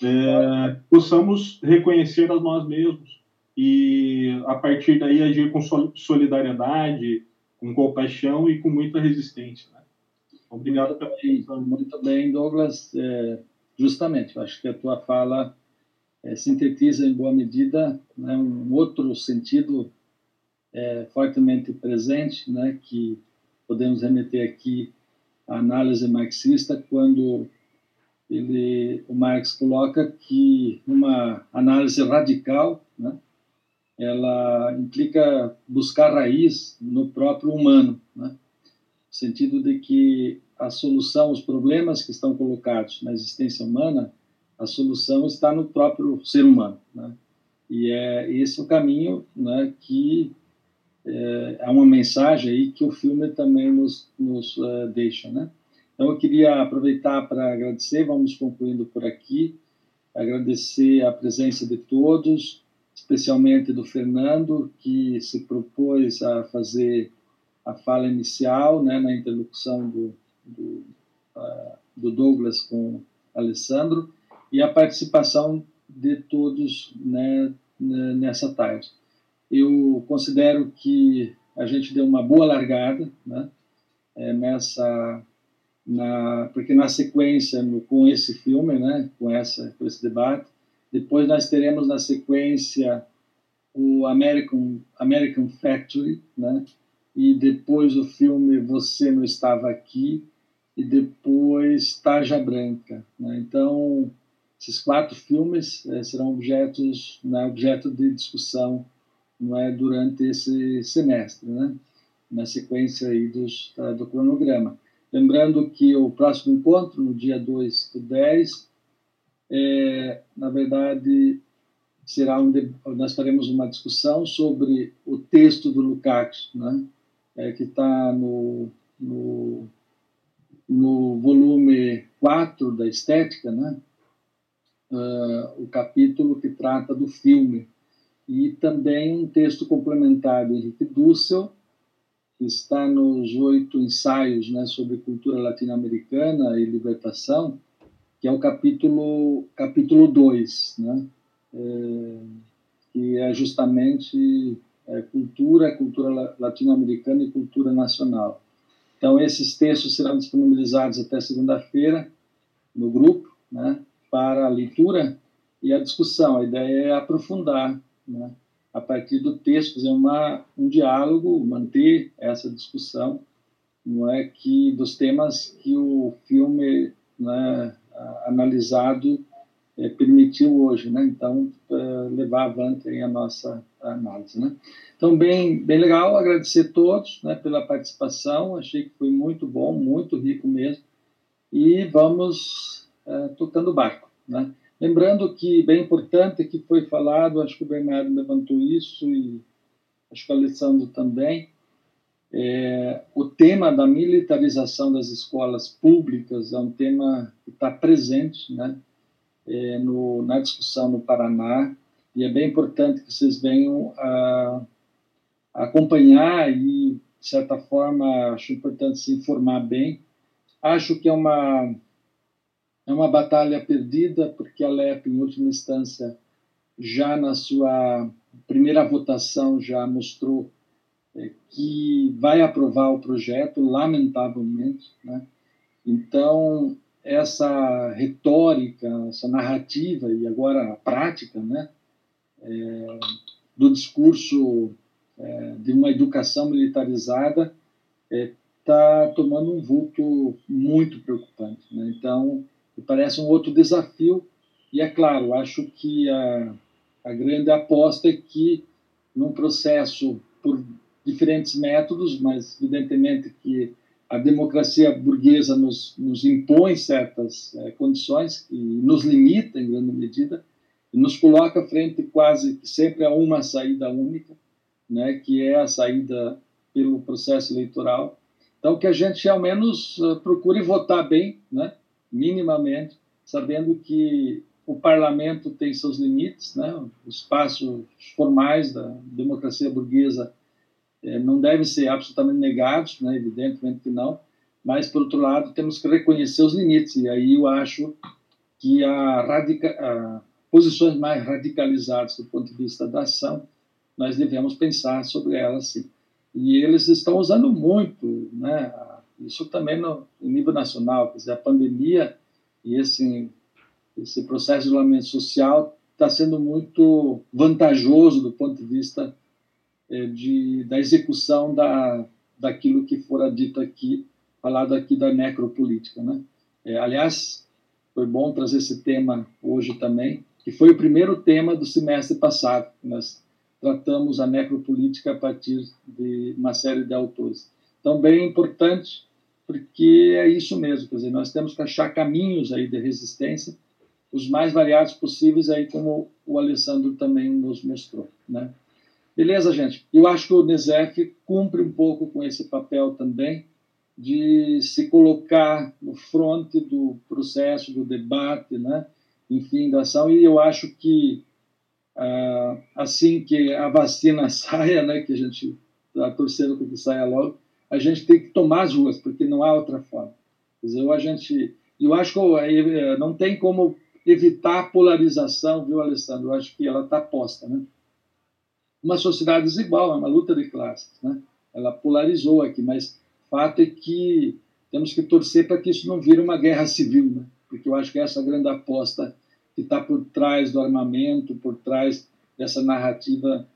É, possamos reconhecer a nós mesmos e a partir daí agir com solidariedade, com compaixão e com muita resistência. Né? Obrigado pela atenção. Muito bem, Douglas. É, justamente, acho que a tua fala é, sintetiza em boa medida né, um outro sentido é, fortemente presente, né, que podemos remeter aqui à análise marxista, quando ele, o Marx coloca que uma análise radical né, ela implica buscar raiz no próprio humano, né? no sentido de que a solução, os problemas que estão colocados na existência humana, a solução está no próprio ser humano, né? E é esse o caminho, né, que é, uma mensagem aí que o filme também nos, nos uh, deixa, né? Então eu queria aproveitar para agradecer, vamos concluindo por aqui, agradecer a presença de todos, especialmente do Fernando, que se propôs a fazer a fala inicial, né, na interlocução do, do, uh, do Douglas com Alessandro, e a participação de todos né, nessa tarde. Eu considero que a gente deu uma boa largada né, é, nessa na, porque na sequência com esse filme, né, com essa com esse debate, depois nós teremos na sequência o American American Factory, né, e depois o filme Você não estava aqui e depois Tarja Branca, né? Então esses quatro filmes é, serão objetos, né, objeto de discussão não é, durante esse semestre, né, na sequência aí dos, tá, do cronograma. Lembrando que o próximo encontro, no dia 2 do 10, é, na verdade, será um nós faremos uma discussão sobre o texto do Lukács, né, é, que está no, no, no volume 4 da Estética, né, uh, o capítulo que trata do filme. E também um texto complementar do Henrique Dussel, que está nos oito ensaios né, sobre cultura latino-americana e libertação, que é o capítulo capítulo 2, né, é, que é justamente é, cultura, cultura latino-americana e cultura nacional. Então, esses textos serão disponibilizados até segunda-feira no grupo, né? para a leitura e a discussão. A ideia é aprofundar, né? a partir do texto, fazer uma, um diálogo, manter essa discussão, não é que dos temas que o filme né, analisado é, permitiu hoje, né? Então é, levar avante a nossa análise, né? Então bem, bem legal, agradecer a todos, né, pela participação. Achei que foi muito bom, muito rico mesmo. E vamos uh, tocando o barco. Né? Lembrando que, bem importante, que foi falado, acho que o Bernardo levantou isso e acho que o Alessandro também, é, o tema da militarização das escolas públicas é um tema que está presente né, é, no, na discussão no Paraná e é bem importante que vocês venham a, a acompanhar e, de certa forma, acho importante se informar bem. Acho que é uma é uma batalha perdida, porque a LEP, em última instância, já na sua primeira votação, já mostrou é, que vai aprovar o projeto, lamentavelmente. Né? Então, essa retórica, essa narrativa e agora a prática né, é, do discurso é, de uma educação militarizada está é, tomando um vulto muito preocupante. Né? Então, me parece um outro desafio. E é claro, acho que a, a grande aposta é que, num processo por diferentes métodos, mas evidentemente que a democracia burguesa nos, nos impõe certas é, condições e nos limita em grande medida e nos coloca frente quase sempre a uma saída única, né, que é a saída pelo processo eleitoral. Então que a gente ao menos uh, procure votar bem, né, minimamente, sabendo que o parlamento tem seus limites, né? os espaços formais da democracia burguesa eh, não devem ser absolutamente negados, né? evidentemente que não, mas, por outro lado, temos que reconhecer os limites, e aí eu acho que a, radica a posições mais radicalizadas do ponto de vista da ação, nós devemos pensar sobre elas sim. E eles estão usando muito né, isso também no, no nível nacional, quer dizer, a pandemia e esse, esse processo de isolamento social está sendo muito vantajoso do ponto de vista é, de, da execução da, daquilo que fora dito aqui, falado aqui da necropolítica. Né? É, aliás, foi bom trazer esse tema hoje também, que foi o primeiro tema do semestre passado. Nós tratamos a necropolítica a partir de uma série de autores. Então, bem importante, porque é isso mesmo, quer dizer, nós temos que achar caminhos aí de resistência, os mais variados possíveis, aí como o Alessandro também nos mostrou, né? Beleza, gente? Eu acho que o NESEF cumpre um pouco com esse papel também, de se colocar no fronte do processo, do debate, né? enfim, da ação, e eu acho que ah, assim que a vacina <laughs> saia, né, que a gente está torcendo para que saia logo, a gente tem que tomar as ruas, porque não há outra forma. Quer dizer, a gente, eu acho que eh, não tem como evitar a polarização, viu, Alessandro? Eu acho que ela está posta, né? Uma sociedade desigual, é uma luta de classes, né? Ela polarizou aqui, mas fato é que temos que torcer para que isso não vire uma guerra civil, né? Porque eu acho que essa é a grande aposta que está por trás do armamento, por trás dessa narrativa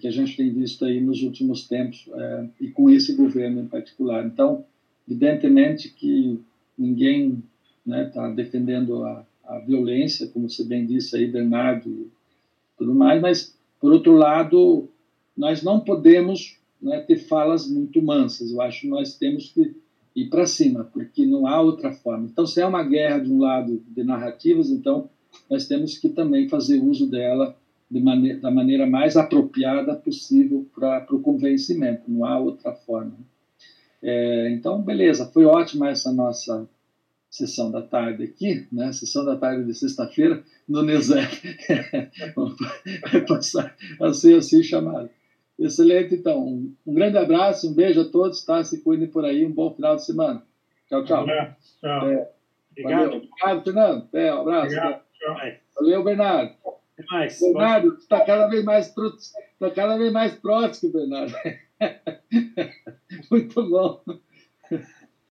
que a gente tem visto aí nos últimos tempos é, e com esse governo em particular. Então, evidentemente que ninguém está né, tá defendendo a, a, violência, como você bem disse aí, Bernardo, e tudo mais, mas, por outro lado, nós não podemos né, ter falas muito mansas. Eu acho que nós temos que ir para cima, porque não há outra forma. Então, se é uma guerra de um lado de narrativas, então nós temos que também fazer uso dela maneira, da maneira mais apropriada possível para o convencimento, não há outra forma. É, então, beleza, foi ótima essa nossa sessão da tarde aqui, né? sessão da tarde de sexta-feira, no. <laughs> Vai <laughs> passar a ser assim chamado. Excelente, então. Um, um, grande abraço, um beijo a todos, tá? Se cuidem por aí, um bom final de semana. Tchau, tchau. tchau. É, Obrigado. Obrigado, Fernando. Um abraço. Obrigado. Valeu, Bernardo. Mais. Bernardo, está cada vez mais está cada vez mais próximo, Bernardo. <laughs> Muito bom.